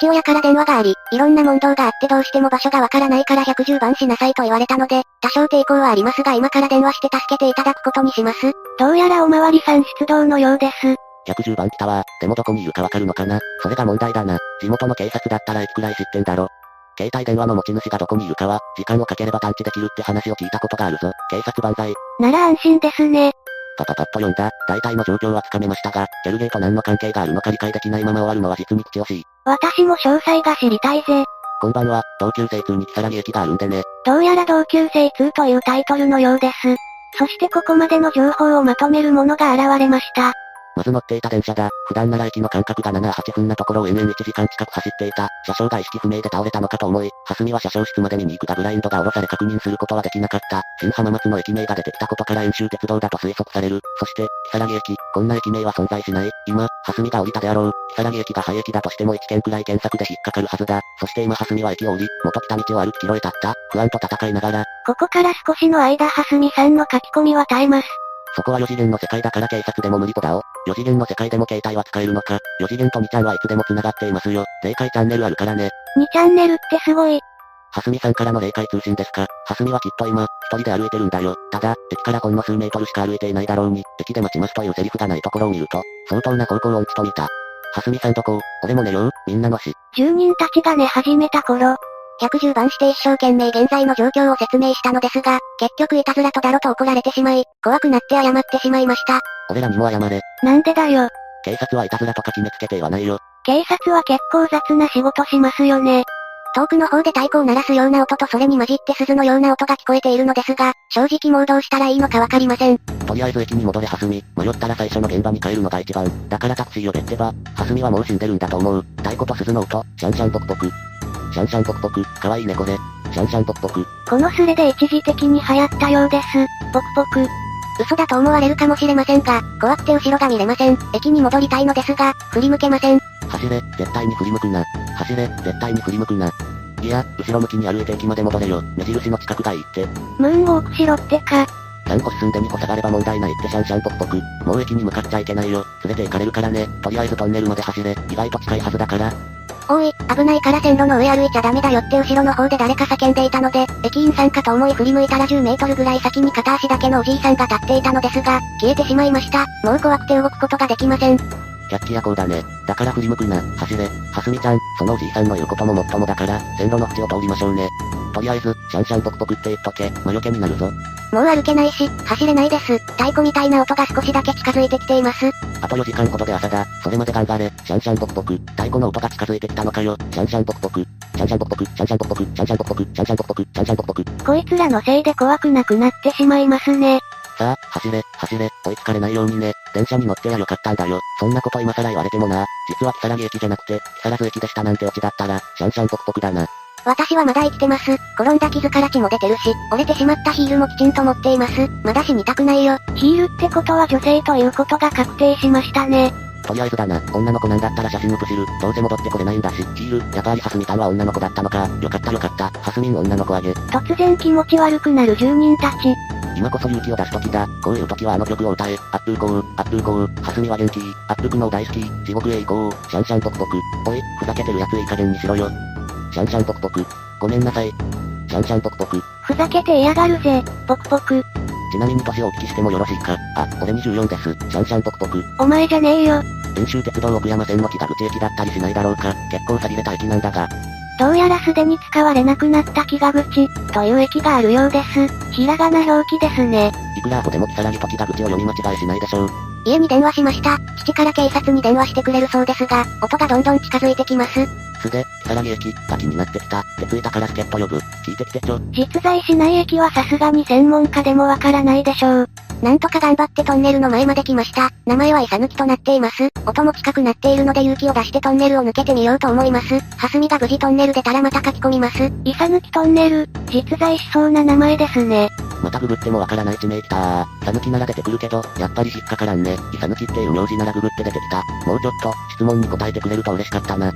父親から電話があり、いろんな問答があってどうしても場所がわからないから110番しなさいと言われたので、多少抵抗はありますが今から電話して助けていただくことにします。どうやらおまわりさん出動のようです。110番来たわ。でもどこにいるかわかるのかな？それが問題だな。地元の警察だったら駅くらい知ってんだろ。携帯電話の持ち主がどこにいるかは、時間をかければ探知できるって話を聞いたことがあるぞ。警察万歳。なら安心ですね。パパパッと読んだ。大体の状況はつかめましたが、ギャルゲーと何の関係があるのか理解できないまま終わるのは実に口惜しい。私も詳細が知りたいぜ。こんばんは、同級生2に木更木駅があるんでね。どうやら同級生2というタイトルのようです。そしてここまでの情報をまとめるものが現れました。まず乗っていた電車だ。普段なら駅の間隔が7、8分なところを延々1時間近く走っていた。車掌が意識不明で倒れたのかと思い、蓮見は車掌室まで見に行くがブラインドが下ろされ確認することはできなかった。新浜松の駅名が出てきたことから遠州鉄道だと推測される。そして、木更木駅。こんな駅名は存在しない。今、蓮見が降りたであろう。木更木駅が廃駅だとしても1件くらい検索で引っかかるはずだ。そして今蓮見は駅を降り、元来た道を歩きキロへ立った。不安と戦いながら。ここから少しの間蓮見さんの書き込みは絶えます。そこは4次元の世界だから警察でも無理ぽだお。4次元の世界でも携帯は使えるのか。4次元と2ちゃんはいつでも繋がっていますよ。霊界チャンネルあるからね。2チャンネルってすごい。はすみさんからの霊界通信ですか。はすみはきっと今、一人で歩いてるんだよ。ただ、駅からほんの数メートルしか歩いていないだろうに、駅で待ちますというセリフがないところを見ると、相当な方向音痴と見た。はすみさんどこ俺も寝よう、みんなの死。住人たちが寝始めた頃、110番して一生懸命現在の状況を説明したのですが、結局いたずらとだろと怒られてしまい、怖くなって謝ってしまいました。俺らにも謝れ。なんでだよ。警察はいたずらとか決めつけて言わないよ。警察は結構雑な仕事しますよね。遠くの方で太鼓を鳴らすような音とそれに混じって鈴のような音が聞こえているのですが、正直もうどうしたらいいのかわかりません。とりあえず駅に戻れはすみ、迷ったら最初の現場に帰るのが一番。だからタクシー呼べってば、はすみはもう死んでるんだと思う。太鼓と鈴の音、シャンシャンポクポク。シャンシャンポクポク、かわいいねこれ。シャンシャンポクポク。このスレで一時的に流行ったようです。ポクポク。嘘だと思われるかもしれませんが、怖くて後ろが見れません。駅に戻りたいのですが、振り向けません。走れ、絶対に振り向くな。走れ、絶対に振り向くな。いや、後ろ向きに歩いて駅まで戻れよ。目印の近くがいいって。ムーンウォークしろってか。3歩進んで2歩下がれば問題ないってシャンシャンポクポク。もう駅に向かっちゃいけないよ。連れて行かれるからね。とりあえずトンネルまで走れ。意外と近いはずだから。おい、危ないから線路の上歩いちゃダメだよって後ろの方で誰か叫んでいたので、駅員さんかと思い振り向いたら10メートルぐらい先に片足だけのおじいさんが立っていたのですが、消えてしまいました。もう怖くて動くことができません。百鬼夜行だね。だから振り向くな、走れ。はすみちゃん、そのおじいさんの言うことももっともだから、線路の縁を通りましょうね。とりあえず、シャンシャンポクポクって言っとけ、魔除けになるぞ。もう歩けないし、走れないです。太鼓みたいな音が少しだけ近づいてきています。あと4時間ほどで朝だ。それまで頑張れ。シャンシャンポクポク。太鼓の音が近づいてきたのかよ。シャンシャンポクポク。シャンシャンポクポク。シャンシャンポクポク。シャンシャンポクポク。シャンシャンポクポク。シャンシャンポクポク。こいつらのせいで怖くなくなってしまいますね。さあ、走れ、走れ、追いつかれないようにね。電車に乗ってりゃよかったんだよ。そんなこと今更言われてもな。実はきさらぎ駅じゃなくて、木更津駅でしたなんてオチだったら、シャンシャンポクポクだな。私はまだ生きてます。転んだ傷から血も出てるし、折れてしまったヒールもきちんと持っています。まだ死にたくないよ。ヒールってことは女性ということが確定しましたね。とりあえずだな、女の子なんだったら写真写る。どうせ戻ってこれないんだし、ヒール、やっぱりハスミタンは女の子だったのか。よかったよかった、ハスミン女の子あげ。突然気持ち悪くなる住人たち。今こそ勇気を出す時だ。こういう時はあの曲を歌え。アップーコー、アップーコー、ハスミは元気。アップクノ大好き。地獄へ行こう。シャンシャンポクポク。おい、ふざけてるやついい加減にしろよ。シャンシャンポクポク。ごめんなさい。シャンシャンポクポク。ふざけて嫌がるぜ、ポクポク。ちなみに年をお聞きしてもよろしいか？あ、俺24です。シャンシャンポクポク。お前じゃねえよ。遠州鉄道奥山線の北口駅だったりしないだろうか？結構寂れた駅なんだが。どうやらすでに使われなくなった木が口、という駅があるようです。ひらがな表記ですね。いくらアホでも木更木と木が口を読み間違いしないでしょう。家に電話しました。父から警察に電話してくれるそうですが、音がどんどん近づいてきます。すで、木更木駅、が気になってきた。って着いたから助っ人呼ぶ。聞いてきてちょ。実在しない駅はさすがに専門家でもわからないでしょう。なんとか頑張ってトンネルの前まで来ました。名前はイサ抜きとなっています。音も近くなっているので勇気を出してトンネルを抜けてみようと思います。ハスミが無事トンネル出たらまた書き込みます。イサ抜きトンネル、実在しそうな名前ですね。またググってもわからない地名来たー。さぬきなら出てくるけど、やっぱり引っかからんね。イサ抜きっていう名字ならググって出てきた。もうちょっと、質問に答えてくれると嬉しかったな。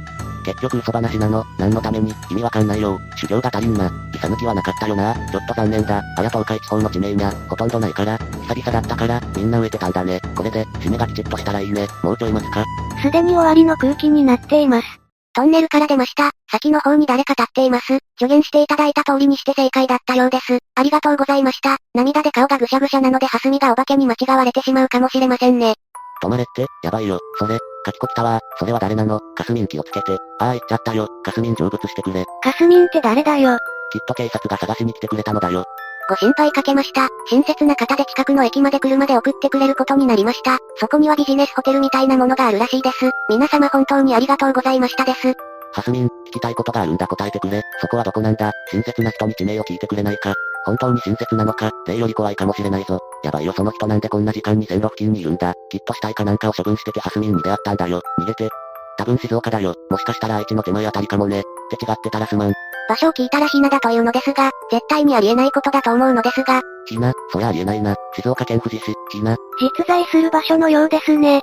結局嘘話なの、何のために、意味わかんないよ。修行が足りんな。イサ抜きはなかったよな。ちょっと残念だ。綾東海地方の地名にゃ、ほとんどないから、久々だったから、みんな植えてたんだね。これで、締めがきちっとしたらいいね。もうちょい待つか。すでに終わりの空気になっています。トンネルから出ました。先の方に誰か立っています。助言していただいた通りにして正解だったようです。ありがとうございました。涙で顔がぐしゃぐしゃなのでハスミがお化けに間違われてしまうかもしれませんね。止まれって、やばいよ。それ、書きこきたわ。それは誰なの？かすみん気をつけて。ああ言っちゃったよ。かすみん成仏してくれ。かすみんって誰だよ？きっと警察が探しに来てくれたのだよ。ご心配かけました。親切な方で近くの駅まで車で送ってくれることになりました。そこにはビジネスホテルみたいなものがあるらしいです。皆様本当にありがとうございましたです。ハスミン、聞きたいことがあるんだ答えてくれ。そこはどこなんだ？親切な人に地名を聞いてくれないか。本当に親切なのか、例より怖いかもしれないぞ。やばいよその人なんでこんな時間に線路付近にいるんだ。きっと死体かなんかを処分しててハスミンに出会ったんだよ。逃げて。多分静岡だよ。もしかしたら愛知の手前あたりかもね。って違ってたらすまん。場所を聞いたらひなだというのですが、絶対にありえないことだと思うのですが。ひな、そりゃありえないな。静岡県富士市、ひな。実在する場所のようですね。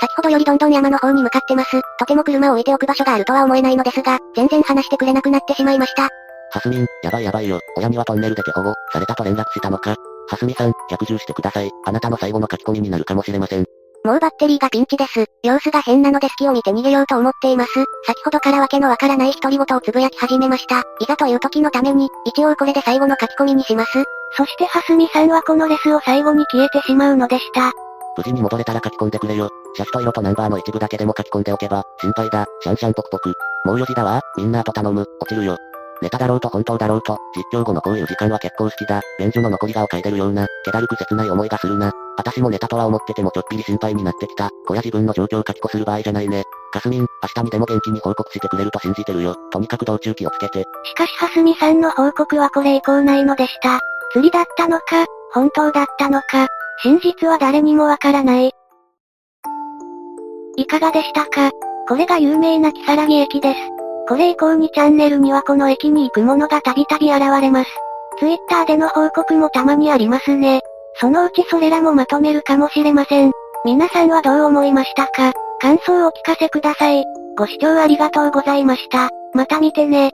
先ほどよりどんどん山の方に向かってます。とても車を置いておく場所があるとは思えないのですが、全然話してくれなくなってしまいました。ハスミン、やばいやばいよ。親にはトンネルで手保護されたと連絡したのか。ハスミさん、百獣してください。あなたの最後の書き込みになるかもしれません。もうバッテリーがピンチです。様子が変なので隙を見て逃げようと思っています。先ほどからわけのわからない独り言をつぶやき始めました。いざという時のために、一応これで最後の書き込みにします。そしてハスミさんはこのレスを最後に消えてしまうのでした。無事に戻れたら書き込んでくれよ。シャツと色とナンバーの一部だけでも書き込んでおけば、心配だ。シャンシャンポクポク。もう4時だわ。みんな後頼む。落ちるよ。ネタだろうと本当だろうと、実況後のこういう時間は結構好きだ。便所の残り顔書いてるような、気だるく切ない思いがするな。私もネタとは思っててもちょっぴり心配になってきた。こや自分の状況を書きこする場合じゃないね。かすみん、明日にでも元気に報告してくれると信じてるよ。とにかく道中気をつけて。しかしはすみさんの報告はこれ以降ないのでした。釣りだったのか、本当だったのか、真実は誰にもわからない。いかがでしたか？これが有名な木更木駅です。これ以降にチャンネルにはこの駅に行くものがたびたび現れます。ツイッターでの報告もたまにありますね。そのうちそれらもまとめるかもしれません。皆さんはどう思いましたか？感想をお聞かせください。ご視聴ありがとうございました。また見てね。